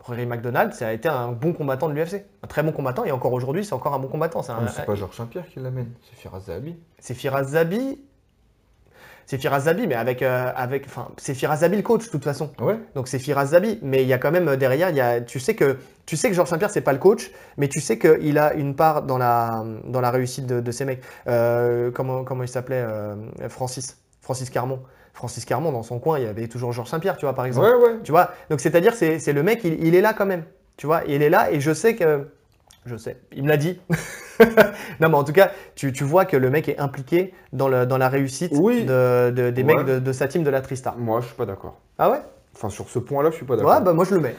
Rory McDonald, ça a été un bon combattant de l'UFC. Un très bon combattant, et encore aujourd'hui, c'est encore un bon combattant. C'est Ah, un- C'est pas Georges Saint-Pierre qui l'amène, c'est Firas Zahabi. c'est Firas Zabi. C'est Firas Zabi, mais avec. euh, avec enfin, c'est Firas Zabi le coach, de toute façon. Ouais. Donc c'est Firas Zabi, mais il y a quand même euh, derrière, il y a, tu sais que tu sais que Georges Saint-Pierre c'est pas le coach, mais tu sais qu'il a une part dans la dans la réussite de, de ces mecs. Euh, comment comment il s'appelait euh, Francis Francis Carmon. Francis Carmon dans son coin, il y avait toujours Georges Saint-Pierre, tu vois par exemple. Ouais, ouais. Tu vois, donc c'est-à-dire c'est c'est le mec, il, il est là quand même. Tu vois, il est là et je sais que je sais, il me l'a dit. non mais en tout cas, tu, tu vois que le mec est impliqué dans, le, dans la réussite Oui. de, de- des Ouais. mecs de, de sa team de la Tristar. Moi, je suis pas d'accord. Ah ouais? Enfin, sur ce point-là, je suis pas d'accord. Ouais, bah moi je le mets.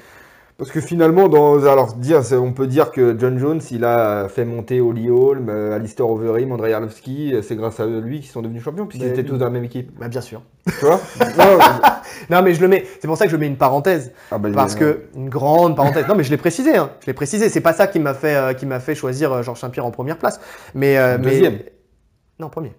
Parce que finalement, dans, alors dire, on peut dire que John Jones, il a fait monter Oli Holm, euh, Alistair Overeem, Andrei Arlovski, euh, c'est grâce à lui qu'ils sont devenus champions, puisqu'ils Mais- étaient tous dans la même équipe. Bah bien sûr. Tu vois Non, Non mais je le mets, c'est pour ça que je mets une parenthèse. ah bah, Parce que, une grande parenthèse. Non mais je l'ai précisé, hein. je l'ai précisé. C'est pas ça qui m'a fait, euh, qui m'a fait choisir euh, Georges Saint-Pierre en première place. Mais, euh, mais- Deuxième. Non, premier.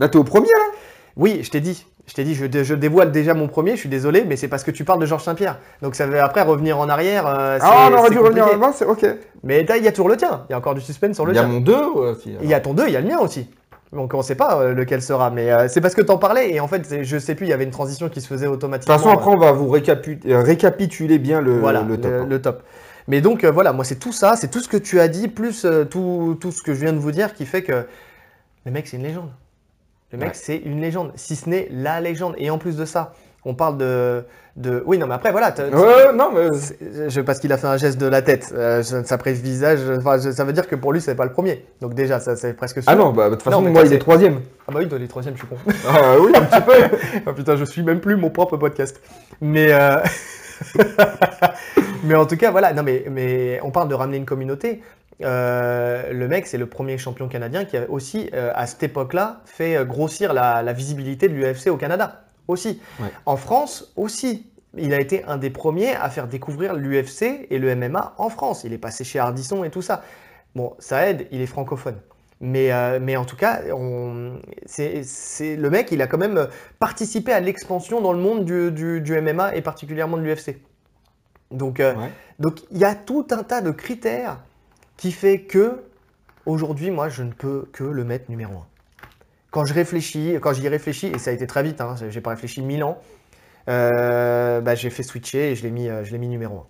Là, t'es au premier, là? Oui, je t'ai dit. Je t'ai dit, je, dé- je dévoile déjà mon premier, je suis désolé, mais c'est parce que tu parles de Georges Saint-Pierre. Donc ça veut après revenir en arrière. euh, Ah, on aurait dû revenir compliqué. avant, c'est ok. Mais il y a toujours le tien. Il y a encore du suspense sur le Il y a tien. mon 2 aussi. Il y a ton 2, il y a le mien aussi. Donc on ne sait pas euh, lequel sera. Mais euh, c'est parce que t'en parlais et en fait, je sais plus, il y avait une transition qui se faisait De automatiquement. toute façon, après, on va vous récapu- récapituler bien le, voilà, le top. hein. le top. Mais donc, euh, voilà, moi, c'est tout ça, c'est tout ce que tu as dit, plus euh, tout, tout ce que je viens de vous dire qui fait que le mec, c'est une légende. Le mec, Ouais. c'est une légende, si ce n'est la légende. Et en plus de ça, on parle de. de... Oui, non, mais après, voilà. Ouais, non, mais Je, parce qu'il a fait un geste de la tête, euh, ça ça prévisage, enfin, je- ça veut dire que pour lui, c'est pas le premier. Donc, déjà, ça, c'est presque sûr. Ah non, bah, de toute façon, Non, moi, toi, il est troisième. Ah bah oui, dans les troisièmes, je suis con. Ah oui, un petit peu. Ah putain, je suis même plus mon propre podcast. Mais, euh, mais en tout cas, voilà. Non, mais, mais on parle de ramener une communauté. Euh, le mec, c'est le premier champion canadien qui a aussi, euh, à cette époque-là, fait euh, grossir la, la visibilité de l'UFC au Canada. Aussi. Ouais. En France, aussi. Il a été un des premiers à faire découvrir l'UFC et le MMA en France. Il est passé chez Ardisson et tout ça. Bon, ça aide, il est francophone. Mais, euh, mais en tout cas, on- c'est le mec, il a quand même participé à l'expansion dans le monde du, du- du MMA et particulièrement de l'UFC. Donc, euh, Ouais. donc il y a tout un tas de critères qui fait que aujourd'hui, moi, je ne peux que le mettre numéro un. Quand je réfléchis, quand j'y réfléchis, et ça a été très vite, hein, j'ai pas réfléchi mille ans, euh, bah, j'ai fait switcher et je l'ai mis, euh, numéro un.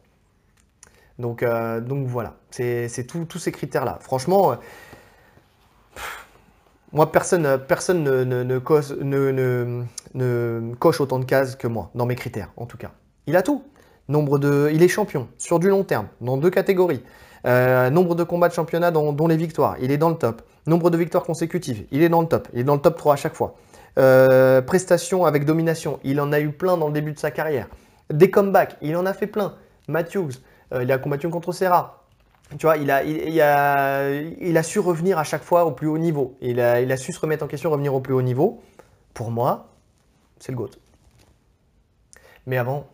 Donc, euh, donc voilà, c'est tous ces critères-là. Franchement, moi, personne, personne ne coche autant de cases que moi, dans mes critères, en tout cas. Il a tout. Nombre de, il est champion sur du long terme, dans deux catégories. Euh, nombre de combats de championnat, dont, dont les victoires, il est dans le top. Nombre de victoires consécutives, il est dans le top. Il est dans le top 3 à chaque fois. Euh, prestations avec domination, il en a eu plein dans le début de sa carrière. Des comebacks, il en a fait plein. Matthews, euh, il a combattu contre Serra. Tu vois, il a, il, il a, il a su revenir à chaque fois au plus haut niveau. Il a, il a su se remettre en question, revenir au plus haut niveau. Pour moi, c'est le GOAT. Mais avant,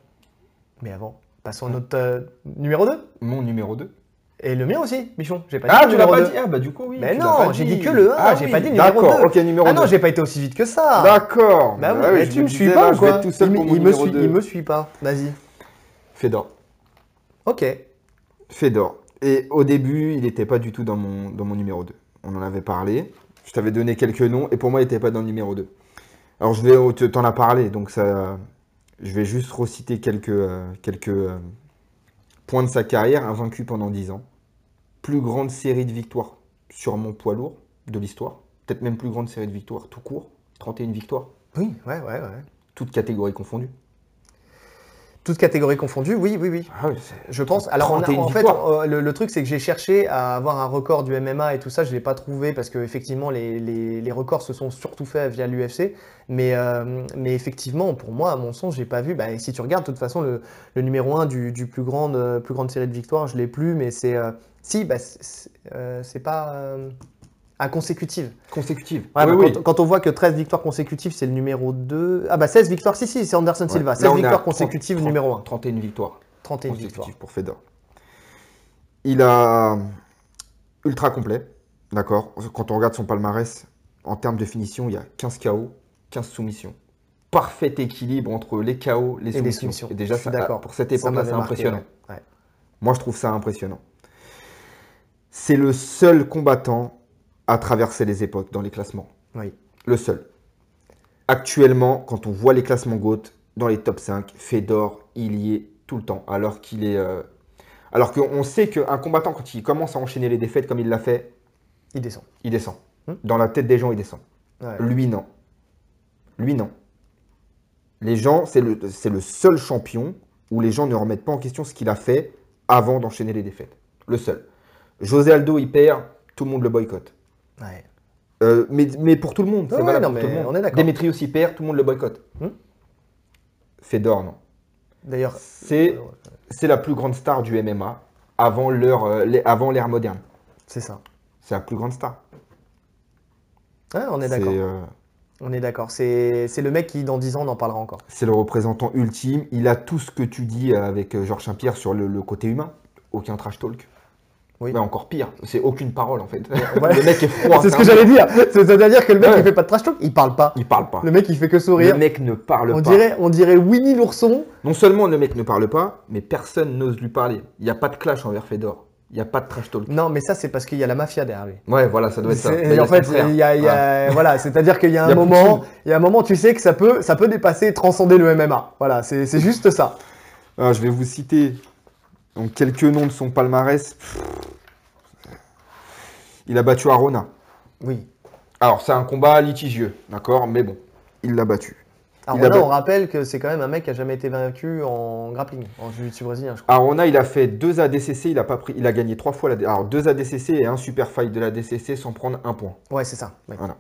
mais avant, passons à notre euh, numéro 2. Mon numéro 2. Et le mien aussi, Bichon. J'ai pas Ah, tu l'as numéro pas 2. dit Ah, bah du coup, oui. Mais tu non, pas j'ai dit que le un, Ah j'ai oui, pas dit numéro D'accord, deux. ok, numéro Ah non, 2. j'ai pas été aussi vite que ça. D'accord. Bah oui, Bah mais tu me suis pas je vais quoi être tout seul il, pour me- mon il me numéro suit, 2. il me suit pas. Vas-y. Fedor. Ok. Fedor. Et au début, il n'était pas du tout dans mon, dans mon numéro 2. On en avait parlé. Je t'avais donné quelques noms et pour moi, il n'était pas dans le numéro 2. Alors, je vais, oh, tu t'en as parlé, donc ça, je vais juste reciter quelques, euh, quelques euh, points de sa carrière. Invaincu pendant 10 ans. Plus grande série de victoires sur mon poids lourd de l'histoire. Peut-être même plus grande série de victoires tout court. 31 victoires. Oui, ouais, ouais, ouais. Toutes catégories confondues. Toutes catégories confondues, oui, oui, oui. Ah oui, Je pense. Alors, on a- 31 en fait, euh, le, le truc, c'est que j'ai cherché à avoir un record du MMA et tout ça. Je ne l'ai pas trouvé parce que effectivement, les, les- les records se sont surtout faits via l'UFC. Mais, euh, mais effectivement, pour moi, à mon sens, j'ai pas vu. Bah, si tu regardes, de toute façon, le, le numéro 1 du, du plus, grande, euh, plus grande série de victoires, je l'ai plus. Mais c'est. euh, si, bah, euh, c'est pas. À consécutive. Consécutive. Ouais, oui, bah, oui. quand, quand on voit que 13 victoires consécutives, c'est le numéro 2. Ah bah 16 victoires, si, si, c'est Anderson Ouais. Silva. Là, 16 on est à victoires 30, consécutives, 30, numéro 1. 31 victoires. 31 consécutif victoires. pour Fedor. Il a ultra complet, d'accord. Quand on regarde son palmarès, en termes de finition, il y a 15 KO, 15 soumissions. Parfait équilibre entre les KO, les Et les soumissions. soumissions. Et déjà, d'accord. pour cette époque-là, c'est impressionnant. Ouais. Moi, je trouve ça impressionnant. C'est le seul combattant à traverser les époques dans les classements. Oui. Le seul. Actuellement, quand on voit les classements GOAT dans les top 5, Fedor, il y est tout le temps. Alors qu'il est. euh, Alors qu'on sait qu'un combattant, quand il commence à enchaîner les défaites comme il l'a fait, Il descend. il descend. Hmm. Dans la tête des gens, il descend. Ouais. Lui, non. Lui, non. Les gens, c'est le, c'est le seul champion où les gens ne remettent pas en question ce qu'il a fait avant d'enchaîner les défaites. Le seul. José Aldo, il perd, tout le monde le boycotte. Ouais. Euh, mais, mais pour tout le monde, c'est Ouais, valable non, pour tout mais le monde. on est d'accord. Demetrius, il perd, tout le monde le boycotte. Hmm. Fedor, non. D'ailleurs, C'est euh, c'est la plus grande star du MMA avant euh, l'ère avant l'ère moderne. c'est ça. C'est la plus grande star. Ouais, on est d'accord. euh, On est d'accord. C'est c'est le mec qui, dans 10 ans, on en parlera encore. c'est le représentant ultime. Il a tout ce que tu dis avec Georges Saint-Pierre sur le, le côté humain. Aucun trash talk. Oui. Mais encore pire, c'est aucune parole en fait. Ouais. le mec est froid. C'est ce que j'allais dire. C'est- C'est-à-dire que le mec, Ouais. il fait pas de trash talk, il parle pas. Il parle pas. Le mec, il fait que Le sourire. mec ne parle On pas. dirait, on dirait Winnie l'ourson. Non seulement le mec ne parle pas, mais personne n'ose lui parler. Il n'y a pas de clash envers Fedor. Il n'y a pas de trash talk. Non, mais ça, c'est parce qu'il y a la mafia derrière lui. Ouais, voilà, ça doit être ça. En fait, il y a, il y a- voilà, c'est-à-dire qu'il y a y un a moment, il y a un moment, tu sais que ça peut, ça peut dépasser, transcender le MMA. Voilà, c'est c'est juste ça. Ah, je vais vous citer Donc quelques noms de son palmarès. Pff, Il a battu Arona. Oui. Alors c'est un combat litigieux, d'accord, mais bon, il l'a battu. Alors Il a là, ba- on rappelle que c'est quand même un mec qui a jamais été vaincu en grappling, en jiu-jitsu brésilien, je crois. Arona, il a fait deux ADCC, il a pas pris, il a gagné trois fois la, alors deux ADCC et un super fight de la DCC sans prendre un point. Ouais, c'est ça. ouais. Voilà.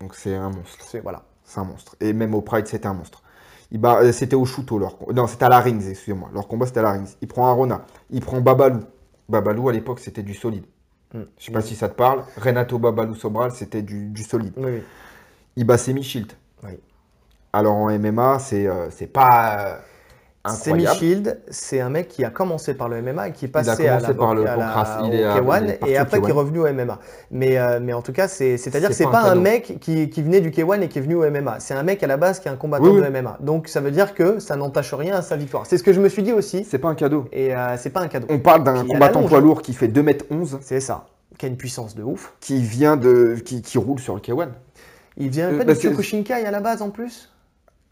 Donc c'est un monstre. C'est- Voilà. C'est un monstre. Et même au Pride, c'était un monstre. Il bat- euh, C'était au Shuto, leur Non, c'était à la Rings, excusez-moi. Leur combat, c'était à la Rings. Il prend Arona. Il prend Babalou. Babalou, à l'époque, c'était du solide. Hmm. Je sais pas si ça te parle. Renato Babalou Sobral, c'était du, du solide. Oui. Il bat Semi Shield. Oui. Alors en MMA, c'est euh, c'est pas euh, Semi incroyable. Shield, c'est un mec qui a commencé par le MMA et qui est a passé à la, par le à la- pancras. au Il est à- K1 il est parti et après qui est K1. revenu au MMA. Mais, euh, mais en tout cas, c'est- c'est-à-dire que C'est pas pas, un mec qui, qui venait du K1 et qui est venu au MMA. C'est un mec à la base qui est un combattant Oui, oui. de MMA. Donc ça veut dire que ça n'entache rien à sa victoire. C'est ce que je me suis dit aussi. C'est pas un cadeau. Et euh, c'est pas un cadeau. On parle d'un combattant poids hein. lourd qui fait 2m11, C'est ça. Qui a une puissance de ouf. qui vient de. qui, qui roule sur le K1. Il vient Euh, pas bah, du Kyokushinkai à la base en plus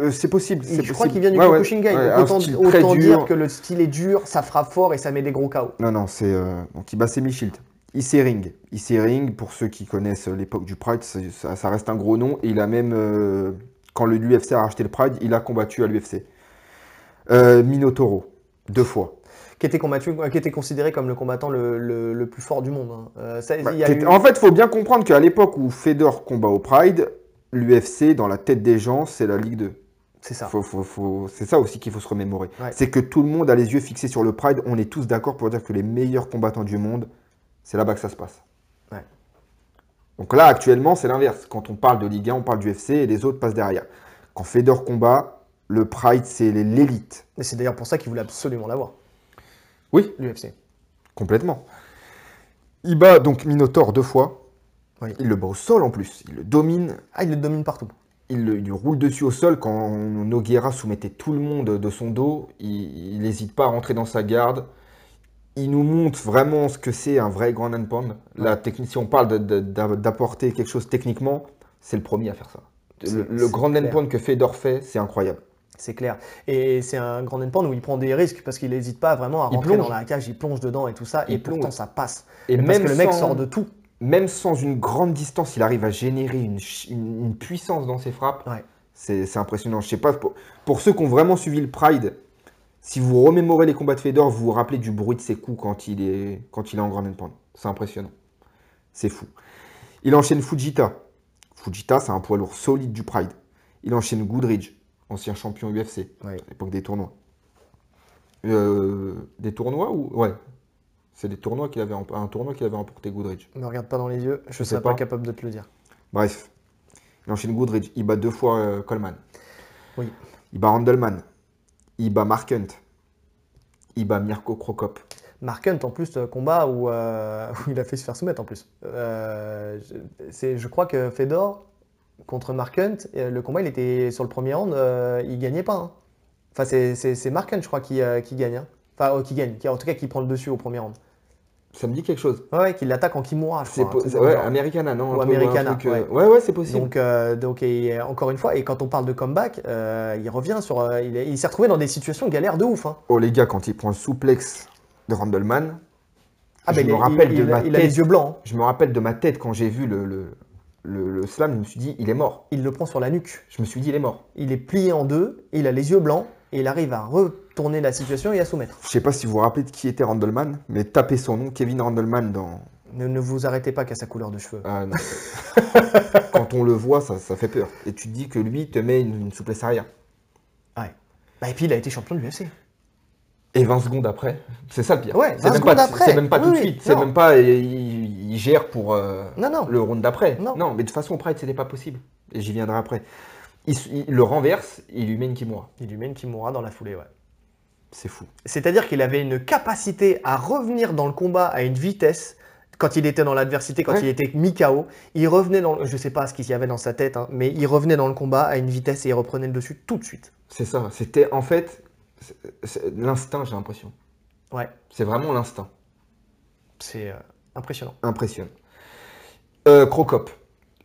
Euh, c'est possible. Je crois qu'il vient du Ouais, ouais. Kyokushinkai. Ouais, autant, dire que le style est dur, ça frappe fort et ça met des gros KO. Non, non, c'est. euh, Donc, il bat Semi Shield. IC Ring. IC Ring, pour ceux qui connaissent l'époque du Pride, ça, ça reste un gros nom. Et il a même. euh, Quand l'UFC a racheté le Pride, il a combattu à l'UFC. Euh, Minotauro, deux fois. Qui était, combattu, euh, qui était considéré comme le combattant le, le- le plus fort du monde. hein. Euh, ça, Bah, y a eu- En fait, il faut bien comprendre qu'à l'époque où Fedor combat au Pride, l'UFC, dans la tête des gens, c'est la Ligue 2. C'est ça. Faut- faut- faut- C'est ça aussi qu'il faut se remémorer. Ouais. C'est que tout le monde a les yeux fixés sur le Pride. On est tous d'accord pour dire que les meilleurs combattants du monde, c'est là-bas que ça se passe. Ouais. Donc là, actuellement, c'est l'inverse. Quand on parle de Ligue 1, on parle du UFC et les autres passent derrière. Quand Fedor combat, le Pride, c'est l'élite. Et c'est d'ailleurs pour ça qu'il voulait absolument l'avoir, Oui, l'UFC. complètement. Il bat donc Minotaur deux fois. Oui. Il le bat au sol en plus. Il le domine. Ah, il le domine partout. Il, roule dessus au sol quand Noguera soumettait tout le monde de son dos. Il n'hésite pas à rentrer dans sa garde. Il nous montre vraiment ce que c'est un vrai grand and pound. La technique, si on parle d'apporter quelque chose techniquement, c'est le premier à faire ça. Le, grand and clair. pound que Fedor fait, c'est incroyable. C'est clair. Et c'est un grand endpoint où il prend des risques parce qu'il n'hésite pas vraiment à rentrer dans la cage, il plonge dedans et tout ça. Il et pourtant, ça passe. Et parce même que le mec sans- sort de tout. Même sans une grande distance, il arrive à générer une, ch- une- une puissance dans ses frappes. Ouais. C'est impressionnant. Je sais pas, pour, pour ceux qui ont vraiment suivi le Pride, si vous remémorez les combats de Fedor, vous vous rappelez du bruit de ses coups quand il est, quand il est en grand pound. C'est impressionnant. C'est fou. Il enchaîne Fujita. Fujita, c'est un poids lourd solide du Pride. Il enchaîne Goodridge, ancien champion UFC Ouais. à l'époque des tournois. Euh, des tournois ou ouais, c'est des tournois qu'il avait un tournoi qu'il avait remporté Goodridge. Ne me regarde pas dans les yeux, je ne serais pas. pas. capable de te le dire. Bref, il enchaîne Goodridge, il bat deux fois euh, Coleman. Oui. Il bat Randleman. Il bat Mark Hunt. Il bat Mirko Krokop. Mark Hunt, en plus, euh, combat où, euh, où il a fait se faire soumettre en plus. Euh, je, c'est- je crois que Fedor, contre Mark Hunt, le combat, il était sur le premier round, il gagnait pas. hein. Enfin, c'est- c'est c'est Mark Hunt, je crois, qui, qui gagne. hein. Enfin, qui gagne, qui, en tout cas, qui prend le dessus au premier round. Ça me dit quelque chose. Ouais, ouais, qui l'attaque en Kimura, je crois. ouais. Americana, non Ou un Americana, truc, euh, ouais. ouais, ouais, c'est possible. Donc, euh, donc et, encore une fois, et quand on parle de comeback, euh, il revient sur. euh, il est- il s'est retrouvé dans des situations galères de ouf. hein. Oh les gars, quand il prend le souplex de Randleman, Ah, je me il, rappelle il- de ma il a tête. les yeux blancs. hein. Je me rappelle de ma tête quand j'ai vu le, le, le- le slam, je me suis dit, il est mort. Il le prend sur la nuque. Je me suis dit, il est mort. Il est plié en deux, il a les yeux blancs, et il arrive à retourner la situation et à soumettre. Je sais pas si vous vous rappelez de qui était Randleman, mais tapez son nom, Kevin Randleman, dans. Ne, ne vous arrêtez pas qu'à sa couleur de cheveux. Ah, non. quand on le voit, ça, ça fait peur. Et tu te dis que lui, il te met une, une souplesse arrière. Ouais. Bah, et puis il a été champion de l'UFC. Et 20 secondes après, c'est ça le pire. Ouais, c'est 20 même pas, secondes après. c'est même pas tout de suite. C'est non. même pas. Il, il gère pour euh, Non, non. le round d'après. Non. mais de toute façon, au Pride, c'était pas possible. Et j'y viendrai après. Il, il le renverse, il lui met une Kimura. Il lui met une Kimura dans la foulée, ouais. C'est fou. C'est-à-dire qu'il avait une capacité à revenir dans le combat à une vitesse quand il était dans l'adversité, quand Ouais. il était mi-KO. Il revenait dans, le- je sais pas ce qu'il y avait dans sa tête, hein, mais il revenait dans le combat à une vitesse et il reprenait le dessus tout de suite. C'est ça. C'était en fait l'instinct, j'ai l'impression. Ouais, C'est vraiment l'instinct. c'est euh, impressionnant. Impressionnant. Euh, Crocop.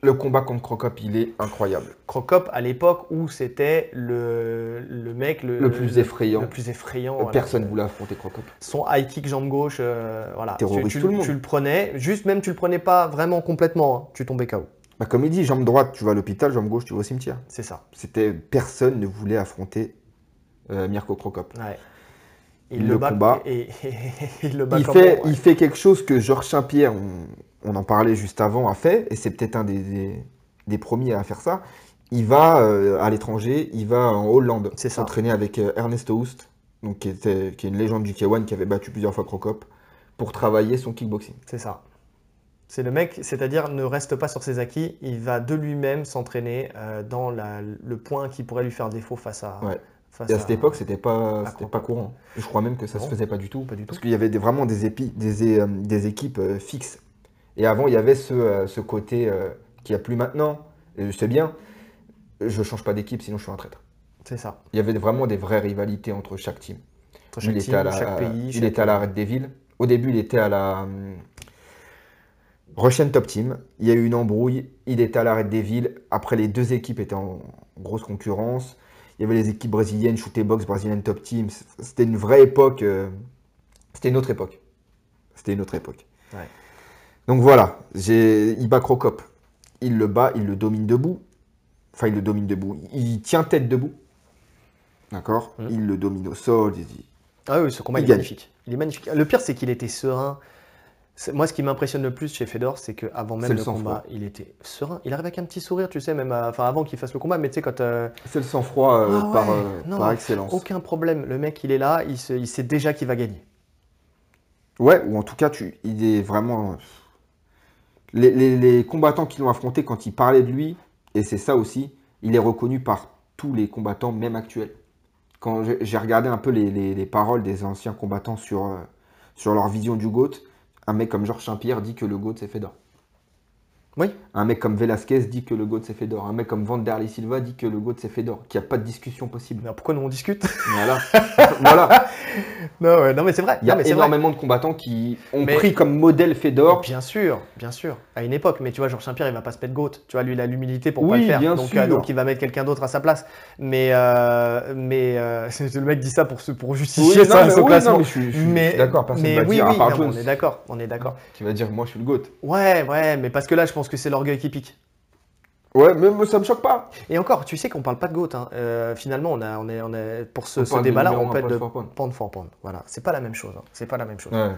Le combat contre Crocop, il est incroyable. Crocop, à l'époque où c'était le, le mec le, Le plus effrayant. Le plus effrayant. voilà. Personne ne voulait affronter Crocop. Son high kick jambe gauche, euh, voilà. Terrorise tu, tu- tout le monde. tu le prenais, juste même tu le prenais pas vraiment complètement, hein, tu tombais KO. Bah, comme il dit, jambe droite, tu vas à l'hôpital, jambe gauche, tu vas au cimetière. C'est ça. C'était personne ne voulait affronter euh, Mirko Crocop. Ouais. Le combat. Et, et- il le bat Il fait, bon, ouais. il fait quelque chose que Georges Saint-Pierre, on, on en parlait juste avant, a fait, et c'est peut-être un des, des- des premiers à faire ça. Il va euh, à l'étranger, il va en Hollande s'entraîner avec euh, Ernesto Houst, donc qui, était, qui est une légende du K1 qui avait battu plusieurs fois Crocop, pour travailler son kickboxing. C'est ça. C'est le mec, c'est-à-dire ne reste pas sur ses acquis, il va de lui-même s'entraîner euh, dans la- le point qui pourrait lui faire défaut face à. Ouais. Et à cette époque, c'était pas, c'était pas courant. Je crois même que ça Non, se faisait pas du tout. pas du tout. Parce qu'il y avait des- vraiment des, épi- des, euh, des équipes euh, fixes. Et avant, il y avait ce, euh, ce côté qu'il n'y a plus maintenant. Et je sais bien, je change pas d'équipe, sinon je suis un traître. C'est ça. Il y avait vraiment des vraies rivalités entre chaque team. Entre il était à la, chaque pays. il chaque- était à la Red Devil. Au début, il était à la Russian Top Team. Il y a eu une embrouille. Il était à la Red Devil. Après, les deux équipes étaient en grosse concurrence. Il y avait les équipes brésiliennes, Shootbox, Box, Brazilian Top Team. C'était une vraie époque. euh, C'était une autre époque. C'était une autre époque. Ouais. Donc voilà, il bat Crocop. Il le bat, il le domine debout. Enfin, il le domine debout. Il tient tête debout. D'accord? Mhm. Il le domine au sol. il- Ah oui, ce combat Il il est gagne. magnifique. Il est magnifique. Le pire, c'est qu'il était serein. Moi, ce qui m'impressionne le plus chez Fedor, c'est qu'avant même le le, combat, il était serein. Il arrive avec un petit sourire, tu sais, même à- enfin, avant qu'il fasse le combat, mais tu sais, quand. euh, C'est le sang-froid euh, Ah ouais, par, euh, non, par excellence. Aucun problème. Le mec, il est là, il, se- il sait déjà qu'il va gagner. Ouais, ou en tout cas, tu, il est vraiment. Les, les- les combattants qui l'ont affronté, quand ils parlaient de lui, et c'est ça aussi, il est reconnu par tous les combattants, même actuels. Quand j'ai regardé un peu les, les- les paroles des anciens combattants sur, euh, sur leur vision du GOAT, un mec comme Georges Saint-Pierre dit que le GOAT c'est Fedor. Oui. Un mec comme Velasquez dit que le GOAT c'est Fedor. Un mec comme Vanderlei Silva dit que le GOAT c'est Fedor. Qu'il n'y a pas de discussion possible. Mais pourquoi nous on discute? Voilà. voilà. Non, ouais, non, mais c'est vrai. Il y a Non, mais c'est vrai. énormément de combattants qui ont Mais- pris comme modèle Fedor. Bien sûr, bien sûr, à une époque. Mais tu vois, Georges Saint-Pierre, il va pas se mettre goat. Tu vois, lui, il a l'humilité pour pas le faire. bien donc, sûr. euh, donc, il va mettre quelqu'un d'autre à sa place. Mais, euh, mais euh, le mec dit ça pour, se- pour justifier Oui, ça, non, mais oui, classement. non, mais je mais d'accord, personne mais va oui, dire, oui, à part non, Jones, on est d'accord, on est d'accord. qui va dire moi je suis le GOAT. Ouais, ouais, mais parce que là, je pense que c'est l'orgueil qui pique. Ouais, mais ça me choque pas. Et encore, tu sais qu'on parle pas de GOAT. hein. Euh, finalement, on a, on est, on est, pour ce, parle débat-là, on pound de pound. for pound. Voilà, c'est pas la même chose. hein. C'est pas la même chose. Ouais.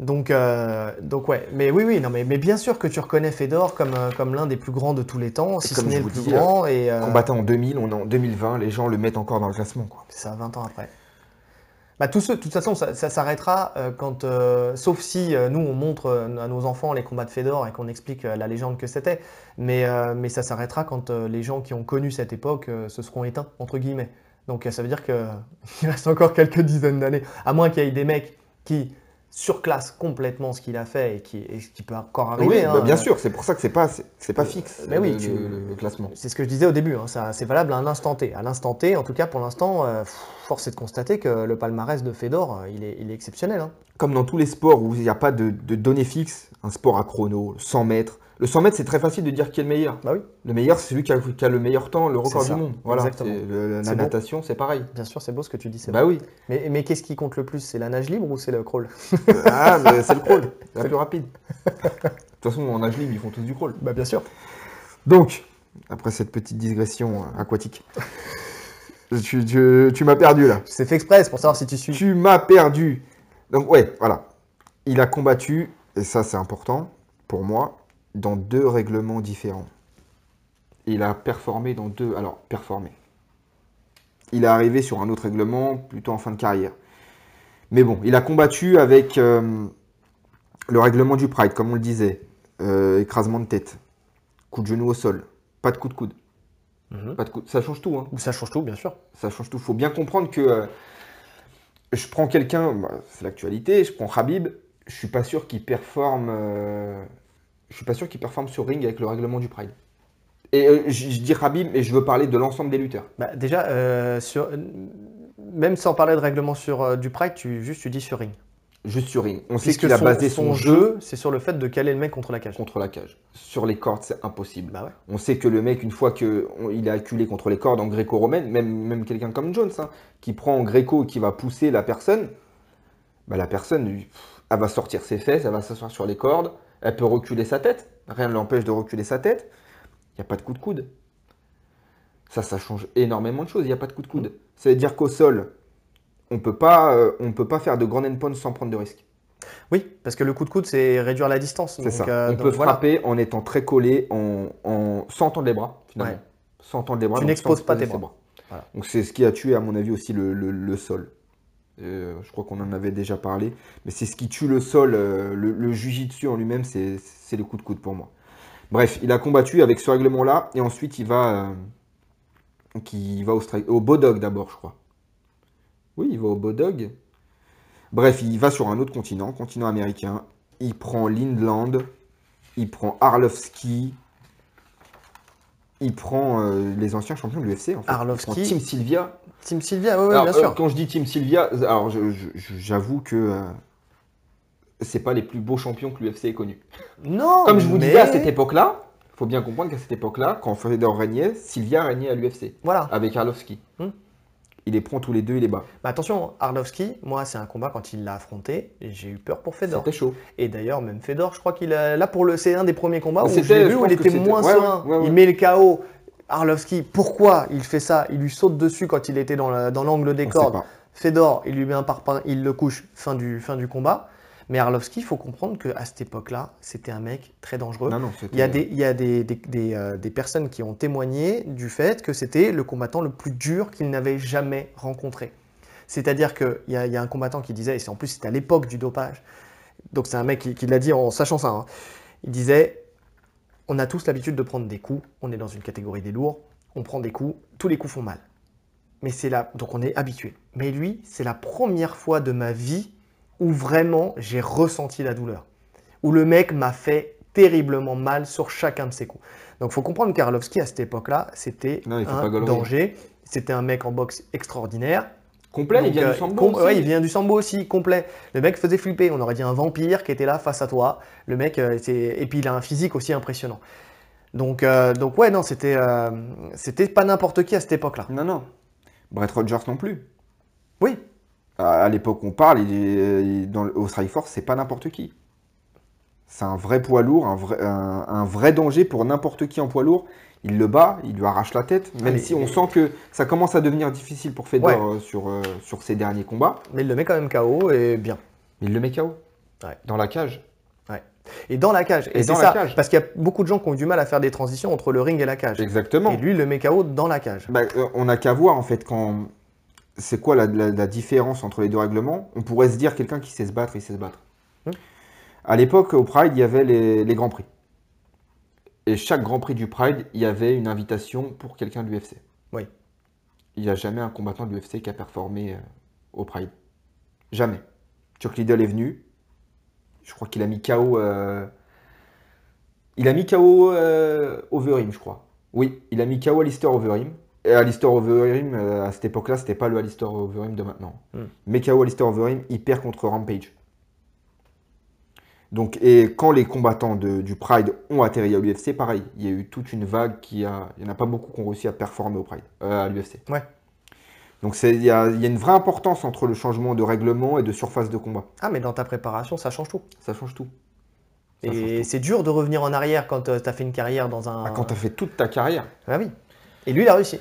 Donc, euh, donc ouais, mais oui, oui, non, mais, mais bien sûr que tu reconnais Fedor comme, euh, comme l'un des plus grands de tous les temps, si ce n'est le plus dis, grand, et euh, Combattant en 2000, on est en 2020, les gens le mettent encore dans le classement. Quoi. c'est ça, 20 ans après. Bah, de toute façon, ça, s'arrêtera euh, quand, euh, sauf si euh, nous on montre à nos enfants les combats de Fedor et qu'on explique la légende que c'était, mais, mais ça s'arrêtera quand les gens qui ont connu cette époque se seront éteints entre guillemets. Donc ça veut dire que il reste encore quelques dizaines d'années, à moins qu'il y ait des mecs qui surclassent complètement ce qu'il a fait et qui, et ce qui peut encore arriver. oui, hein. bah, bien sûr, c'est pour ça que c'est pas, c'est, pas fixe Mais oui, le, tu- le- le classement. C'est ce que je disais au début, hein, ça, c'est valable à un instant T. À l'instant T, en tout cas pour l'instant, euh, force est de constater que le palmarès de Fedor, euh, il est, il est exceptionnel. hein. Comme dans tous les sports où il n'y a pas de, de données fixes, un sport à chrono, le 100 mètres. Le 100 mètres, c'est très facile de dire qui est le meilleur. Bah oui, Le meilleur, c'est celui qui a, qui a le meilleur temps, le record du monde. Voilà, exactement. c'est le- la natation, c'est pareil. bien sûr, c'est beau ce que tu dis. Bah oui. Mais, mais qu'est-ce qui compte le plus C'est la nage libre ou c'est le crawl? Ah, mais c'est le crawl, c'est la plus rapide. De toute façon, en nage libre, ils font tous du crawl. Bah bien sûr. Donc, après cette petite digression euh, aquatique, tu, tu- tu m'as perdu là. C'est fait exprès, pour savoir si tu suis. Tu m'as perdu. Donc, ouais, voilà. Il a combattu, et ça c'est important pour moi, dans deux règlements différents. Il a performé dans deux. Alors, performé. Il est arrivé sur un autre règlement plutôt en fin de carrière. Mais bon, il a combattu avec euh, le règlement du Pride, comme on le disait. Euh, écrasement de tête, coup de genou au sol, pas de coup de coude. Mhm. Pas de coup- Ça change tout. Hein. Ça change tout, bien sûr. Ça change tout. faut bien comprendre que euh, je prends quelqu'un, bah, c'est l'actualité, je prends Habib, je suis pas sûr qu'il performe. euh, je suis pas sûr qu'il performe sur ring avec le règlement du Pride. Et euh, je, dis Habib, mais je veux parler de l'ensemble des lutteurs. Bah, déjà, euh, même sans parler de règlement sur du Pride, tu, juste tu dis sur ring. Juste sur ring. On sait qu'il a son, basé son son, jeu, c'est sur le fait de caler le mec contre la cage. contre la cage. Sur les cordes, c'est impossible. Bah ouais. On sait que le mec, une fois qu'il est acculé contre les cordes en gréco-romaine, même, même quelqu'un comme Jones, hein, qui prend en gréco et qui va pousser la personne, bah la personne, elle va sortir ses fesses, elle va s'asseoir sur les cordes, elle peut reculer sa tête. Rien ne l'empêche de reculer sa tête. Il n'y a pas de coup de coude. Ça, ça change énormément de choses. Il n'y a pas de coup de coude. Ça veut dire qu'au sol, on peut pas, euh, on peut pas faire de grand endpoint sans prendre de risques. Oui, parce que le coup de coude, c'est réduire la distance. C'est Donc, ça. euh, on donc peut voilà. frapper en étant très collé, en, en... sans tendre les bras, finalement. Ouais. Sans tendre les bras. Tu n'exposes pas tes bras. Voilà. Donc c'est ce qui a tué, à mon avis, aussi le, le- le sol. Euh, je crois qu'on en avait déjà parlé. Mais c'est ce qui tue le sol, le, le jujitsu en lui-même, c'est le coup de coude pour moi. Bref, il a combattu avec ce règlement-là, et ensuite il va, va au, au Bodog d'abord, je crois. Oui, il va au Bodog. Bref, il va sur un autre continent, continent américain. Il prend Lindland, il prend Arlovski, il prend euh, les anciens champions de l'UFC. En fait. Arlovski. Team Sylvia. Team Sylvia, oui, Alors, bien euh, sûr. quand je dis Team Sylvia, alors je- je- j'avoue que euh, c'est pas les plus beaux champions que l'UFC ait connus. Non, Comme je vous mais- disais à cette époque-là, il faut bien comprendre qu'à cette époque-là, quand Fedor régnait, Sylvia régnait à l'UFC Voilà. avec Arlovski. Hmm. Il les prend tous les deux, il les bat. Mais attention, Arlovski, moi, c'est un combat quand il l'a affronté, j'ai eu peur pour Fedor. C'était chaud. Et d'ailleurs, même Fedor, je crois qu'il a. Là, pour le, c'est un des premiers combats où je vu où il était moins ouais, serein. ouais, ouais, ouais. Il met le KO. Arlovski, pourquoi il fait ça? Il lui saute dessus quand il était dans la- dans l'angle des cordes. Fedor, il lui met un parpaing, il le couche, fin du, fin du combat. Mais Arlovski, il faut comprendre qu'à cette époque-là, c'était un mec très dangereux. Non, non, c'était- Il y a, des, il y a des, des- des, euh, des personnes qui ont témoigné du fait que c'était le combattant le plus dur qu'ils n'avaient jamais rencontré. C'est-à-dire qu'il y, a- il y a un combattant qui disait, et c'est en plus c'était à l'époque du dopage, donc c'est un mec qui, qui l'a dit en sachant ça, hein. il disait, on a tous l'habitude de prendre des coups, on est dans une catégorie des lourds, on prend des coups, tous les coups font mal. Mais c'est là, donc on est habitué. Mais lui, c'est la première fois de ma vie où vraiment j'ai ressenti la douleur où le mec m'a fait terriblement mal sur chacun de ses coups. Donc il faut comprendre qu'Arlovski, à cette époque-là, c'était un danger. C'était un mec en boxe extraordinaire. Complet, il vient euh, du sambo com- aussi. ouais, il vient du sambo aussi, complet. Le mec faisait flipper. On aurait dit un vampire qui était là face à toi. Le mec, euh, et puis il a un physique aussi impressionnant. Donc, euh, donc ouais, non, c'était euh, c'était pas n'importe qui à cette époque-là. Non, non. Brett Rogers non plus. Oui, À, l'époque où on parle, il est, il est dans, le- au Strikeforce, c'est pas n'importe qui. C'est un vrai poids lourd, un vrai, un, un vrai danger pour n'importe qui en poids lourd. Il le bat, il lui arrache la tête, même Allez, si on sent que ça commence à devenir difficile pour Fedor Ouais. euh, sur, euh, sur ses derniers combats. mais il le met quand même KO et bien. Il le met KO. Ouais. Dans la cage. Et dans la cage. Et, Et c'est ça, cage. parce qu'il y a beaucoup de gens qui ont du mal à faire des transitions entre le ring et la cage. Exactement. Et lui, il le met KO dans la cage. Bah, euh, on n'a qu'à voir en fait quand. C'est quoi la, la- la différence entre les deux règlements? On pourrait se dire quelqu'un qui sait se battre, il sait se battre. Hmm. À l'époque, au Pride, il y avait les, les Grands Prix. Et chaque Grand Prix du Pride, il y avait une invitation pour quelqu'un de l'UFC. Oui. Il n'y a jamais un combattant de l'UFC qui a performé euh, au Pride. Jamais. Chuck Liddell est venu. Je crois qu'il a mis KO. euh, Il a mis KO euh, Overeem, je crois. Oui, il a mis KO Alistair Overeem. Et Alistair Overeem, euh, à cette époque-là, c'était pas le Alistair Overeem de maintenant. Hmm. Mais KO Alistair Overeem, il perd contre Rampage. Donc, et quand les combattants de- du Pride ont atterri à l'UFC, pareil, il y a eu toute une vague qui a. Il n'y en a pas beaucoup qui ont réussi à performer au Pride, euh, à l'UFC. Ouais. Donc il y y a une vraie importance entre le changement de règlement et de surface de combat. Ah, mais dans ta préparation, ça change tout. Ça change tout. Ça Et c'est dur de revenir en arrière quand tu as fait une carrière dans un. Ah, quand tu as fait toute ta carrière. Ah oui. Et lui, il a réussi.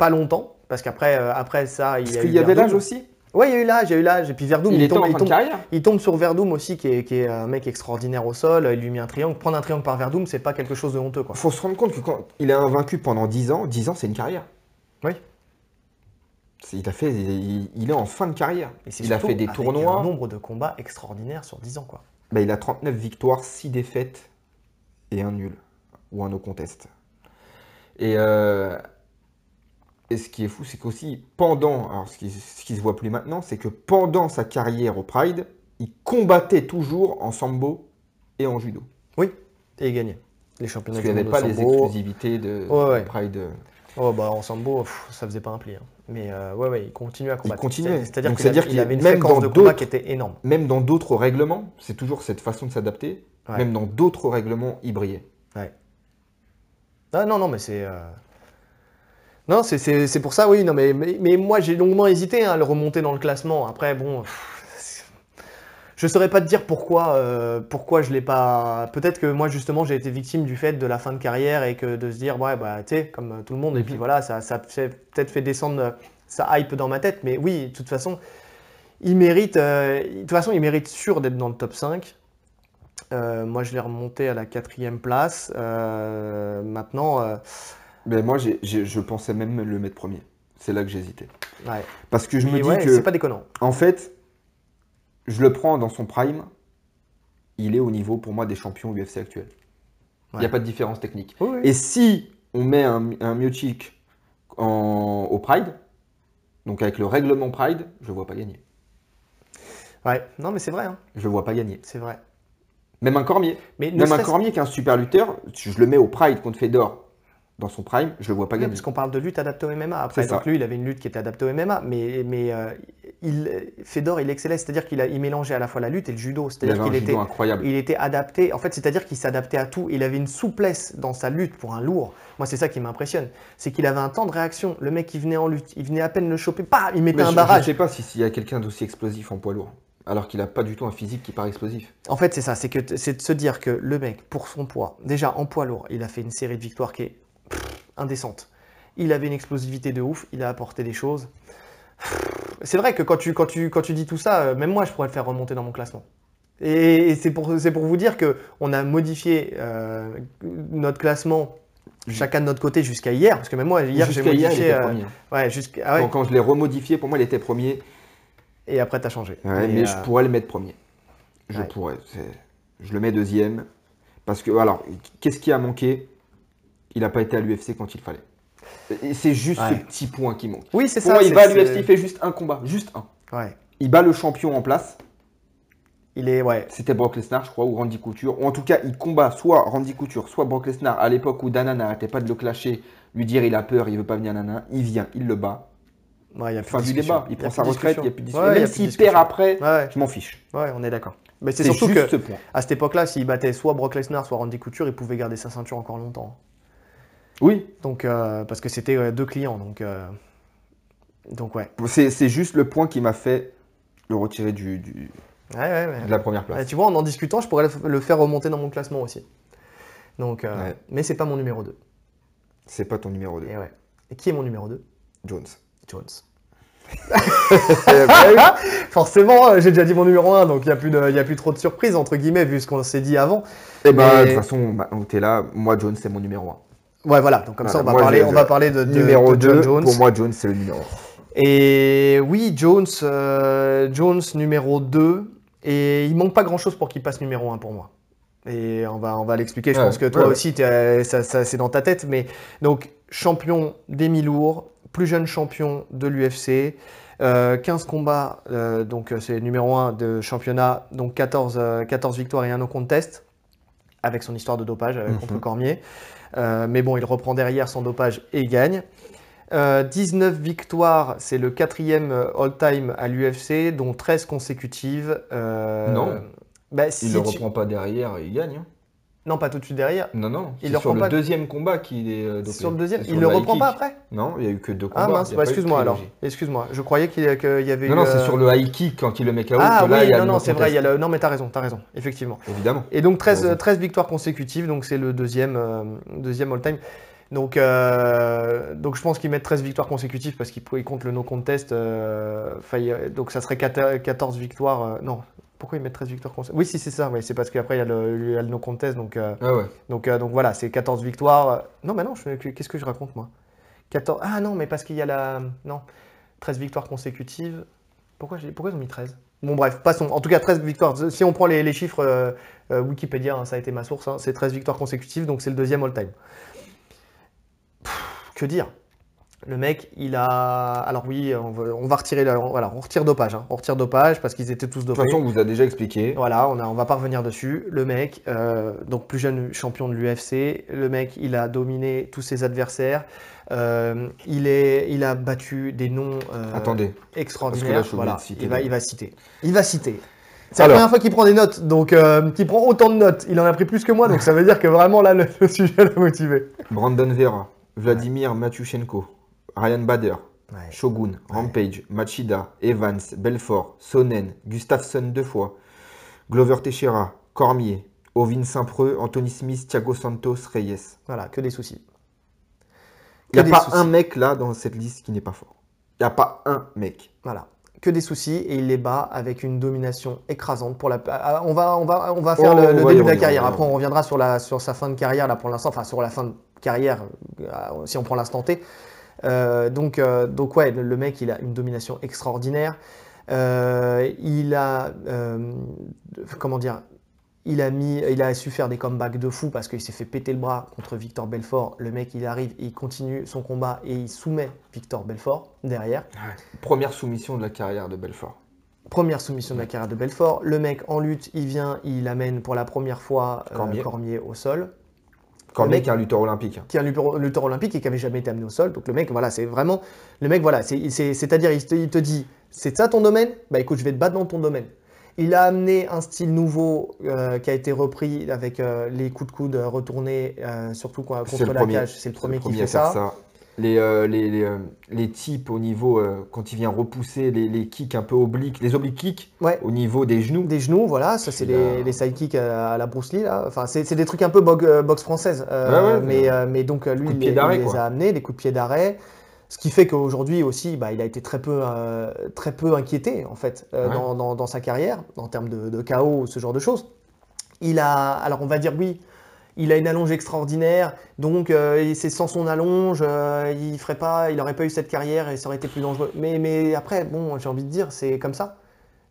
Pas longtemps, parce qu'après euh, après ça, il Parce a qu'il y avait l'âge aussi. Ouais, il y a eu l'âge, il y a eu l'âge. Et puis Verdum, Il il, tombe, il, tombe, il tombe sur Verdum aussi, qui est, qui est un mec extraordinaire au sol. Il lui met un triangle. Prendre un triangle par Verdum, c'est pas quelque chose de honteux, quoi. faut se rendre compte que quand il est invaincu pendant 10 ans, 10 ans c'est une carrière. Oui. Il, a fait, il, il est en fin de carrière. Et Il a fait des avec tournois. Un nombre de combats extraordinaires sur 10 ans, quoi. Bah, il a 39 victoires, 6 défaites et un nul. Ou un no contest. Et, euh, et ce qui est fou, c'est qu'aussi pendant, alors ce qui, ce qui se voit plus maintenant, c'est que pendant sa carrière au Pride, il combattait toujours en sambo et en judo. Oui. Et il gagnait. Les championnats Parce qu'il n'y avait pas de les exclusivités de Ouais, ouais. Pride. euh. Oh bah en sambo, pff, ça faisait pas un pli. hein. Mais euh, ouais, ouais, il continue à combattre. continuait. C'est-à-dire qu'il avait, il une dans de combat qui était énorme. Même dans d'autres règlements, c'est toujours cette façon de s'adapter. Ouais. Même dans d'autres règlements, il brillait. Ah non, non, mais c'est. euh, Non, c'est- pour ça, oui. Non, mais, mais, mais moi, j'ai longuement hésité hein, à le remonter dans le classement. Après, bon. Je saurais pas te dire pourquoi, euh, pourquoi je l'ai pas. Peut-être que moi, justement, j'ai été victime du fait de la fin de carrière et que de se dire, ouais, bah, tu sais, comme euh, tout le monde. Et puis Mhm. voilà, ça, ça peut-être fait descendre euh, sa hype dans ma tête. Mais oui, de toute façon, il mérite. euh, de toute façon, il mérite sûr d'être dans le top 5. Euh, moi, je l'ai remonté à la quatrième place. Maintenant. Mais moi, je pensais même le mettre premier. C'est là que j'hésitais. Ouais. Parce que je me dis ouais, que, c'est pas déconnant. en fait, je le prends dans son prime. Il est au niveau, pour moi, des champions UFC actuels. Il n'y a pas de différence technique. Oui. Et si on met un, un Miocic en, au Pride, donc avec le règlement Pride, je ne vois pas gagner. Ouais, non, mais c'est vrai, hein. Je ne vois pas gagner. c'est vrai. Même un Cormier. Mais Même un Cormier qui est un super lutteur, je le mets au Pride contre Fedor dans son prime, je le vois pas gagner. parce qu'on parle de lutte adaptée au MMA. Après, donc lui, il avait une lutte qui était adaptée au MMA, mais, mais euh, il, Fedor, il excellait, c'est-à-dire qu'il a, il mélangeait à la fois la lutte et le judo. C'est-à-dire qu'il était, incroyable. il était adapté. En fait, c'est-à-dire qu'il s'adaptait à tout. Il avait une souplesse dans sa lutte pour un lourd. Moi, c'est ça qui m'impressionne. C'est qu'il avait un temps de réaction. Le mec, il venait en lutte, il venait à peine le choper, pas, il mettait Mais un je, je barrage. sais pas si- s'il y a quelqu'un d'aussi explosif en poids lourd, alors qu'il a pas du tout un physique qui paraît explosif. En fait, c'est ça, c'est de se dire que le mec, pour son poids, déjà en poids lourd, il a fait une série de victoires qui est indécente. Il avait une explosivité de ouf, il a apporté des choses. C'est vrai que quand tu, quand, tu, quand tu dis tout ça, euh, même moi, je pourrais le faire remonter dans mon classement. Et, c'est pour, pour vous dire que on a modifié euh, notre classement chacun de notre côté jusqu'à hier, parce que même moi, hier, j'ai hier, modifié. euh, ouais, ah ouais, Quand, quand je l'ai remodifié, pour moi, il était premier. et après, t'as changé. Ouais, Mais, euh, je pourrais le mettre premier. Je pourrais. Je le mets deuxième. Parce que, alors, qu'est-ce qui a manqué? Il n'a pas été à l'UFC quand il fallait. Et c'est juste ce petit point qui manque. Oui, c'est Pour ça. moi, il va à l'UFC, il fait juste un combat. Juste un. Ouais. Il bat le champion en place. Il est, ouais, C'était Brock Lesnar, je crois, ou Randy Couture. Ou en tout cas, il combat soit Randy Couture, soit Brock Lesnar à l'époque où Dana n'arrêtait pas de le clasher, lui dire il a peur, il veut pas venir, nana. Il vient, il le bat. Ouais, y a plus Fin du débat. Il y prend sa retraite, il n'y a plus de discussion. Ouais, Même s'il perd après, Ouais, je m'en fiche. Ouais, on est d'accord. Mais c'est C'est surtout juste que ce point. à cette époque-là, s'il battait soit Brock Lesnar, soit Randy Couture, il pouvait garder sa ceinture encore longtemps. Oui, Donc, euh, parce que c'était euh, deux clients, donc, euh, donc ouais. c'est juste le point qui m'a fait le retirer du, du- Ouais, ouais, ouais. de la première place. tu vois, en en discutant, je pourrais le- faire remonter dans mon classement aussi. Donc, euh, mais c'est pas mon numéro 2. C'est pas ton numéro 2. Et ouais. Et qui est mon numéro 2 Jones. Jones. Ben Forcément, j'ai déjà dit mon numéro 1, donc il n'y a, plus de- il y a plus trop de surprises, entre guillemets, vu ce qu'on s'est dit avant. Eh ben, Mais- de toute façon, bah, t'es là, moi, Jones, c'est mon numéro 1. Ouais, voilà, donc comme ça, on va, parler, on va parler de, de- numéro de John 2, Jones. pour moi, Jones, c'est le numéro 1. Et oui, Jones, euh, Jones numéro 2. Et il manque pas grand chose pour qu'il passe numéro 1 pour moi. Et on va, on va l'expliquer. Je Ouais, pense que toi ouais, aussi, t'es- ça, ça, c'est dans ta tête. Mais donc, champion des mi-lourds, plus jeune champion de l'UFC. euh, 15 combats, euh, donc euh, c'est numéro 1 de championnat, donc 14, euh, 14 victoires et un no contest, avec son histoire de dopage Mhm. contre Cormier. Euh, mais bon, il reprend derrière son dopage et il gagne. Euh, 19 victoires, c'est le quatrième euh, all-time à l'UFC, dont 13 consécutives. Euh, Non. bah, si Il tu- reprend pas derrière et il gagne. hein. Non, pas tout de suite derrière. Non, non. Il le sur le pas- deuxième combat qu'il est euh, dopé. Sur le deuxième, sur il le reprend kick. pas après? Non, il y a eu que deux combats. Ah mince, bah, excuse-moi alors. Excuse-moi, je croyais qu'il y, avait Non, eu. non, c'est euh, sur le high kick quand il le met KO. Ah là, oui, il y a non, non, c'est vrai, il y a contest. le... Non, mais t'as raison, t'as raison, effectivement. Évidemment. Et donc 13, T'as raison. 13 victoires consécutives, donc c'est le deuxième, euh, deuxième all-time. Donc, euh, donc je pense qu'ils mettent 13 victoires consécutives parce qu'ils ils comptent le no contest. enfin, il y a- donc ça serait 14 14 victoires. non, pourquoi ils mettent 13 victoires consécutives Oui, si c'est ça, ouais, c'est parce qu'après il y, a le- le contest. Donc, euh, Ah ouais. donc, euh, donc voilà, c'est 14 victoires. Non, mais non, je- qu'est-ce que je raconte moi? 14... Ah non, mais parce qu'il y a la. Non, 13 victoires consécutives. Pourquoi, pourquoi ils ont mis 13 Bon, bref, passons. En tout cas, 13 victoires. Si on prend les, les chiffres euh, euh, Wikipédia, hein, ça a été ma source, hein, c'est 13 victoires consécutives, donc c'est le deuxième all-time. Que dire? Le mec, il a. Alors oui, on va, on va retirer. le- Voilà, on retire dopage. hein. On retire dopage parce qu'ils étaient tous De toute dopés. façon, on vous a déjà expliqué. Voilà, on, a, on va pas revenir dessus. Le mec, euh, donc plus jeune champion de l'UFC, le mec, il a dominé tous ses adversaires. Euh, il, est, il a battu des noms euh, Attendez. extraordinaires. parce que là, voilà, citer il, va, il va citer. Il va citer. C'est la première fois qu'il prend des notes, donc euh, qu'il prend autant de notes. Il en a pris plus que moi, donc ça veut dire que vraiment là, le, le sujet l'a motivé. Brandon Vera, Vladimir Matyushenko, Ryan Bader, Ouais. Shogun, Rampage, Machida, Evans, Belfort, Sonnen, Gustafsson deux fois, Glover Teixeira, Cormier, Ovin Saint-Preux, Anthony Smith, Thiago Santos, Reyes. Voilà, que des soucis. Il n'y a pas soucis. un mec là dans cette liste qui n'est pas fort. Il n'y a pas un mec. Voilà. Que des soucis et il les bat avec une domination écrasante pour la. Ah, On va, on va, on va faire Oh, le, début de la carrière. Après, on reviendra sur, la, sur sa fin de carrière là pour l'instant. Enfin, sur la fin de carrière euh, si on prend l'instant T. Euh, donc, euh, donc ouais, le, le mec, il a une domination extraordinaire. Euh, il a, comment dire, il a mis, il a su faire des comebacks de fou parce qu'il s'est fait péter le bras contre Victor Belfort. Le mec, il arrive, il continue son combat et il soumet Victor Belfort derrière. Première soumission de la carrière de Belfort. Première soumission de la carrière de Belfort. Le mec en lutte, il vient, il amène pour la première fois euh. Cormier au sol. Cormier mec- qui est un lutteur olympique. Qui est un lutteur olympique et qui avait jamais été amené au sol. Donc le mec, voilà, c'est vraiment. Le mec, voilà, c'est- c'est- c'est-à-dire, il te, il te dit c'est ça ton domaine? Bah écoute, je vais te battre dans ton domaine. Il a amené un style nouveau euh, qui a été repris avec euh, les coups de coude retournés, euh, surtout quoi, contre le la premier. cage. C'est le premier qui fait ça. Les, euh, les, les, euh, les types au niveau, euh, quand il vient repousser les, les kicks un peu obliques, les obliques kicks Ouais. au niveau des genoux. Des genoux, voilà, ça c'est les, les sidekicks à, à la Bruce Lee là. Enfin, c'est c'est des trucs un peu boxe française. Euh, Ouais, ouais, mais, mais donc lui, il, les- il a amenés, des coups de pied d'arrêt. Ce qui fait qu'aujourd'hui aussi, bah, il a été très peu, très peu inquiété en fait dans- dans sa carrière en termes de, de chaos, ce genre de choses. Il a, alors on va dire oui, il a une allonge extraordinaire, donc euh, c'est sans son allonge, euh, il ferait pas, il n'aurait pas eu cette carrière et ça aurait été plus dangereux. Mais, mais après, bon, j'ai envie de dire, c'est comme ça.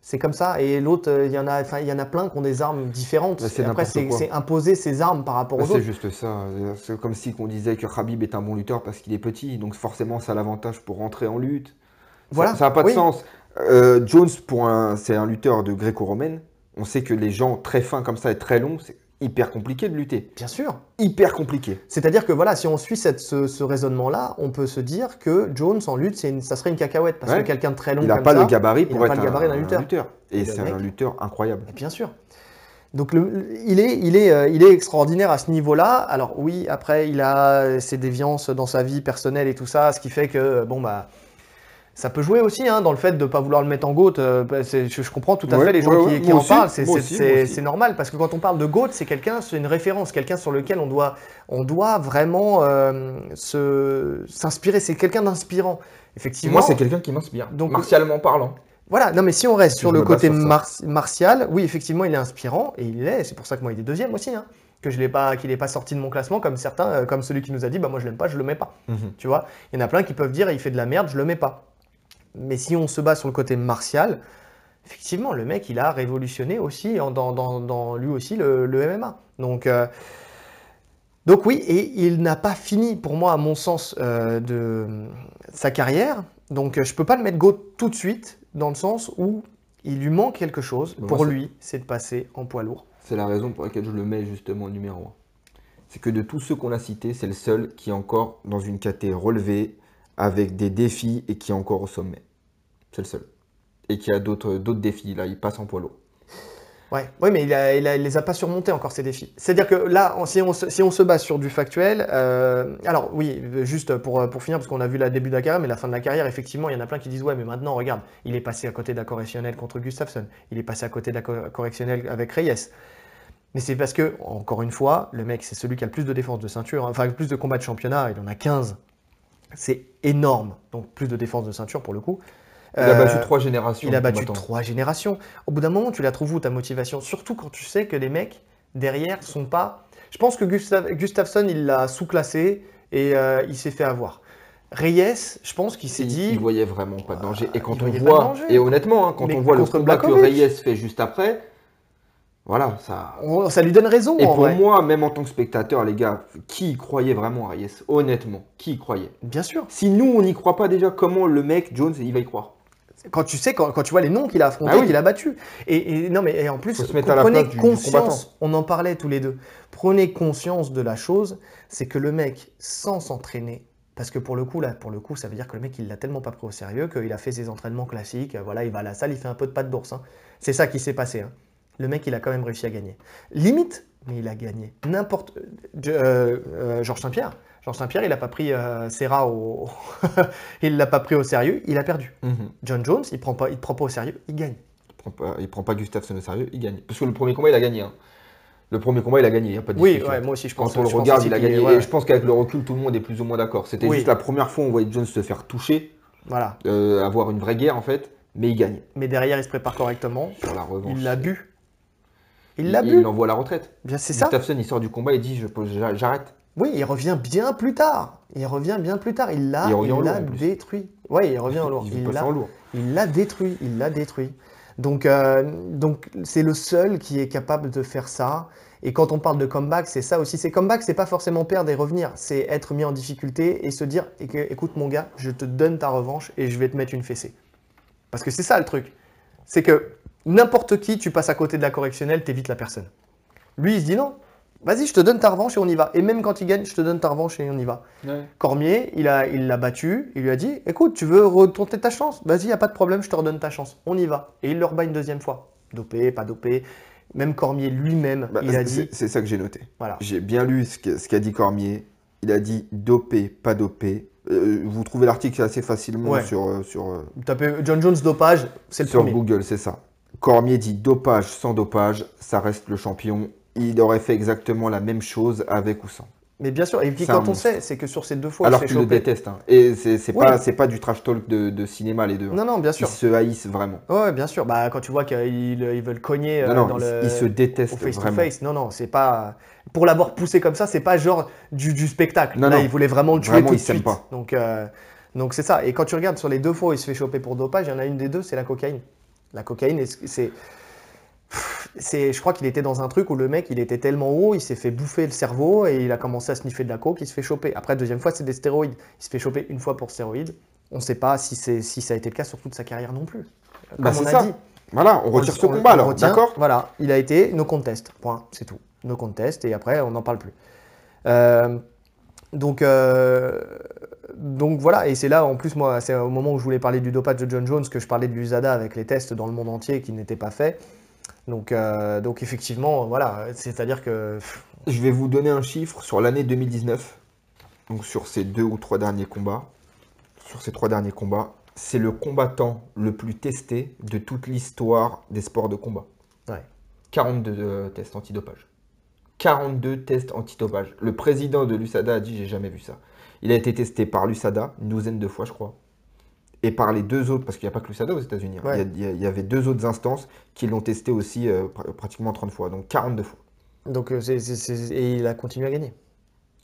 C'est comme ça. Et l'autre, euh, il y en a, il y en a plein qui ont des armes différentes. C'est Et après, c'est c'est imposer ses armes par rapport Ah, aux c'est autres. juste ça. C'est comme si on disait que Khabib est un bon lutteur parce qu'il est petit, donc forcément ça a l'avantage pour rentrer en lutte. Voilà. Ça n'a pas de Oui. sens. Euh, Jones, pour un, c'est un lutteur de gréco-romaine. On sait que les gens très fins comme ça et très longs, c'est hyper compliqué de lutter. Bien sûr. Hyper compliqué. C'est-à-dire que voilà, si on suit cette- ce, ce raisonnement-là, on peut se dire que Jones en lutte, une- ça serait une cacahuète parce Ouais. que quelqu'un de très long Il n'a pas ça, le gabarit pour être gabarit d'un un, lutteur. Et Et c'est un lutteur incroyable. Bien sûr. Donc le- il, est, il, est, euh, il est extraordinaire à ce niveau-là. Alors oui, après, il a ses déviances dans sa vie personnelle et tout ça, ce qui fait que, bon, bah, ça peut jouer aussi hein, dans le fait de ne pas vouloir le mettre en GOAT. euh, bah, je, je comprends tout à Ouais, fait les gens ouais, qui, en aussi, parlent. C'est normal parce que quand on parle de GOAT, c'est quelqu'un, c'est une référence, quelqu'un sur lequel on doit, on doit vraiment euh, s'inspirer. C'est quelqu'un d'inspirant. Effectivement. Moi, c'est quelqu'un qui m'inspire. Donc- martialement parlant. Voilà, non mais si on reste sur je le côté sur ça. mar- martial, oui effectivement il est inspirant et il est, c'est pour ça que moi il est deuxième aussi, hein, que je l'ai pas, qu'il n'est pas sorti de mon classement comme certains, euh, comme celui qui nous a dit bah moi je l'aime pas, je le mets pas, Mhm. tu vois. Il y en a plein qui peuvent dire il fait de la merde, je le mets pas. Mais si on se base sur le côté martial, effectivement le mec il a révolutionné aussi dans, dans- dans lui aussi le, le MMA. Donc euh, donc oui, et il n'a pas fini, pour moi, à mon sens, euh, de sa carrière. Donc euh, je peux pas le mettre GOAT tout de suite, dans le sens où il lui manque quelque chose. Pour lui, c'est de passer en poids lourd. C'est la raison pour laquelle je le mets justement numéro 1. C'est que de tous ceux qu'on a cités, c'est le seul qui est encore dans une catégorie relevée, avec des défis et qui est encore au sommet. C'est le seul. Et qui a d'autres défis. Là, il passe en poids lourd. Ouais, ouais mais il, a, il, il les a pas surmontés encore ces défis. C'est-à-dire que là, si on, se, si on se base sur du factuel, euh, alors oui, juste pour, pour finir, parce qu'on a vu le début de la carrière, mais la fin de la carrière, effectivement, il y en a plein qui disent ouais, mais maintenant, regarde, il est passé à côté d'un correctionnel contre Gustafsson, il est passé à côté co- correctionnel avec Reyes. Mais c'est parce que, encore une fois, le mec, c'est celui qui a le plus de défense de ceinture, hein, enfin, le plus de combats de championnat, il en a 15. C'est énorme. Donc, plus de défense de ceinture pour le coup. Il a Euh, battu trois générations. il a battu trois générations. Au bout d'un moment, tu la trouves où ta motivation? Surtout quand tu sais que les mecs derrière sont pas. Je pense que Gustav- Gustafsson, il l'a sous-classé et euh, il s'est fait avoir. Reyes, je pense qu'il s'est dit. il voyait vraiment pas de danger. Et quand il on voit, et honnêtement, hein, quand Mais on voit le combat que. Reyes fait juste après, Voilà, ça. On- ça lui donne raison. Et en pour vrai. moi, même en tant que spectateur, les gars, qui y croyait vraiment à Reyes Honnêtement, qui y croyait? Bien sûr. Si nous, on n'y croit pas déjà, comment le mec, Jones, il va y croire? Quand tu sais, quand, quand tu vois les noms qu'il a affrontés, Ah oui. qu'il a battus. Et, et non, mais et en plus, prenez place du- du conscience. on en parlait tous les deux. Prenez conscience de la chose, c'est que le mec, sans s'entraîner, parce que pour le coup, là, pour le coup, ça veut dire que le mec, il l'a tellement pas pris au sérieux qu'il a fait ses entraînements classiques. Voilà, il va à la salle, il fait un peu de pas de bourse. hein. C'est ça qui s'est passé. hein. Le mec, il a quand même réussi à gagner. Limite, mais il a gagné. N'importe. euh, euh, Georges Saint-Pierre. Georges Saint-Pierre, il n'a pas pris euh, Serra au. il l'a pas pris au sérieux, il a perdu. John Jones, il prend pas, il te prend pas au sérieux, il gagne. Il prend pas, il prend pas Gustafsson au sérieux, il gagne. Parce que le premier combat, il a gagné. hein. Le premier combat, il a gagné, il n'y a pas de Oui, ouais, moi aussi je pense. Quand on le regarde, il a gagné. ouais, Et je pense qu'avec le recul, tout le monde est plus ou moins d'accord. C'était Oui. juste la première fois où on voyait Jones se faire toucher, Voilà. euh, avoir une vraie guerre en fait, mais il gagne. Mais derrière, il se prépare correctement. Sur la revanche. Il l'a bu. Il l'a bu. Il l'envoie à la retraite. Bien, c'est ça. Gustafsson, il sort du combat et dit je J'arrête. Oui, il revient bien plus tard. Il revient bien plus tard. Il l'a, Il il l'a lourd, détruit. Oui, il revient en lourd. Il Il l'a, en lourd. il l'a détruit. Il l'a détruit. Donc, euh, donc c'est le seul qui est capable de faire ça. Et quand on parle de comeback, c'est ça aussi. C'est comeback, c'est pas forcément perdre et revenir. C'est être mis en difficulté et se dire écoute mon gars, je te donne ta revanche et je vais te mettre une fessée. Parce que c'est ça le truc. C'est que n'importe qui, tu passes à côté de la correctionnelle, t'évites la personne. Lui, il se dit non, vas-y, je te donne ta revanche et on y va. Et même quand il gagne, je te donne ta revanche et on y va. Cormier, il a, il l'a battu, il lui a dit écoute, tu veux retenter ta chance? Vas-y, y a pas de problème, je te redonne ta chance. On y va. Et il le rebat une deuxième fois. Dopé, pas dopé. Même Cormier lui-même, Bah, il a c'est- dit c'est- ça que j'ai noté. voilà. J'ai bien lu ce qu'a dit Cormier. Il a dit dopé, pas dopé. Euh, vous trouvez l'article assez facilement Ouais. sur, euh, sur, euh, tapez John Jones dopage, c'est le sur premier. Google, c'est ça. Cormier dit dopage sans dopage, ça reste le champion. Il aurait fait exactement la même chose avec ou sans. Mais bien sûr, et puis quand on sait, c'est que sur ces deux fois, Alors il s'est qu'il le chopé. déteste. hein. Et c'est pas, c'est pas du trash talk de, de cinéma, les deux. hein. Non, non, bien Ils sûr. se haïssent vraiment. Ouais, bien sûr. Bah, quand tu vois qu'ils ils veulent cogner euh, non, non, dans ils, le. ils se au détestent face to vraiment. face. Non, non, c'est pas. Pour l'avoir poussé comme ça, c'est pas genre du, du spectacle. Non, Là, non. il voulait vraiment le tuer Vraiment, tout de suite. pas. Donc, euh, donc c'est ça. Et quand tu regardes sur les deux fois où il se fait choper pour dopage, il y en a une des deux, c'est la cocaïne. La cocaïne, est- c'est. C'est, je crois qu'il était dans un truc où le mec, il était tellement haut, il s'est fait bouffer le cerveau et il a commencé à sniffer de la coke, il se fait choper. Après, deuxième fois, c'est des stéroïdes. Il se fait choper une fois pour stéroïdes. On ne sait pas si, c'est, si ça a été le cas sur toute sa carrière non plus. Comme Bah, on c'est a ça. dit. Voilà, on retire ce on combat on alors, d'accord Voilà, il a été no contest. Point, c'est tout. No contest et après on n'en parle plus. Euh, donc, euh, donc voilà, et c'est là en plus moi, c'est au moment où je voulais parler du dopage de John Jones que je parlais de l'USADA avec les tests dans le monde entier qui n'étaient pas faits. Donc, euh, donc effectivement, voilà, c'est-à-dire que Je vais vous donner un chiffre sur l'année 2019. Donc sur ces deux ou trois derniers combats. Sur ces trois derniers combats, c'est le combattant le plus testé de toute l'histoire des sports de combat. Ouais. 42 euh, tests antidopage. 42 tests antidopage. Le président de l'USADA a dit j'ai jamais vu ça. Il a été testé par l'USADA une douzaine de fois, je crois. Et par les deux autres, parce qu'il n'y a pas que l'USADA aux États-Unis. hein. Ouais. Il, y a- il y avait deux autres instances qui l'ont testé aussi euh, pr- pratiquement 30 fois. Donc 42 fois. donc euh, et il a continué à gagner.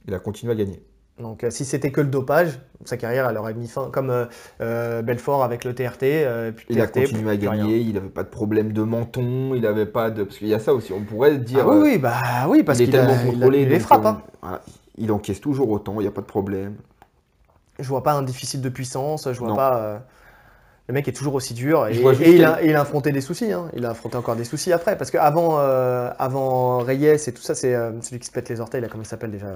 Il a continué à gagner. Donc euh, si c'était que le dopage, sa carrière elle aurait mis fin, comme euh, euh, Belfort avec le TRT. euh, puis Il a continué à rien. gagner, il n'avait pas de problème de menton, il n'avait pas de... Parce qu'il y a ça aussi, on pourrait dire... Ah oui, euh, oui, bah oui, parce qu'il a, tellement il a- contrôlé, il les donc, frappe. euh, hein. voilà, il encaisse toujours autant, il n'y a pas de problème. Je vois pas un déficit de puissance, je vois Non. pas. euh, Le mec est toujours aussi dur il, a, et il a affronté des soucis. hein. Il a affronté encore des soucis après. Parce qu'avant euh, avant Reyes et tout ça, c'est euh, celui qui se pète les orteils, là, comment il s'appelle déjà?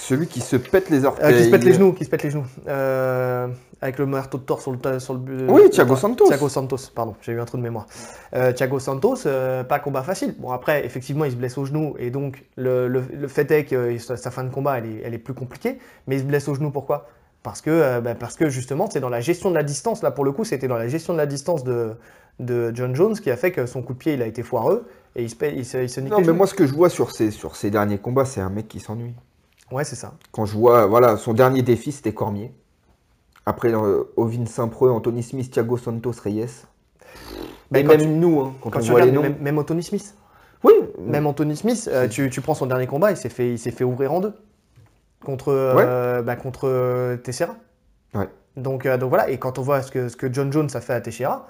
Celui qui se pète les Euh, orteils... Qui se pète les genoux, qui se pète les genoux. Euh, avec le marteau de tort sur le, sur le but. Oui, Thiago Santos. Thiago Santos, pardon, j'ai eu un trou de mémoire. Euh, Thiago Santos, euh, pas combat facile. Bon, après, effectivement, il se blesse au genou et donc le, le- fait est que sa, fin de combat, elle est, elle est plus compliquée. Mais il se blesse au genou, pourquoi? Parce que, euh, bah, parce que justement, c'est dans la gestion de la distance. Là, pour le coup, c'était dans la gestion de la distance de, de John Jones qui a fait que son coup de pied, il a été foireux et il se, il se, il se nique Non, mais moi, ce que je vois sur ces, sur ces derniers combats, c'est un mec qui s'ennuie. Ouais, c'est ça. Quand je vois, voilà, son dernier défi, c'était Cormier. Après, euh, Ovin Saint-Preux, Anthony Smith, Thiago Santos, Reyes. Mais quand même tu- nous, hein, quand, Quand on tu voit les regardes, noms... même, même Anthony Smith. Oui, Même Anthony Smith, euh, tu, tu prends son dernier combat, il s'est fait, il fait ouvrir en deux contre, euh, bah, contre euh, Teixeira. Ouais. Donc, donc voilà, et quand on voit ce que, ce que John Jones a fait à Teixeira,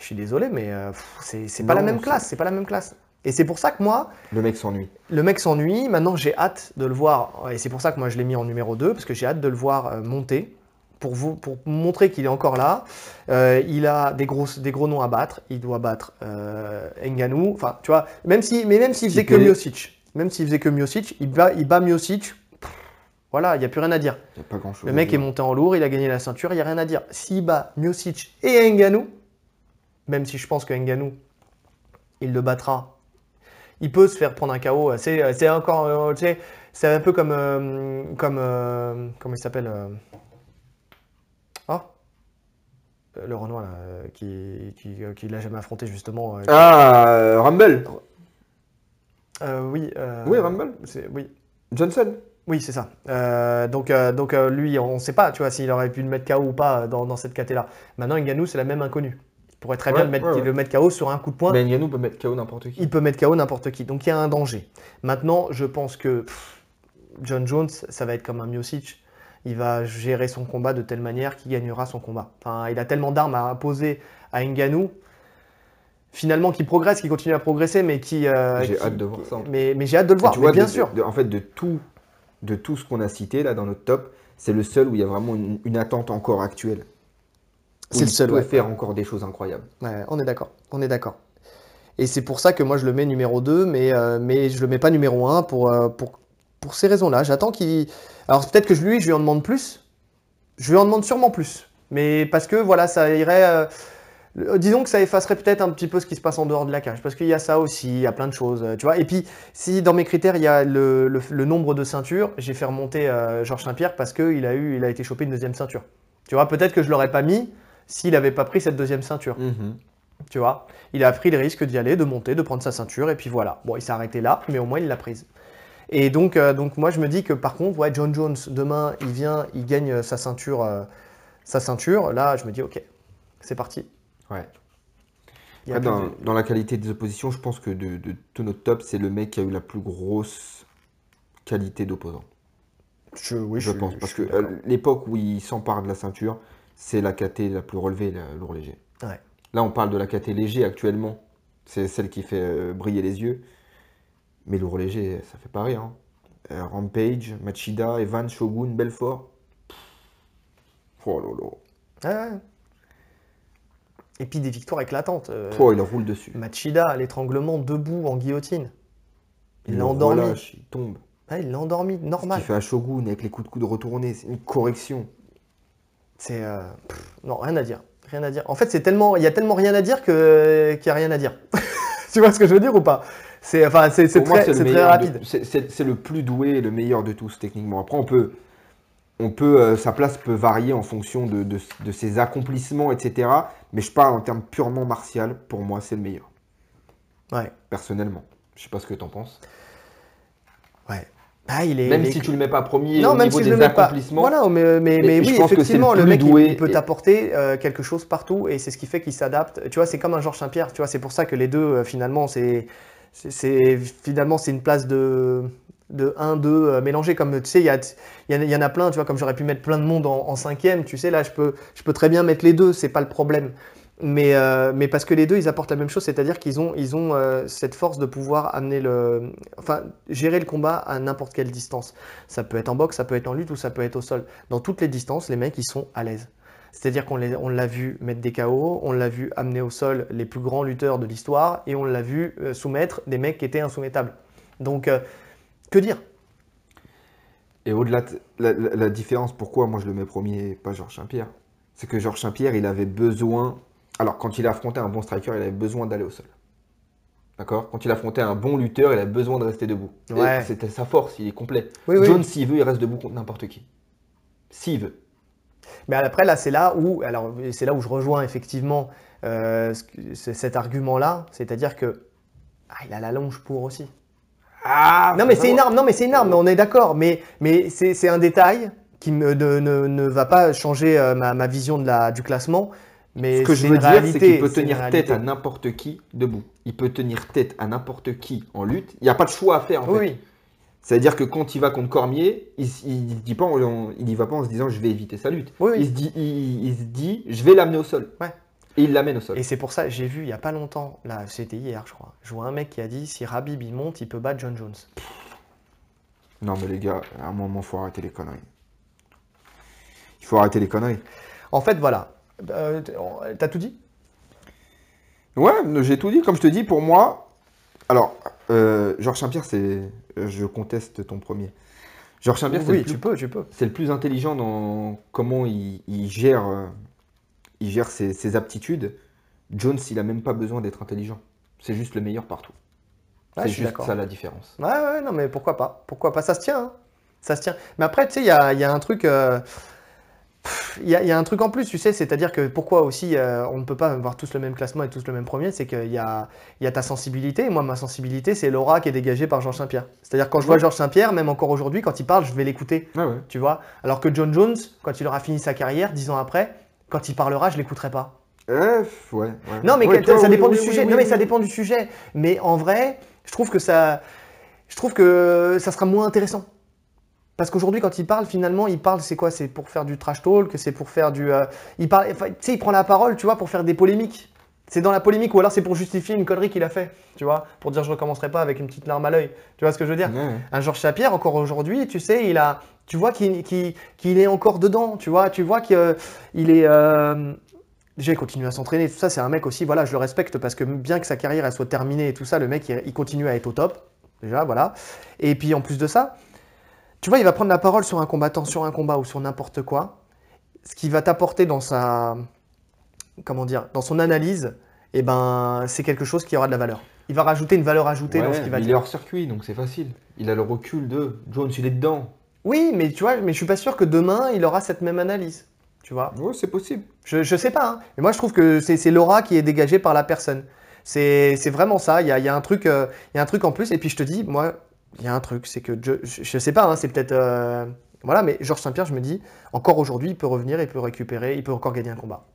je suis désolé, mais c'est pas la même classe, c'est pas la même classe. Et c'est pour ça que moi, Le mec s'ennuie. le mec s'ennuie. Maintenant, j'ai hâte de le voir. Et c'est pour ça que moi, je l'ai mis en numéro 2, parce que j'ai hâte de le voir euh, monter. Pour, vous, pour montrer qu'il est encore là. Euh, il a des gros, des gros noms à battre. Il doit battre euh, Ngannou. Enfin, tu vois, même si, mais même s'il faisait que. Miocic, même s'il faisait que Miocic, il bat, il bat Miocic. Pff, Voilà, il n'y a plus rien à dire. Il n'y a pas grand chose. Le mec est monté en lourd, il a gagné la ceinture, il n'y a rien à dire. S'il bat Miocic et Ngannou, même si je pense que Ngannou, il le battra, il peut se faire prendre un KO. C'est c'est encore, euh, tu sais, c'est un peu comme, euh, comme euh, comment il s'appelle Euh, Le Renoir, là, qui, qui, qui l'a jamais affronté, justement. Ah, Rumble. oui. Oui, Rumble. c'est- Oui. Johnson. Oui, c'est ça. Euh, donc, euh, donc euh, lui, on ne sait pas, tu vois, s'il aurait pu le mettre KO ou pas dans, dans cette caté-là. Maintenant, Ngannou, c'est la même inconnue. Pourrait très bien le mettre, ouais, ouais. le mettre KO sur un coup de poing. Mais Ngannou peut mettre KO n'importe qui. Il peut mettre KO n'importe qui. Donc, il y a un danger. Maintenant, je pense que pff, John Jones, ça va être comme un Miocic. Il va gérer son combat de telle manière qu'il gagnera son combat. Enfin, il a tellement d'armes à poser à Ngannou. Finalement, qui progresse, qui continue à progresser, mais qui. euh, J'ai hâte de voir ça. Mais, mais j'ai hâte de le voir, tu mais vois, bien de- sûr. de- en fait, de tout, de tout ce qu'on a cité là dans notre top, c'est le seul où il y a vraiment une, une attente encore actuelle. C'est le il seul, peut ouais. faire encore des choses incroyables. Ouais, on est d'accord, on est d'accord. Et c'est pour ça que moi je le mets numéro 2, mais, euh, mais je le mets pas numéro 1 pour, euh, pour, pour ces raisons-là. J'attends qu'il... Alors peut-être que je- lui, je lui en demande plus. Je lui en demande sûrement plus. Mais parce que voilà, ça irait... euh, Disons que ça effacerait peut-être un petit peu ce qui se passe en dehors de la cage, parce qu'il y a ça aussi, il y a plein de choses, euh, tu vois. Et puis, si dans mes critères, il y a le, le- le nombre de ceintures, j'ai fait remonter Georges Saint-Pierre parce qu'il a, eu, il a été chopé une deuxième ceinture. Tu vois, peut-être que je l'aurais pas mis s'il n'avait pas pris cette deuxième ceinture. Tu vois, il a pris le risque d'y aller, de monter, de prendre sa ceinture, et puis voilà. Bon, il s'est arrêté là, mais au moins il l'a prise. Et donc, euh, donc moi je me dis que par contre, ouais, John Jones, demain, il vient, il gagne euh, sa ceinture, euh, sa ceinture. Là, je me dis, ok, c'est parti. Ouais. Il y a Après, plus dans, de- dans la qualité des oppositions, je pense que de, de tous nos tops, c'est le mec qui a eu la plus grosse qualité d'opposant. Je, oui, je pense. Parce que l'époque où il s'empare de la ceinture, c'est la KT la plus relevée, le lourd léger. Ouais. Là, on parle de la KT léger actuellement. C'est celle qui fait euh, briller les yeux. Mais lourd léger, ça fait pas rire. hein. Euh, Rampage, Machida, Evan, Shogun, Belfort. Oh. Ouais, ouais. Et puis des victoires éclatantes. euh, Oh, il roule dessus. Machida, l'étranglement debout en guillotine. Il l'a endormi. relâche, il tombe. Ah, il l'a endormi, Ce normal. qu'il fait à Shogun avec les coups de coude retournés, c'est une correction. C'est euh, non rien à dire, rien à dire. En fait, c'est tellement, il y a tellement rien à dire que qu'il y a rien à dire. tu vois ce que je veux dire ou pas? C'est enfin, c'est très, rapide. c'est- le plus doué et le meilleur de tous techniquement. Après, on peut, on peut, euh, sa place peut varier en fonction de, de- de ses accomplissements, etc. Mais je parle en termes purement martial. Pour moi, c'est le meilleur, Ouais, personnellement. Je sais pas ce que tu en penses. ouais. Ah, il est. Même il est- si tu le mets pas premier non, au même niveau si je des le mets pas. accomplissements. Voilà, mais, mais, mais je oui, le effectivement, le plus mec, il- doué il, peut et- t'apporter euh, quelque chose partout et c'est ce qui fait qu'il s'adapte. Tu vois, c'est comme un Georges Saint-Pierre. Tu vois, c'est pour ça que les deux, euh, finalement, c'est, finalement c'est une place de de 1, 2 mélangés comme tu sais il y, a- y, en a- il y en a plein tu vois comme j'aurais pu mettre plein de monde en, en cinquième tu sais là je peux je peux très bien mettre les deux c'est pas le problème mais euh, mais parce que les deux ils apportent la même chose c'est-à-dire qu'ils ont ils ont euh, cette force de pouvoir amener le enfin gérer le combat à n'importe quelle distance ça peut être en boxe ça peut être en lutte ou ça peut être au sol dans toutes les distances les mecs ils sont à l'aise c'est-à-dire qu'on l'a vu mettre des KO, on l'a vu amener au sol les plus grands lutteurs de l'histoire, et on l'a vu euh, soumettre des mecs qui étaient insoumettables. Donc, que dire? Et au-delà de la, différence, pourquoi moi je le mets premier pas Georges Saint-Pierre? C'est que Georges Saint-Pierre, il avait besoin. Alors, quand il a affronté un bon striker, il avait besoin d'aller au sol. D'accord? Quand il affrontait un bon lutteur, il avait besoin de rester debout. Ouais. C'était sa force, il est complet. Oui, oui. John, s'il veut, il reste debout contre n'importe qui. S'il veut. Mais après, là, c'est là où, alors, c'est là où je rejoins effectivement euh, cet argument-là, c'est-à-dire que ah, il a la longe pour aussi. Ah Non, mais c'est une arme, non, mais c'est une arme, on est d'accord, mais, mais c'est un détail qui me- ne, ne- ne va pas changer euh, ma, ma vision de la, du classement. Mais Ce que je veux dire, c'est qu'il peut tenir tête à n'importe qui debout. Il peut tenir tête à n'importe qui en lutte. Il n'y a pas de choix à faire en fait. Oui, C'est-à-dire que quand il va contre Cormier, il, il dit pas, il y va pas en se disant je vais éviter sa lutte. Oui, oui. Il, se dit, il, il se dit je vais l'amener au sol. Ouais. Et il l'amène au sol. Et c'est pour ça, j'ai vu il y a pas longtemps, là c'était hier je crois, je vois un mec qui a dit si Rabib il monte, il peut battre John Jones. Non, mais les gars, à un moment, faut arrêter les conneries. Il faut arrêter les conneries. En fait voilà, Euh, t'as tout dit? Ouais, j'ai tout dit. Comme je te dis, pour moi. Alors, euh, Georges Saint-Pierre, c'est. Je conteste ton premier. Georges Saint-Pierre, c'est Oui, le, plus- tu peux, tu peux. c'est le plus intelligent dans comment il, il gère, euh, il gère ses, ses aptitudes. Jones, il a même pas besoin d'être intelligent. C'est juste le meilleur partout. C'est juste ça la différence. Ouais, ouais, non, mais pourquoi pas? Pourquoi pas? Ça se tient. hein. Ça se tient. Mais après, tu sais, il y a, il y a un truc. euh, Il y, a, il y a un truc en plus, tu sais, c'est-à-dire que pourquoi aussi euh, on ne peut pas avoir tous le même classement et tous le même premier, c'est qu'il y a, il y a ta sensibilité. Moi, ma sensibilité, c'est l'aura qui est dégagée par Georges Saint-Pierre. C'est-à-dire quand je vois Ouais. Georges Saint-Pierre, même encore aujourd'hui, quand il parle, je vais l'écouter, Ah ouais. tu vois? Alors que John Jones, quand il aura fini sa carrière, dix ans après, quand il parlera, je l'écouterai pas. Eh, ouais, ouais. Non, mais toi, ça oui, dépend oui, du oui, sujet. non, mais ça dépend du sujet. Mais en vrai, je trouve que ça, je trouve que ça sera moins intéressant. Parce qu'aujourd'hui, quand il parle, finalement, il parle, c'est quoi? C'est pour faire du trash talk, c'est pour faire du. euh, il parle, enfin, tu sais, il prend la parole, tu vois, pour faire des polémiques. C'est dans la polémique, ou alors c'est pour justifier une connerie qu'il a fait, tu vois, pour dire je recommencerai pas avec une petite larme à l'œil. Tu vois ce que je veux dire? Un Georges Sapierre, encore aujourd'hui, tu sais, il a, tu vois qu'il est encore dedans, tu vois, tu vois qu'il est. euh, déjà, il continue à s'entraîner, tout ça, c'est un mec aussi, voilà, je le respecte parce que bien que sa carrière elle soit terminée et tout ça, le mec, il, il continue à être au top, déjà, voilà. Et puis en plus de ça, tu vois, il va prendre la parole sur un combattant, sur un combat ou sur n'importe quoi, ce qui va t'apporter dans sa. Comment dire Dans son analyse, eh ben, c'est quelque chose qui aura de la valeur. Il va rajouter une valeur ajoutée dans ce qu'il va il dire. est hors circuit, donc c'est facile. Il a le recul de Jones, il est dedans. Oui, mais tu vois, mais je suis pas sûr que demain il aura cette même analyse. Tu vois Ouais, c'est possible. je, je sais pas, hein. mais moi je trouve que c'est l'aura qui est dégagée par la personne. C'est vraiment ça. Il y a, il y a un truc, euh, il y a un truc en plus. Et puis je te dis, moi, il y a un truc, c'est que je, je, sais pas, hein, c'est peut-être euh, voilà, mais Georges Saint-Pierre, je me dis, encore aujourd'hui, il peut revenir, il peut récupérer, il peut encore gagner un combat.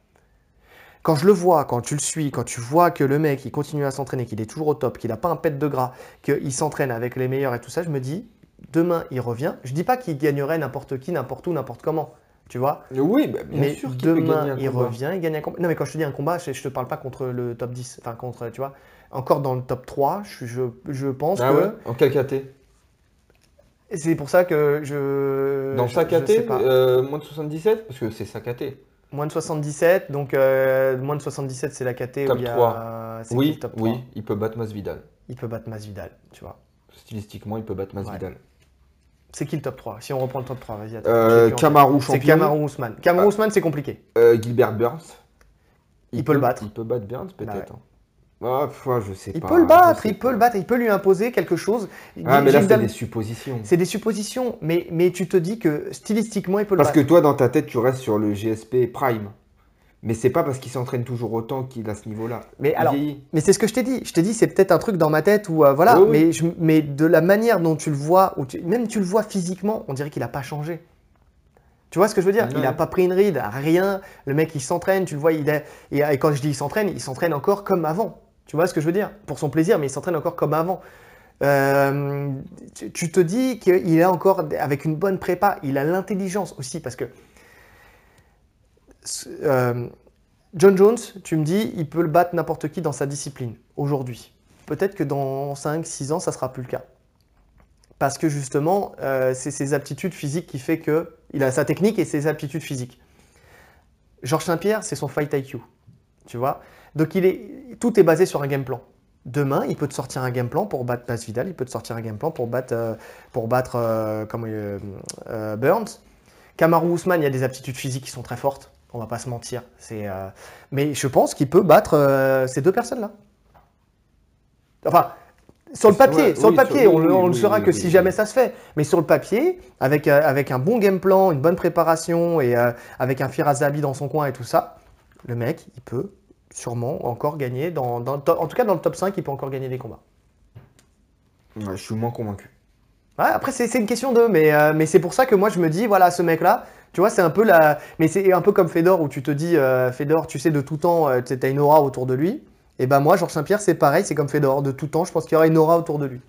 Quand je le vois, quand tu le suis, quand tu vois que le mec, il continue à s'entraîner, qu'il est toujours au top, qu'il n'a pas un pet de gras, qu'il s'entraîne avec les meilleurs et tout ça, je me dis, demain, il revient. Je dis pas qu'il gagnerait n'importe qui, n'importe où, n'importe comment, tu vois. Oui, bah, bien mais sûr peut demain, gagner un il combat. revient, il gagne un combat. Non, mais quand je te dis un combat, je, je te parle pas contre le top 10, enfin contre, tu vois. Encore dans le top 3, je, je, je pense Ah que ouais En quel KT c'est pour ça que je. Dans sa KT euh, Moins de 77 Parce que c'est sa KT. Moins de 77, donc euh, moins de 77, c'est la KT Top où il y a. 3. c'est qui Oui, top 3 oui, il peut battre Masvidal. Il peut battre Masvidal, tu vois. Stylistiquement, il peut battre Masvidal. C'est qui le top 3 Si on reprend le top 3, vas-y. Euh. Kamaru C'est champion. Kamaru Ousmane. Kamaru Ah. Ousmane, c'est compliqué. Euh, Gilbert Burns. Il peut le battre. Il peut battre Burns peut-être. Bah ouais. hein. Ah, je sais Il pas. peut le battre, il peut pas. le battre, il peut lui imposer quelque chose. Ah, mais là, c'est des suppositions. C'est des suppositions, mais, mais tu te dis que stylistiquement, il peut le Parce que battre. toi, dans ta tête, tu restes sur le GSP Prime. Mais c'est pas parce qu'il s'entraîne toujours autant qu'il a ce niveau-là. Mais Il alors, vieillit. mais c'est ce que je t'ai dit. Je t'ai dit, c'est peut-être un truc dans ma tête où, euh, voilà, Oui, oui. Mais, je- mais de la manière dont tu le vois, ou même tu le vois physiquement, on dirait qu'il n'a pas changé. Tu vois ce que je veux dire? Il Ouais. n'a pas pris une ride, rien. Le mec, il s'entraîne, tu le vois, il est... et, et quand je dis il s'entraîne, il s'entraîne encore comme avant. Tu vois ce que je veux dire? Pour son plaisir, mais il s'entraîne encore comme avant. Euh, tu, te dis qu'il est encore avec une bonne prépa, il a l'intelligence aussi, parce que euh, John Jones, tu me dis, il peut le battre n'importe qui dans sa discipline, aujourd'hui. Peut-être que dans 5-6 ans, ça sera plus le cas. Parce que justement, euh, c'est ses aptitudes physiques qui fait que il a sa technique et ses aptitudes physiques. Georges Saint-Pierre, c'est son fight IQ, tu vois? Donc il est, tout est basé sur un game plan. Demain, il peut te sortir un game plan pour battre Masvidal, il peut te sortir un game plan pour battre, euh, pour battre euh, comment, euh, Burns. Kamaru Ousmane, il y a des aptitudes physiques qui sont très fortes, on va pas se mentir. Mais je pense qu'il peut battre ces deux personnes-là. Enfin, sur le papier, Ouais, sur le papier, sur- on, le- oui, on le oui, saura oui, que si jamais ça se fait. Mais sur le papier, avec, euh, avec un bon game plan, une bonne préparation et euh, avec un Firas Zahabi dans son coin et tout ça, le mec, il peut sûrement encore gagner, dans, dans en tout cas dans le top 5, il peut encore gagner des combats. Ouais, je suis moins convaincu. Ouais, après, c'est une question de, mais, euh, mais c'est pour ça que moi je me dis, voilà, ce mec-là, tu vois, c'est un peu la. Mais c'est un peu comme Fedor où tu te dis, euh, Fedor, tu sais, de tout temps, euh, tu as une aura autour de lui. Et ben moi, Georges Saint-Pierre, c'est pareil, c'est comme Fedor, de tout temps, je pense qu'il y aura une aura autour de lui.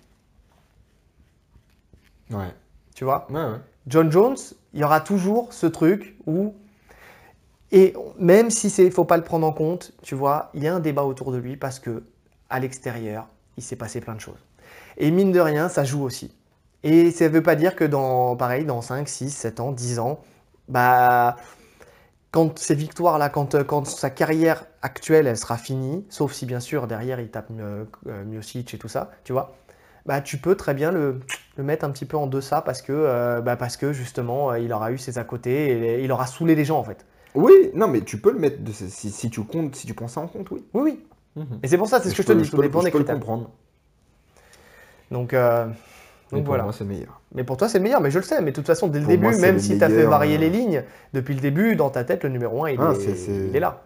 Ouais. Tu vois? Ouais, ouais. John Jones, il y aura toujours ce truc où Et même si c'est, faut pas le prendre en compte, tu vois, il y a un débat autour de lui parce que à l'extérieur, il s'est passé plein de choses. Et mine de rien, ça joue aussi. Et ça ne veut pas dire que dans, pareil, dans 5, 6, 7 ans, 10 ans, bah, quand ces victoires-là, quand, quand sa carrière actuelle, elle sera finie, sauf si bien sûr derrière il tape euh, et tout ça, tu vois, bah, tu peux très bien le, mettre un petit peu en deçà parce que, euh, bah, parce que justement, il aura eu ses à côté et il aura saoulé les gens en fait. Oui, non, mais tu peux le mettre, de, si, si, tu comptes, si tu prends ça en compte, oui. Oui, oui. Mhm. Et c'est pour ça, c'est ce que je te dis, peux, dépend des critères. comprendre. Donc, euh, donc pour voilà. moi, c'est meilleur. Mais pour toi, c'est le meilleur, mais je le sais. Mais de toute façon, dès le début, même si tu as fait varier les lignes, depuis le début, dans ta tête, le numéro 1, il, ah, est, il est, là.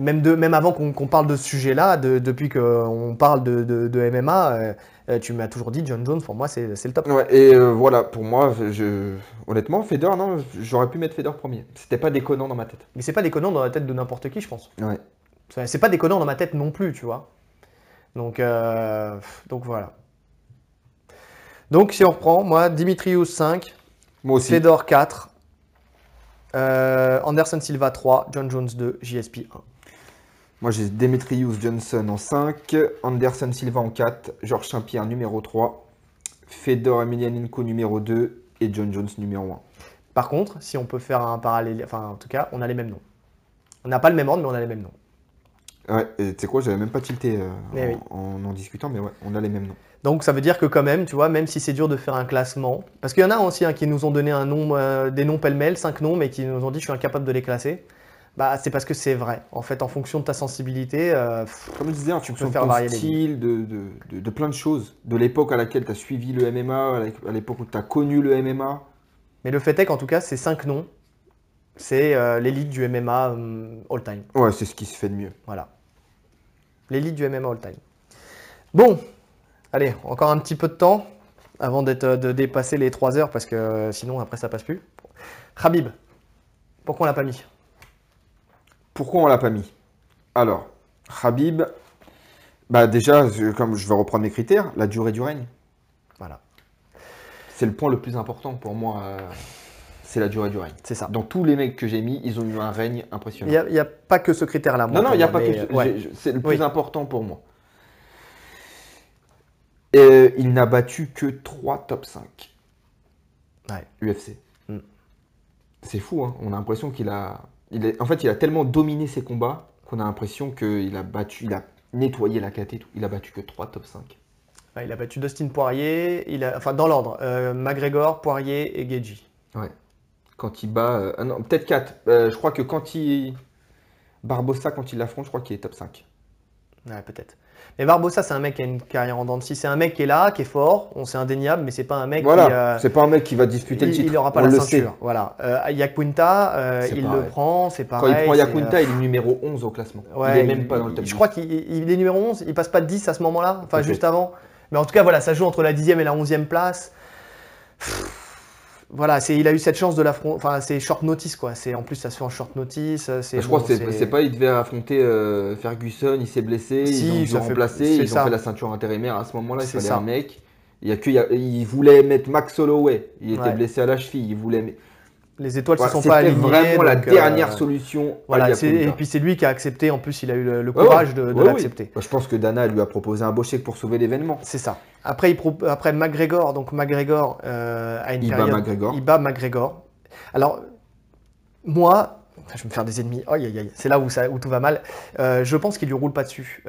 Même, de, même avant qu'on parle de ce sujet-là, de, depuis qu'on parle de, de MMA, euh, euh, tu m'as toujours dit John Jones, pour moi, c'est le top. Ouais, et voilà, pour moi, je, honnêtement, Feder, non, j'aurais pu mettre Feder premier. C'était pas déconnant dans ma tête. Mais c'est pas déconnant dans la tête de n'importe qui, je pense. Ouais. C'est pas déconnant dans ma tête non plus, tu vois. Donc, euh, donc voilà. Donc si on reprend, moi, Dimitrius 5, moi aussi. Fedor 4, euh, Anderson Silva 3, John Jones 2, JSP 1. Moi j'ai Dimitrius Johnson en 5, Anderson Silva en 4, Georges Saint-Pierre numéro 3, Fedor Emelianenko numéro 2 et John Jones numéro 1. Par contre, si on peut faire un parallèle, enfin en tout cas, on a les mêmes noms. On n'a pas le même ordre, mais on a les mêmes noms. Ouais, tu sais quoi, j'avais même pas tilté euh, en, en, discutant, mais ouais, on a les mêmes noms. Donc ça veut dire que quand même, tu vois, même si c'est dur de faire un classement, parce qu'il y en a aussi hein, qui nous ont donné un nom, euh, des noms pêle-mêle, cinq noms, mais qui nous ont dit je suis incapable de les classer. Bah, c'est parce que c'est vrai. En fait, en fonction de ta sensibilité, euh, comme je disais, tu peux faire varier style, de, de, de, plein de choses, de l'époque à laquelle tu as suivi le MMA, à l'époque où tu as connu le MMA. Mais le fait est qu'en tout cas, ces cinq noms, c'est euh, l'élite du MMA all-time. Ouais, c'est ce qui se fait de mieux. Voilà. L'élite du MMA all-time. Bon, allez, encore un petit peu de temps avant de dépasser les 3 heures parce que euh, sinon après ça passe plus. Khabib, pourquoi on l'a pas mis? Pourquoi on l'a pas mis? Alors, Khabib, bah déjà, comme je vais reprendre mes critères, la durée du règne. Voilà. C'est le point le plus important pour moi. Euh, c'est la durée du règne. C'est ça. Dans tous les mecs que j'ai mis, ils ont eu un règne impressionnant. Il n'y a, pas que ce critère-là. Non, non, il n'y a pas que. C'est le plus important pour moi. Et il n'a battu que 3 top 5. Ouais. UFC. Mm. C'est fou, hein. On a l'impression qu'il a. Il est... En fait, il a tellement dominé ses combats qu'on a l'impression qu'il a battu. Il a nettoyé la KT et tout. Il a battu que 3 top 5. il a battu Dustin Poirier, il a... enfin dans l'ordre, euh, McGregor, Poirier et Geji. Ouais. Quand il bat. Euh, ah non, peut-être 4. Euh, je crois que quand il. Barbossa, quand il l'affronte, je crois qu'il est top 5. Ouais, peut-être. Mais Barbossa, c'est un mec qui a une carrière en dents de C'est un mec qui est là, qui est fort, on sait indéniable, mais c'est pas un mec voilà, qui. Euh, c'est pas un mec qui va disputer le titre. Il n'aura pas la ceinture. Voilà. Euh, Yaquinta, il le prend, c'est pareil. Quand il prend Yaquinta, il est numéro 11 au classement. il est même pas dans le top Je crois qu'il est numéro 11, il passe pas de 10 à ce moment-là, enfin juste avant. Mais en tout cas, voilà, ça joue entre la 10e et la 11e place voilà, c'est, il a eu cette chance de l'affronter. Enfin, c'est short notice, quoi. C'est, en plus, ça se fait en short notice. C'est, je crois que c'est, pas, il devait affronter euh, Ferguson, il s'est blessé, ils ont remplacé, ils ont fait la ceinture intérimaire à ce moment-là, il fallait un mec. Il, y a que, il, voulait mettre Max Holloway, il était blessé à la cheville, il voulait les étoiles ne se sont pas alignées. C'était vraiment la dernière euh, solution. Voilà, et puis c'est lui qui a accepté. En plus, il a eu le, courage de, l'accepter. je pense que Dana lui a proposé un beau chèque pour sauver l'événement. C'est ça. Après, il après McGregor, donc McGregor euh, a une il Bat McGregor. Il bat McGregor. Alors, moi, je vais me faire des ennemis. c'est là où, ça, où tout va mal. Euh, je pense qu'il lui roule pas dessus.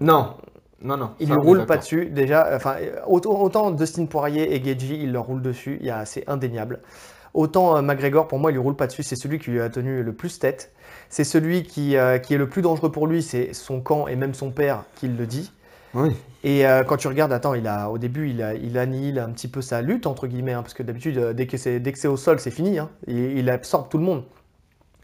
non. Non, non. Il lui roule pas dessus. Déjà, enfin, autant, autant Dustin Poirier et Geji, il leur roule dessus. C'est indéniable. Autant euh, McGregor, pour moi, il lui roule pas dessus. C'est celui qui lui a tenu le plus tête. C'est celui qui, euh, qui est le plus dangereux pour lui. C'est son camp et même son père qui le dit. Oui. Et euh, quand tu regardes, attends, il a, au début, il, a, il annihile un petit peu sa lutte, entre guillemets, hein, parce que d'habitude, dès que c'est au sol, c'est fini. Hein. il, absorbe tout le monde.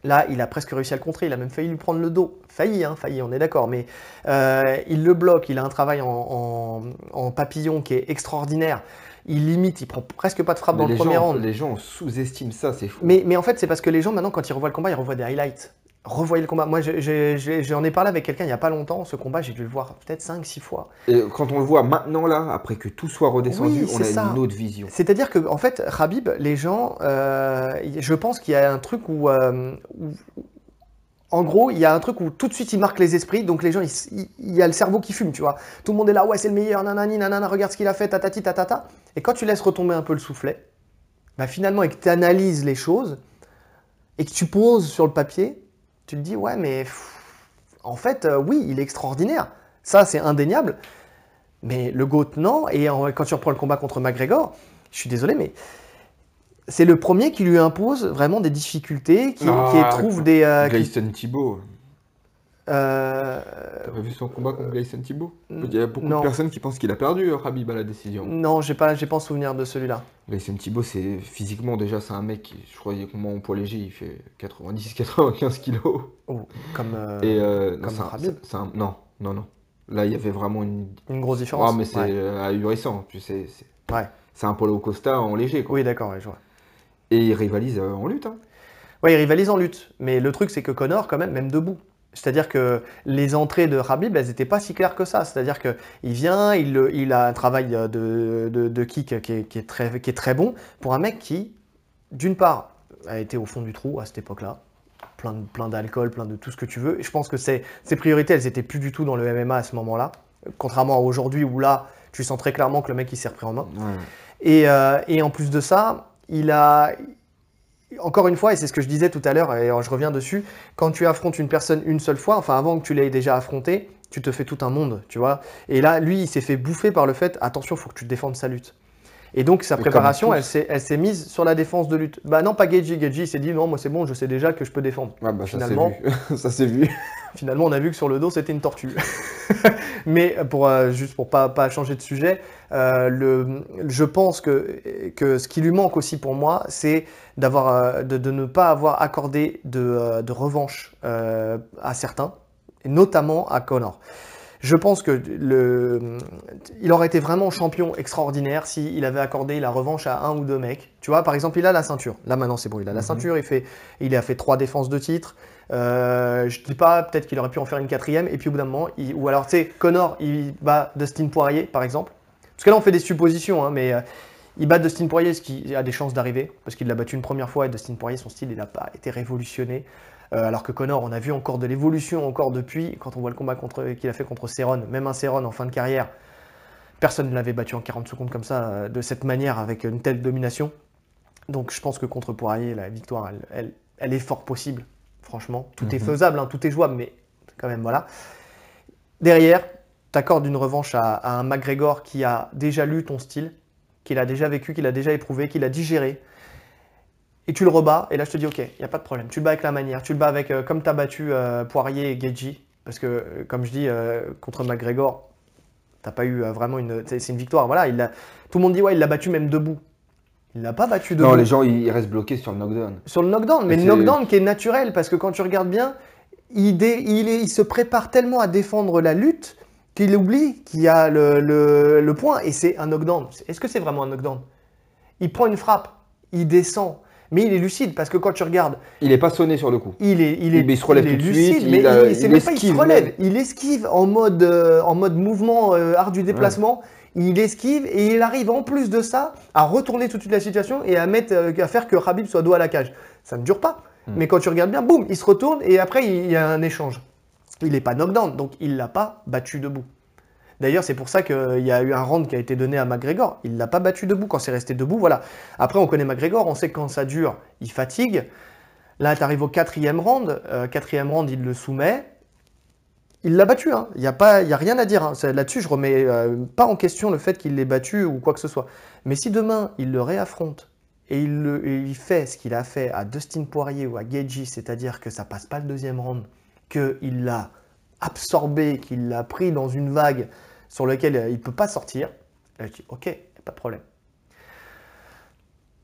Là, il a presque réussi à le contrer. Il a même failli lui prendre le dos. Failli, hein, failli, on est d'accord. Mais il le bloque. Il a un travail en, en papillon qui est extraordinaire il limite, il prend presque pas de frappe dans le premier round. Les gens sous-estiment ça, c'est fou. Mais, mais en fait, c'est parce que les gens, maintenant, quand ils revoient le combat, ils revoient des highlights. revoyez le combat. Moi, j'en ai parlé avec quelqu'un il n'y a pas longtemps. Ce combat, j'ai dû le voir peut-être 5-6 fois. Et quand on le voit maintenant, là, après que tout soit redescendu, Oui, on a ça. une autre vision. C'est-à-dire que, en fait, Khabib, les gens, euh, je pense qu'il y a un truc où, euh, où- en gros, il y a un truc où tout de suite il marque les esprits, donc les gens, il y a le cerveau qui fume, tu vois. Tout le monde est là, ouais, c'est le meilleur, nanani, nanana, regarde ce qu'il a fait, tatati, tatata. Et quand tu laisses retomber un peu le soufflet, bah finalement, et que tu analyses les choses, et que tu poses sur le papier, tu te dis, ouais, mais en fait, euh, oui, il est extraordinaire. Ça, c'est indéniable. Mais le GOAT, non. Et quand tu reprends le combat contre McGregor, je suis désolé, mais c'est le premier qui lui impose vraiment des difficultés, qui, Ah, qui trouve des. euh, qui- Gleison Thibault. euh, T'as pas vu son combat contre Gleison Thibault? Euh, Il y a beaucoup non. de personnes qui pensent qu'il a perdu, euh, Khabib, à la décision. non, j'ai pas, j'ai pas en souvenir de celui-là. Gleison Thibault, c'est physiquement déjà, c'est un mec qui, je crois, comment en poids léger, il fait 90-95 kilos. Oh, comme Et euh, euh, non, comme un- c'est un- non, non, non. Là, il y avait vraiment une. une grosse différence. Ah, mais c'est Ouais. euh, ahurissant. Tu sais, c'est Ouais. c'est un Paulo Costa en léger, quoi. Oui, d'accord, ouais, je vois. Et il rivalise euh, en lutte. Hein. Ouais, il rivalise en lutte. Mais le truc, c'est que Connor, quand même, même debout. C'est-à-dire que les entrées de Khabib, elles n'étaient pas si claires que ça. C'est-à-dire qu'il vient, il, a un travail de, de, de kick qui est, qui, est très, qui est très bon pour un mec qui, d'une part, a été au fond du trou à cette époque-là. Plein, d'alcool, plein de tout ce que tu veux. Et je pense que ses, ses priorités, elles étaient plus du tout dans le MMA à ce moment-là. Contrairement à aujourd'hui où là, tu sens très clairement que le mec, il s'est repris en main. Ouais. Et, euh, et en plus de ça, il a. Encore une fois, et c'est ce que je disais tout à l'heure, et je reviens dessus, quand tu affrontes une personne une seule fois, enfin avant que tu l'aies déjà affronté, tu te fais tout un monde, tu vois. Et là, lui, il s'est fait bouffer par le fait, attention, faut que tu défendes sa lutte. Et donc, sa préparation, elle s'est mise sur la défense de lutte. Bah non, pas Geji. Geji, s'est dit, non, moi c'est bon, je sais déjà que je peux défendre. Ouais, bah, ça s'est Finalement- vu. ça s'est vu. Finalement, on a vu que sur le dos, c'était une tortue. Mais pour, euh, juste pour pas, pas changer de sujet, euh, le, je pense que, que ce qui lui manque aussi pour moi, c'est d'avoir, euh, de, de ne pas avoir accordé de, euh, de revanche euh, à certains, et notamment à Connor. Je pense que le, il aurait été vraiment champion extraordinaire s'il avait accordé la revanche à un ou deux mecs. Tu vois, par exemple, il a la ceinture. Là, maintenant, c'est bon, il a la Mhm. ceinture. Il, fait, il a fait trois défenses de titre. Euh, je dis pas, peut-être qu'il aurait pu en faire une quatrième. Et puis, au bout d'un moment, il- ou alors, tu sais, Connor, il bat Dustin Poirier, par exemple. Parce que là, on fait des suppositions, hein, mais euh, il bat Dustin Poirier, ce qui a des chances d'arriver. Parce qu'il l'a battu une première fois. Et Dustin Poirier, son style, il n'a pas été révolutionné. Euh, alors que Connor, on a vu encore de l'évolution encore depuis, quand on voit le combat qu'il a fait contre Cerrone, même un Cerrone en fin de carrière, personne ne l'avait battu en 40 secondes comme ça, euh, de cette manière, avec une telle domination. Donc je pense que contre Poirier, la victoire, elle, elle- elle est fort possible, franchement. Tout est Mhm. faisable, hein, tout est jouable, mais quand même, voilà. Derrière, tu accordes une revanche à, à un McGregor qui a déjà lu ton style, qu'il a déjà vécu, qu'il a déjà éprouvé, qu'il a digéré, et tu le rebats, et là je te dis, ok, il n'y a pas de problème. Tu le bats avec la manière, tu le bats avec, euh, comme tu as battu euh, Poirier et Geji, parce que, euh, comme je dis, contre McGregor, t'as pas eu vraiment une. C'est une victoire, voilà. Il tout le monde dit, ouais, il l'a battu même debout. Il l'a pas battu debout. Non, les gens, ils restent bloqués sur le knockdown. Sur le knockdown, mais le knockdown qui est naturel, parce que quand tu regardes bien, il, dé- il, est- il se prépare tellement à défendre la lutte qu'il oublie qu'il y a le, le- le point, et c'est un knockdown. Est-ce que c'est vraiment un knockdown? Il prend une frappe, il descend, mais il est lucide, parce que quand tu regardes, Il est pas sonné sur le coup. il est, il est, Il- il se relève il est tout de lucide, suite, mais il, pas il se esquive relève, même. il esquive en mode, euh, en mode mouvement euh, art du déplacement. Il esquive et il arrive en plus de ça à retourner tout de suite la situation et à, mettre, euh, à faire que Khabib soit dos à la cage. Ça ne dure pas. Hmm. Mais quand tu regardes bien, boum, il se retourne et après il y a un échange. Il n'est pas knockdown, donc il l'a pas battu debout. D'ailleurs, c'est pour ça qu'il y a eu un round qui a été donné à McGregor. Il l'a pas battu debout quand c'est resté debout. Voilà. Après, on connaît McGregor, on sait que quand ça dure, il fatigue. Là, tu arrives au quatrième round. Euh, quatrième round, il le soumet. Il l'a battu. hein. Il n'y a, pas- y a rien à dire. hein. Là-dessus, je remets euh, pas en question le fait qu'il l'ait battu ou quoi que ce soit. Mais si demain, il le réaffronte et il, le- fait ce qu'il a fait à Dustin Poirier ou à Geji, c'est-à-dire que ça passe pas le deuxième round, qu'il l'a absorbé, qu'il l'a pris dans une vague sur laquelle euh, il ne peut pas sortir, je dis ok, pas de problème.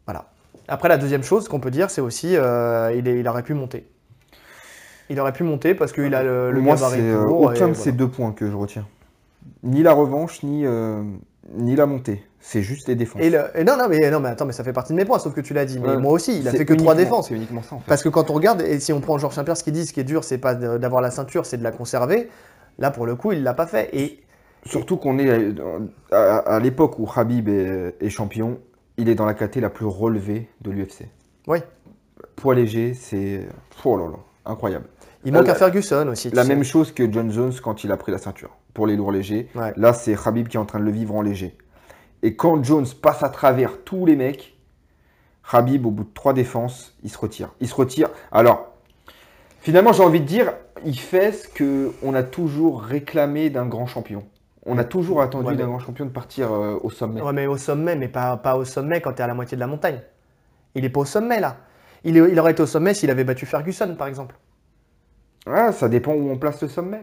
Voilà. Après, la deuxième chose qu'on peut dire, c'est aussi euh, il, est- il aurait pu monter. Il aurait pu monter parce qu'il a le, le Moi, gabarit c'est euh, pour, et aucun de voilà. ces deux points que je retiens. Ni la revanche, ni, euh, ni la montée. C'est juste les défenses. Et, le- et non, non, mais, non, mais attends, mais ça fait partie de mes points, sauf que tu l'as dit. Mais Ouais. moi aussi, il a fait que trois défenses. C'est uniquement ça en fait. Parce que quand on regarde, et si on prend Georges Saint-Pierre, ce qu'il dit, ce qui est dur, c'est pas d'avoir la ceinture, c'est de la conserver. Là, pour le coup, il l'a pas fait. Et Surtout qu'on est euh, à, à l'époque où Khabib est, est champion, il est dans la caté la plus relevée de l'UFC. Oui. Poids léger, c'est oh là là, incroyable. il manque La- à Ferguson aussi. La sais. même chose que John Jones quand il a pris la ceinture pour les lourds légers. Ouais. Là, c'est Khabib qui est en train de le vivre en léger. Et quand Jones passe à travers tous les mecs, Khabib, au bout de trois défenses, il se retire. Il se retire. Alors, finalement, j'ai envie de dire, il fait ce que on a toujours réclamé d'un grand champion. On a toujours attendu Ouais, d'un grand champion de partir euh, au sommet. Ouais, mais au sommet, mais pas, pas au sommet quand tu es à la moitié de la montagne. Il est pas au sommet, là. Il, est- il aurait été au sommet s'il avait battu Ferguson, par exemple. Ah, ça dépend où on place le sommet.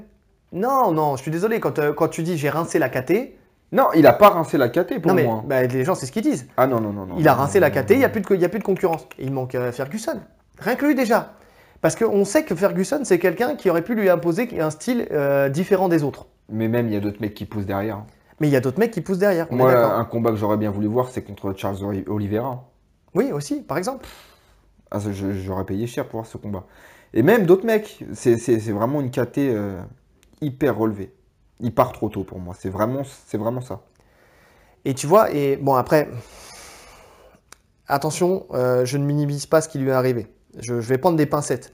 Non, non, je suis désolé. Quand, euh, quand tu dis j'ai rincé la KT, Non, il a pas rincé la KT pour non, mais moi. bah, les gens, c'est ce qu'ils disent. Ah non, non, non. non Il a rincé non, la KT, il n'y a, plus de- il y a plus de concurrence. Et il manque euh, Ferguson. Rien que lui déjà. Parce qu'on sait que Ferguson, c'est quelqu'un qui aurait pu lui imposer un style euh, différent des autres. Mais même, il y a d'autres mecs qui poussent derrière. Mais il y a d'autres mecs qui poussent derrière. on Moi, un combat que j'aurais bien voulu voir, c'est contre Charles Oli- Oliveira. Oui, aussi, par exemple. Ah, j'aurais payé cher pour voir ce combat. Et même d'autres mecs. C'est vraiment une KT euh, hyper relevée. Il part trop tôt pour moi. C'est vraiment, vraiment ça. Et tu vois, et bon, après, attention, euh, je ne minimise pas ce qui lui est arrivé. Je, je vais prendre des pincettes.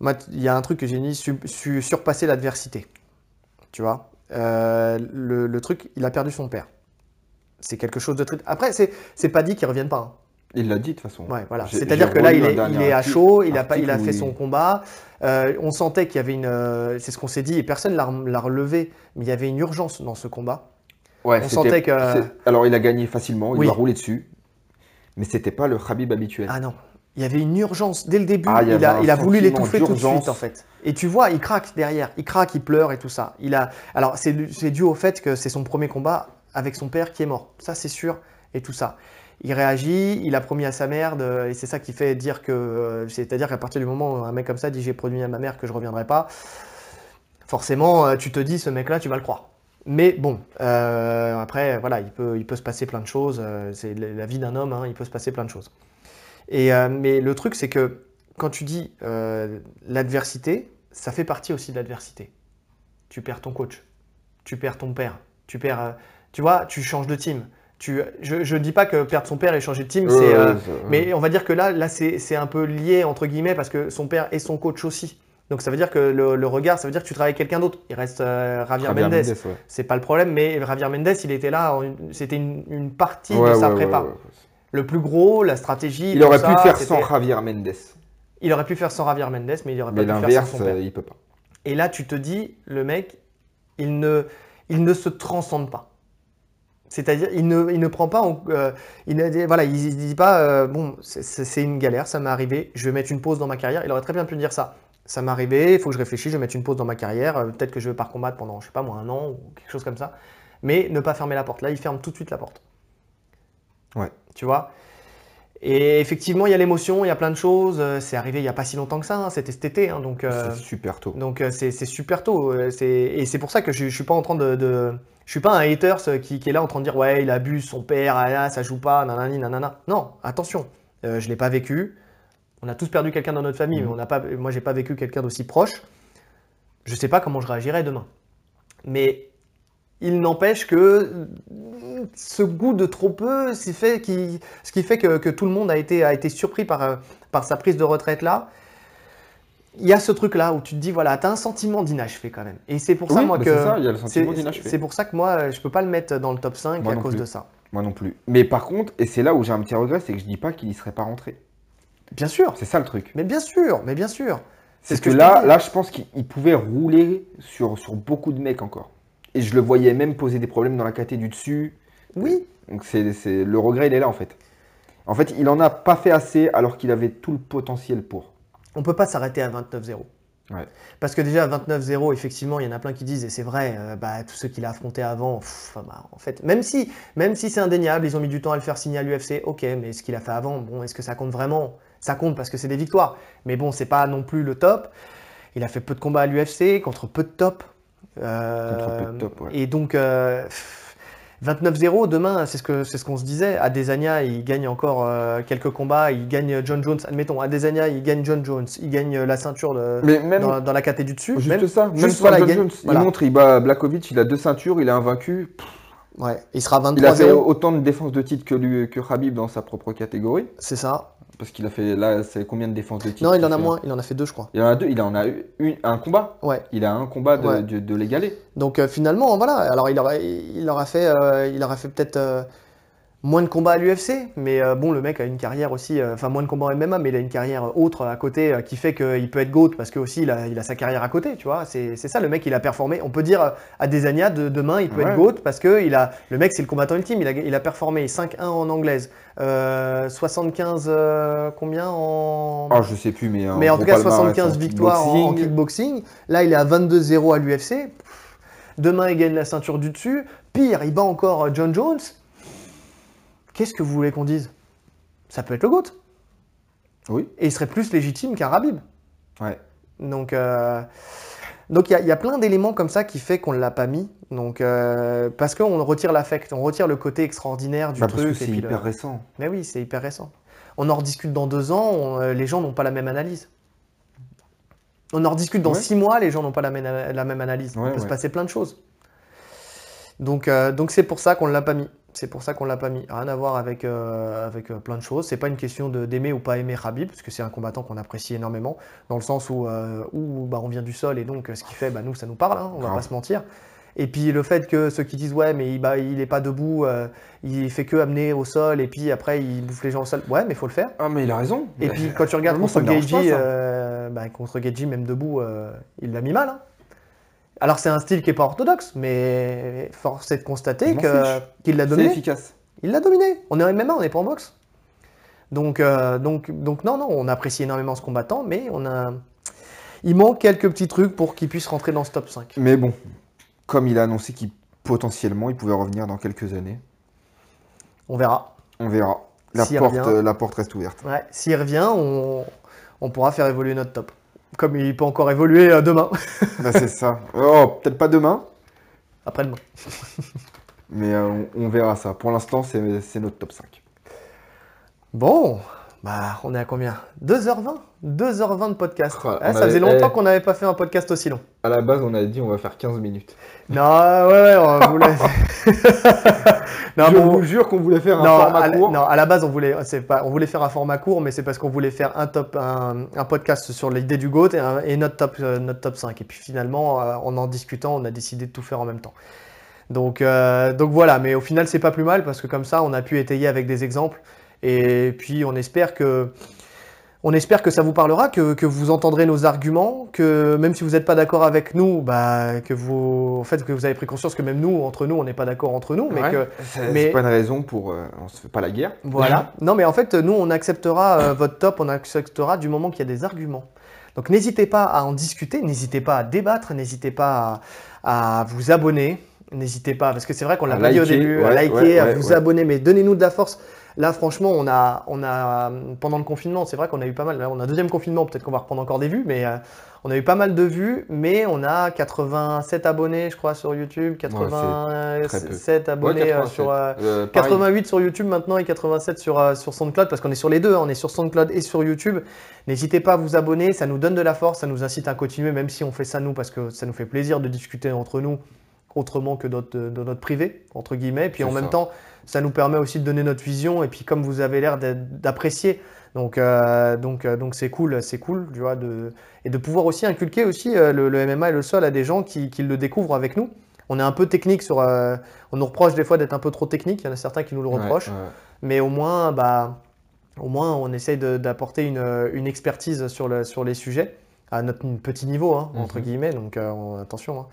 Moi, il y a un truc que j'ai dit, su- su- surpasser l'adversité. Tu vois? Euh, le, le truc, il a perdu son père. C'est quelque chose de très. Après, c'est c'est pas dit qu'il revienne pas. hein. Il l'a dit de toute façon. Ouais, voilà. C'est-à-dire que là, il est, il est à chaud, il a, pas, il a fait son combat. Euh, on sentait qu'il y avait une. euh, c'est ce qu'on s'est dit, et personne l'a l'a relevé, mais il y avait une urgence dans ce combat. Ouais, on sentait que- Alors, il a gagné facilement. Il Oui. a roulé dessus. Mais c'était pas le Khabib habituel. Ah non, il y avait une urgence dès le début. Ah, il a, un il a voulu l'étouffer tout de suite en fait. Et tu vois, il craque derrière, il craque, il pleure et tout ça. Il a, alors c'est dû- au fait que c'est son premier combat avec son père qui est mort. Ça c'est sûr et tout ça. Il réagit, il a promis à sa mère de- et c'est ça qui fait dire que, euh, c'est-à-dire qu'à partir du moment où un mec comme ça dit j'ai promis à ma mère que je reviendrai pas, forcément euh, tu te dis ce mec-là tu vas le croire. Mais bon, euh, après voilà, il peut, il peut se passer plein de choses. c'est la la vie d'un homme, hein, il peut se passer plein de choses. Et, euh, mais le truc, c'est que quand tu dis euh, l'adversité, ça fait partie aussi de l'adversité. Tu perds ton coach, tu perds ton père, tu perds, euh, tu vois, tu changes de team. Tu, je ne dis pas que perdre son père et changer de team, c'est, mais on va dire que là, là c'est un peu lié entre guillemets parce que son père est son coach aussi. Donc ça veut dire que le, le regard, ça veut dire que tu travailles avec quelqu'un d'autre. Il reste euh, Javier Javier Mendes. Mendes, ouais. C'est pas le problème, mais Javier Mendes, il était là, c'était une, une partie Ouais, de sa ouais, prépa. Le plus gros, la stratégie. Il aurait ça, pu faire sans Javier Mendes. il aurait pu faire sans Javier Mendes, mais il aurait Mais pas pu faire sans son père. il peut pas. Et là, tu te dis, le mec, il ne, il ne se transcende pas. C'est-à-dire, il ne, il ne prend pas, en- euh, il ne dit- voilà, il, il dit pas, euh, bon, c'est une galère, ça m'est arrivé, je vais mettre une pause dans ma carrière. Il aurait très bien pu dire ça. Ça m'est arrivé, il faut que je réfléchisse, je vais mettre une pause dans ma carrière. euh, Peut-être que je vais pas combattre pendant, je sais pas moi, un an ou quelque chose comme ça. Mais ne pas fermer la porte. Là, il ferme tout de suite la porte. Ouais. Tu vois Et effectivement, il y a l'émotion, il y a plein de choses. euh, C'est arrivé il n'y a pas si longtemps que ça, hein, c'était cet été. hein, donc, euh, C'est super tôt. donc euh, c'est super tôt. Et c'est pour ça que je, je suis pas en train de, de- je suis pas un hater euh, qui, qui est là en train de dire ouais il abuse son père, ah, là, ça joue pas, nanani nanana. Non, attention, euh, je l'ai pas vécu. On a tous perdu quelqu'un dans notre famille, Mhm. mais on n'a pas, moi j'ai pas vécu quelqu'un d'aussi proche. Je sais pas comment je réagirais demain. Mais il n'empêche que ce goût de trop peu, c'est fait qui, ce qui fait que, que tout le monde a été, a été surpris par, euh, par sa prise de retraite là. Il y a ce truc là où tu te dis voilà, t'as un sentiment d'inachevé quand même. Et c'est pour ça Oui, moi bah, que c'est pour ça que moi euh, je peux pas le mettre dans le top 5 Moi à cause plus. de ça. Moi non plus. Mais par contre, et c'est là où j'ai un petit regret, c'est que je dis pas qu'il y serait pas rentré. Bien sûr, C'est ça le truc. mais bien sûr, mais bien sûr. C'est ce que, te là, là, je pense qu'il il pouvait rouler sur, sur beaucoup de mecs encore. Et je le voyais même poser des problèmes dans la KT du dessus. Oui, Donc c'est, c'est- le regret, il est là en fait. En fait, il en a pas fait assez alors qu'il avait tout le potentiel pour. on peut pas s'arrêter à 29-0. Ouais. Parce que déjà, 29-0, effectivement, il y en a plein qui disent, et c'est vrai, euh, bah, tous ceux qu'il a affrontés avant, pff, bah, en fait, même si, même si c'est indéniable, ils ont mis du temps à le faire signer à l'UFC, ok, mais ce qu'il a fait avant, bon, est-ce que ça compte vraiment? Ça compte parce que c'est des victoires. Mais bon, c'est pas non plus le top. Il a fait peu de combats à l'UFC contre peu de top. Euh, Contre peu de top, ouais. Et donc, euh, pff, 29-0, demain, c'est ce qu'on ce qu'on se disait. Adesanya, il gagne encore euh, quelques combats. Il gagne John Jones. Admettons, Adesanya, il gagne John Jones. Il gagne la ceinture de- Mais même, dans, dans la caté du dessus. juste Même- ça, même juste, voilà, John il gagne- Jones, voilà. il montre, il bat Blakovic, il a deux ceintures, il est invaincu. ouais, il sera Il a fait 23-0. autant de défenses de titre que, lui, que Khabib dans sa propre catégorie. C'est ça. Parce qu'il a fait, là, c'est combien de défenses de titre Non, il en a moins. Il en a fait deux, je crois. Il en a deux, il en a eu une- un combat. Ouais. Il a un combat de, Ouais. de, de l'égaler. Donc euh, finalement, voilà. Alors il aura, il aura fait, euh, il aura fait peut-être euh, moins de combats à l'UFC, mais euh, bon, le mec a une carrière aussi, euh, enfin moins de combats en MMA, mais il a une carrière autre à côté euh, qui fait qu'il peut être GOAT parce que aussi il a, il a sa carrière à côté, tu vois. C'est ça, le mec il a performé. On peut dire à Desania de demain il peut Ouais. être GOAT parce que il a, le mec c'est le combattant ultime. Il a, il a performé 5-1 en anglaise, euh, 75 euh, combien en Ah, je sais plus, mais. mais en tout cas, palmarès 75 en victoires en, en kickboxing. Là, il est à 22-0 à l'UFC. Demain, il gagne la ceinture du dessus. Pire, il bat encore John Jones. Qu'est-ce que vous voulez qu'on dise? Ça peut être le GOAT. Oui. Et il serait plus légitime qu'un Rabib. Ouais. Donc, euh, donc il y, a- il y a plein d'éléments comme ça qui fait qu'on ne l'a pas mis. Donc, euh, parce qu'on retire l'affect, on retire le côté extraordinaire du Bah, parce truc. que c'est le- hyper récent. Mais oui, c'est hyper récent. On en rediscute dans deux ans, on- euh, les gens n'ont pas la même analyse. On en rediscute dans Ouais. six mois, les gens n'ont pas la même, la même analyse. Ouais, Il peut se passer plein de choses. Donc, donc c'est pour ça qu'on ne l'a pas mis. C'est pour ça qu'on l'a pas mis. Rien à voir avec, euh, avec euh, plein de choses. C'est pas une question d'aimer ou pas aimer Khabib, parce que c'est un combattant qu'on apprécie énormément, dans le sens où, euh, où bah, on vient du sol et donc ce qu'il fait, bah, nous, ça nous parle, hein, on va pas se mentir. Et puis le fait que ceux qui disent ouais mais il, bah, il est pas debout, euh, il fait que amener au sol et puis après il bouffe les gens au sol. Ouais mais faut le faire. Ah, mais il a raison. Et puis quand tu regardes contre euh, bah, contre Geiji même debout, euh, il l'a mis mal. hein. Alors c'est un style qui est pas orthodoxe, mais force est de constater qu'il l'a c'est dominé. efficace. Il l'a dominé. On est en MMA, on n'est pas en boxe. Donc, euh, donc, donc non, non, on apprécie énormément ce combattant, mais on a... il manque quelques petits trucs pour qu'il puisse rentrer dans ce top 5. Mais bon, comme il a annoncé qu'il potentiellement il pouvait revenir dans quelques années, On verra. on verra. La, porte, revient. la porte reste ouverte. Ouais, S'il revient, on... on pourra faire évoluer notre top. Comme il peut encore évoluer euh, demain. Bah, c'est ça. Oh, peut-être pas demain, Après-demain. mais euh, on, on verra ça. Pour l'instant, c'est c'est notre top 5. Bon, bah, on est à combien? 2h20 2h20 de podcast. On ça faisait longtemps eh. qu'on n'avait pas fait un podcast aussi long. À la base, on a dit on va faire 15 minutes. Non, ouais, ouais, on voulait. non, Je vous jure qu'on voulait faire un non, format à la, court. non, à la base, on voulait, pas, on voulait faire un format court, mais c'est parce qu'on voulait faire un, top, un, un podcast sur l'idée du GOAT et, un- et notre, top, euh, notre top 5. Et puis finalement, euh, en en discutant, on a décidé de tout faire en même temps. Donc, euh, donc voilà, mais au final, c'est pas plus mal parce que comme ça, on a pu étayer avec des exemples. Et puis, on espère que. On espère que ça vous parlera, que, que vous entendrez nos arguments, que même si vous n'êtes pas d'accord avec nous, bah, que vous, en fait, que vous avez pris conscience que même nous, entre nous, on n'est pas d'accord entre nous, mais Ouais. que C'est mais- c'est pas une raison pour. euh, on se fait pas la guerre. voilà. Non, mais en fait, nous, on acceptera euh, votre top, on acceptera du moment qu'il y a des arguments. Donc, n'hésitez pas à en discuter, n'hésitez pas à débattre, n'hésitez pas à, à vous abonner, n'hésitez pas, parce que c'est vrai qu'on l'a À pas dit au début, à liker, ouais, à vous ouais. abonner, mais donnez-nous de la force. Là, franchement, on a, on a, pendant le confinement, c'est vrai qu'on a eu pas mal, là, on a un deuxième confinement, peut-être qu'on va reprendre encore des vues, mais euh, on a eu pas mal de vues, mais on a 87 abonnés, je crois, sur YouTube, très 87 abonnés Ouais, euh, 87. sur, euh, Euh, pareil. 88 sur YouTube maintenant et 87 sur, sur SoundCloud parce qu'on est sur les deux, hein, on est sur SoundCloud et sur YouTube. N'hésitez pas à vous abonner, ça nous donne de la force, ça nous incite à continuer même si on fait ça nous parce que ça nous fait plaisir de discuter entre nous autrement que notre, de notre privé, entre guillemets. Et puis en même temps, ça nous permet aussi de donner notre vision et puis comme vous avez l'air d'a- d'apprécier. Donc euh, donc euh, donc c'est cool, c'est cool, tu vois, de, et de pouvoir aussi inculquer aussi euh, le, le MMA et le sol à des gens qui, qui le découvrent avec nous. On est un peu technique sur, euh, on nous reproche des fois d'être un peu trop technique. Il y en a certains qui nous le reprochent, ouais. mais au moins, bah, au moins, on essaye d'apporter une, une expertise sur, le, sur les sujets à notre petit niveau, hein, entre Mhm. guillemets. Donc euh, on- attention. hein.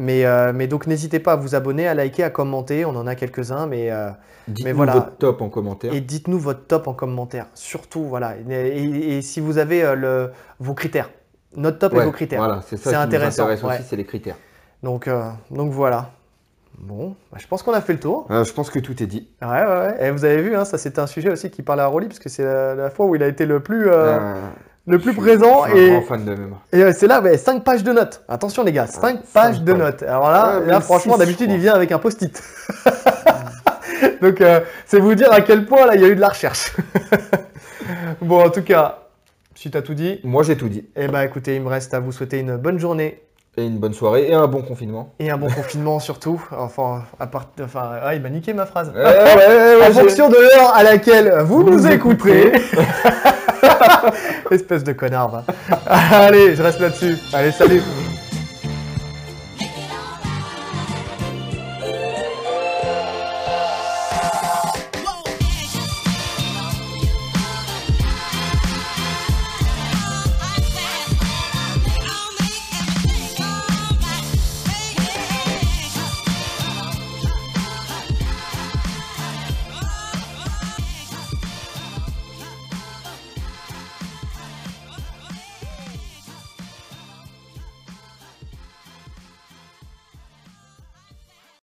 Mais, euh, mais donc n'hésitez pas à vous abonner, à liker, à commenter. On en a quelques-uns, mais euh, Dites-nous voilà. votre top en commentaire. et dites-nous votre top en commentaire. Surtout, voilà. Et, et- et si vous avez euh, le, vos critères, notre top et vos critères. Voilà, c'est C'est ça qui intéressant, nous intéresse ouais. aussi, c'est les critères. Donc, euh, donc voilà. Bon, bah, je pense qu'on a fait le tour. Euh, je pense que tout est dit. Ouais, ouais, ouais. Et vous avez vu, hein, ça c'était un sujet aussi qui parlait à Rolly, parce que c'est la, la fois où il a été le plus, euh, Euh, le plus présent. Je suis un Et, grand fan de MMA. et, euh, c'est là, 5 pages de notes. Attention les gars, 5 cinq pages de notes. Alors là, Ouais, là même franchement, d'habitude, il vient avec un post-it. Donc, euh, c'est vous dire à quel point là il y a eu de la recherche. bon, en tout cas, si tu as tout dit, Moi, j'ai tout dit. eh ben écoutez, il me reste à vous souhaiter une bonne journée Et une bonne soirée et un bon confinement. et un bon confinement surtout. Enfin, à part, enfin, ah, il m'a niqué ma phrase. Ouais, ouais, ouais, en fonction de l'heure à laquelle vous nous écouterez. Espèce de connard, va. Allez, je reste là-dessus. Allez, salut.